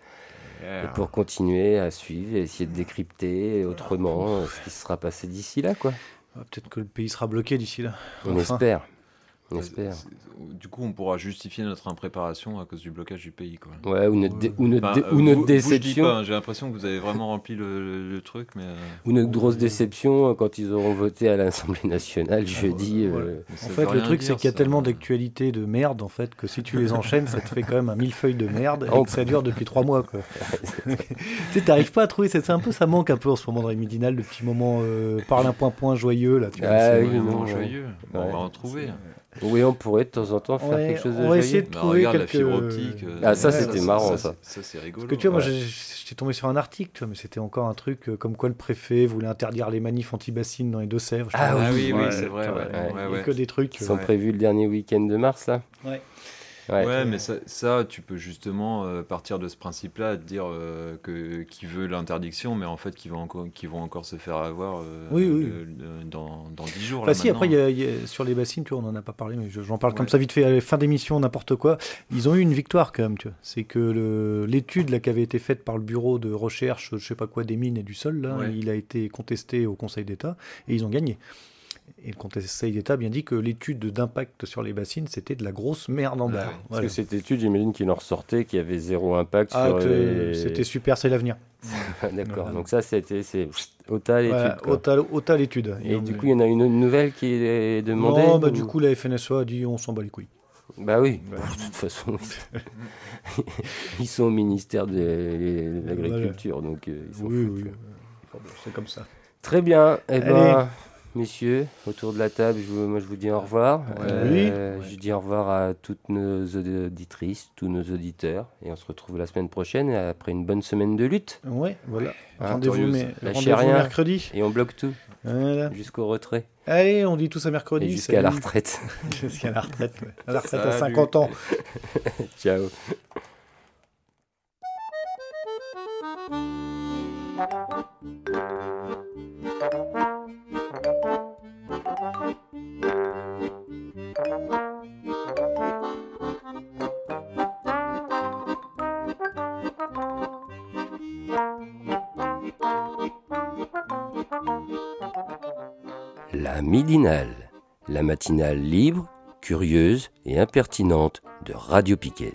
[SPEAKER 2] Et pour continuer à suivre et essayer de décrypter autrement euh, ce qui se sera passé d'ici là, quoi.
[SPEAKER 1] Ah, Peut-être que le pays sera bloqué d'ici là.
[SPEAKER 2] On
[SPEAKER 1] Enfin.
[SPEAKER 2] espère. On espère.
[SPEAKER 3] Du coup, on pourra justifier notre impréparation à cause du blocage du pays. Quoi.
[SPEAKER 2] Ouais, ou notre, dé- ou notre,
[SPEAKER 3] Enfin,
[SPEAKER 2] dé-
[SPEAKER 3] euh,
[SPEAKER 2] ou
[SPEAKER 3] vous-
[SPEAKER 2] notre
[SPEAKER 3] vous, je dis
[SPEAKER 2] déception.
[SPEAKER 3] hein, J'ai l'impression que vous avez vraiment rempli le, le- le truc, mais. euh,
[SPEAKER 2] Ou notre grosse déception euh, quand ils auront voté à l'Assemblée nationale jeudi.
[SPEAKER 1] Voilà.
[SPEAKER 2] euh,
[SPEAKER 1] En
[SPEAKER 3] veut
[SPEAKER 1] fait, le truc, c'est qu'il y a
[SPEAKER 3] ça.
[SPEAKER 1] tellement d'actualités de merde, en fait, que si tu les enchaînes, ça te fait quand même un millefeuille de merde et que ça dure depuis trois mois, quoi. tu sais, t'arrives pas à trouver, c'est un peu, ça manque un peu en ce moment dans les midinales, le petit moment euh, parle un point point joyeux, là. Tu vois,
[SPEAKER 2] Ah
[SPEAKER 1] c'est-
[SPEAKER 2] oui,
[SPEAKER 3] vraiment
[SPEAKER 2] non,
[SPEAKER 3] joyeux.
[SPEAKER 2] ouais.
[SPEAKER 3] On va en trouver.
[SPEAKER 2] Oui, on pourrait de temps en temps faire
[SPEAKER 1] Ouais,
[SPEAKER 2] quelque chose de
[SPEAKER 1] on va essayer de
[SPEAKER 3] Bah,
[SPEAKER 1] trouver
[SPEAKER 3] regarde la
[SPEAKER 1] quelques...
[SPEAKER 3] fibre optique. euh,
[SPEAKER 2] Ah, ça,
[SPEAKER 1] Ouais,
[SPEAKER 2] c'était
[SPEAKER 3] c'est-
[SPEAKER 2] marrant, ça.
[SPEAKER 3] Ça, c'est rigolo.
[SPEAKER 1] Parce que tu vois, moi,
[SPEAKER 2] Ouais.
[SPEAKER 1] j'étais tombé sur un article, tu vois, mais c'était encore un truc euh, comme quoi le préfet voulait interdire les manifs anti-bassines dans les Deux-Sèvres.
[SPEAKER 2] Ah
[SPEAKER 3] Ah
[SPEAKER 2] oui,
[SPEAKER 3] oui, c'est vrai.
[SPEAKER 1] putain,
[SPEAKER 3] Ouais,
[SPEAKER 2] ouais,
[SPEAKER 3] ouais,
[SPEAKER 1] il y a que des trucs.
[SPEAKER 2] Qui sont
[SPEAKER 1] ouais.
[SPEAKER 2] prévus le dernier week-end de mars, là
[SPEAKER 1] Ouais.
[SPEAKER 2] Ouais.
[SPEAKER 3] Ouais, mais ça, ça, tu peux justement euh, partir de ce principe-là, de dire euh, que qui veut l'interdiction, mais en fait, qui vont encore, qui vont encore se faire avoir euh,
[SPEAKER 1] Oui, oui.
[SPEAKER 3] dans, dans 10 jours.
[SPEAKER 1] Enfin,
[SPEAKER 3] là,
[SPEAKER 1] si, après, y a- y a- sur les bassines, tu vois, on en a pas parlé, mais je- j'en parle comme ça vite fait, à la fin d'émission, n'importe quoi. Ils ont eu une victoire quand même, tu vois. C'est que l'étude là, qui avait été faite par le bureau de recherche, je sais pas quoi, des mines et du sol, là,
[SPEAKER 3] Ouais.
[SPEAKER 1] il a été contesté au Conseil d'État et ils ont gagné. Et le Conseil d'État a bien dit que l'étude d'impact sur les bassines, c'était de la grosse merde en
[SPEAKER 3] ouais.
[SPEAKER 2] Parce
[SPEAKER 1] Voilà.
[SPEAKER 2] que cette étude, j'imagine qu'il en ressortait, qu'il y avait zéro impact
[SPEAKER 1] Ah,
[SPEAKER 2] sur les...
[SPEAKER 1] c'était super, c'est l'avenir.
[SPEAKER 2] D'accord,
[SPEAKER 1] Voilà.
[SPEAKER 2] donc ça, c'était c'est ota l'étude. Et
[SPEAKER 1] on-
[SPEAKER 2] du coup, il y en a une nouvelle qui est demandée
[SPEAKER 1] non, bah,
[SPEAKER 2] ou-
[SPEAKER 1] du coup, la FNSEA a dit on s'en bat les couilles.
[SPEAKER 2] Bah oui,
[SPEAKER 1] Ouais.
[SPEAKER 2] de toute façon, ils sont au ministère de, l'Agriculture, donc euh, ils s'en
[SPEAKER 1] Oui, oui. c'est comme ça.
[SPEAKER 2] Très bien, eh
[SPEAKER 1] Allez.
[SPEAKER 2] Messieurs, autour de la table, je vous- moi je vous dis au revoir. Euh,
[SPEAKER 1] Oui.
[SPEAKER 2] Je dis au revoir à toutes nos auditrices, tous nos auditeurs, et on se retrouve la semaine prochaine après une bonne semaine de lutte.
[SPEAKER 1] Ouais, voilà.
[SPEAKER 2] Hein,
[SPEAKER 1] rendez-vous mais- mercredi.
[SPEAKER 2] Et on bloque tout
[SPEAKER 1] Voilà.
[SPEAKER 2] jusqu'au retrait
[SPEAKER 1] Allez, on dit tous à mercredi.
[SPEAKER 2] jusqu'à la retraite.
[SPEAKER 1] Jusqu'à la retraite. ouais. À la retraite à
[SPEAKER 3] Salut.
[SPEAKER 1] 50 ans.
[SPEAKER 2] Ciao. La midinale, la matinale libre, curieuse et impertinente de Radio Piquet.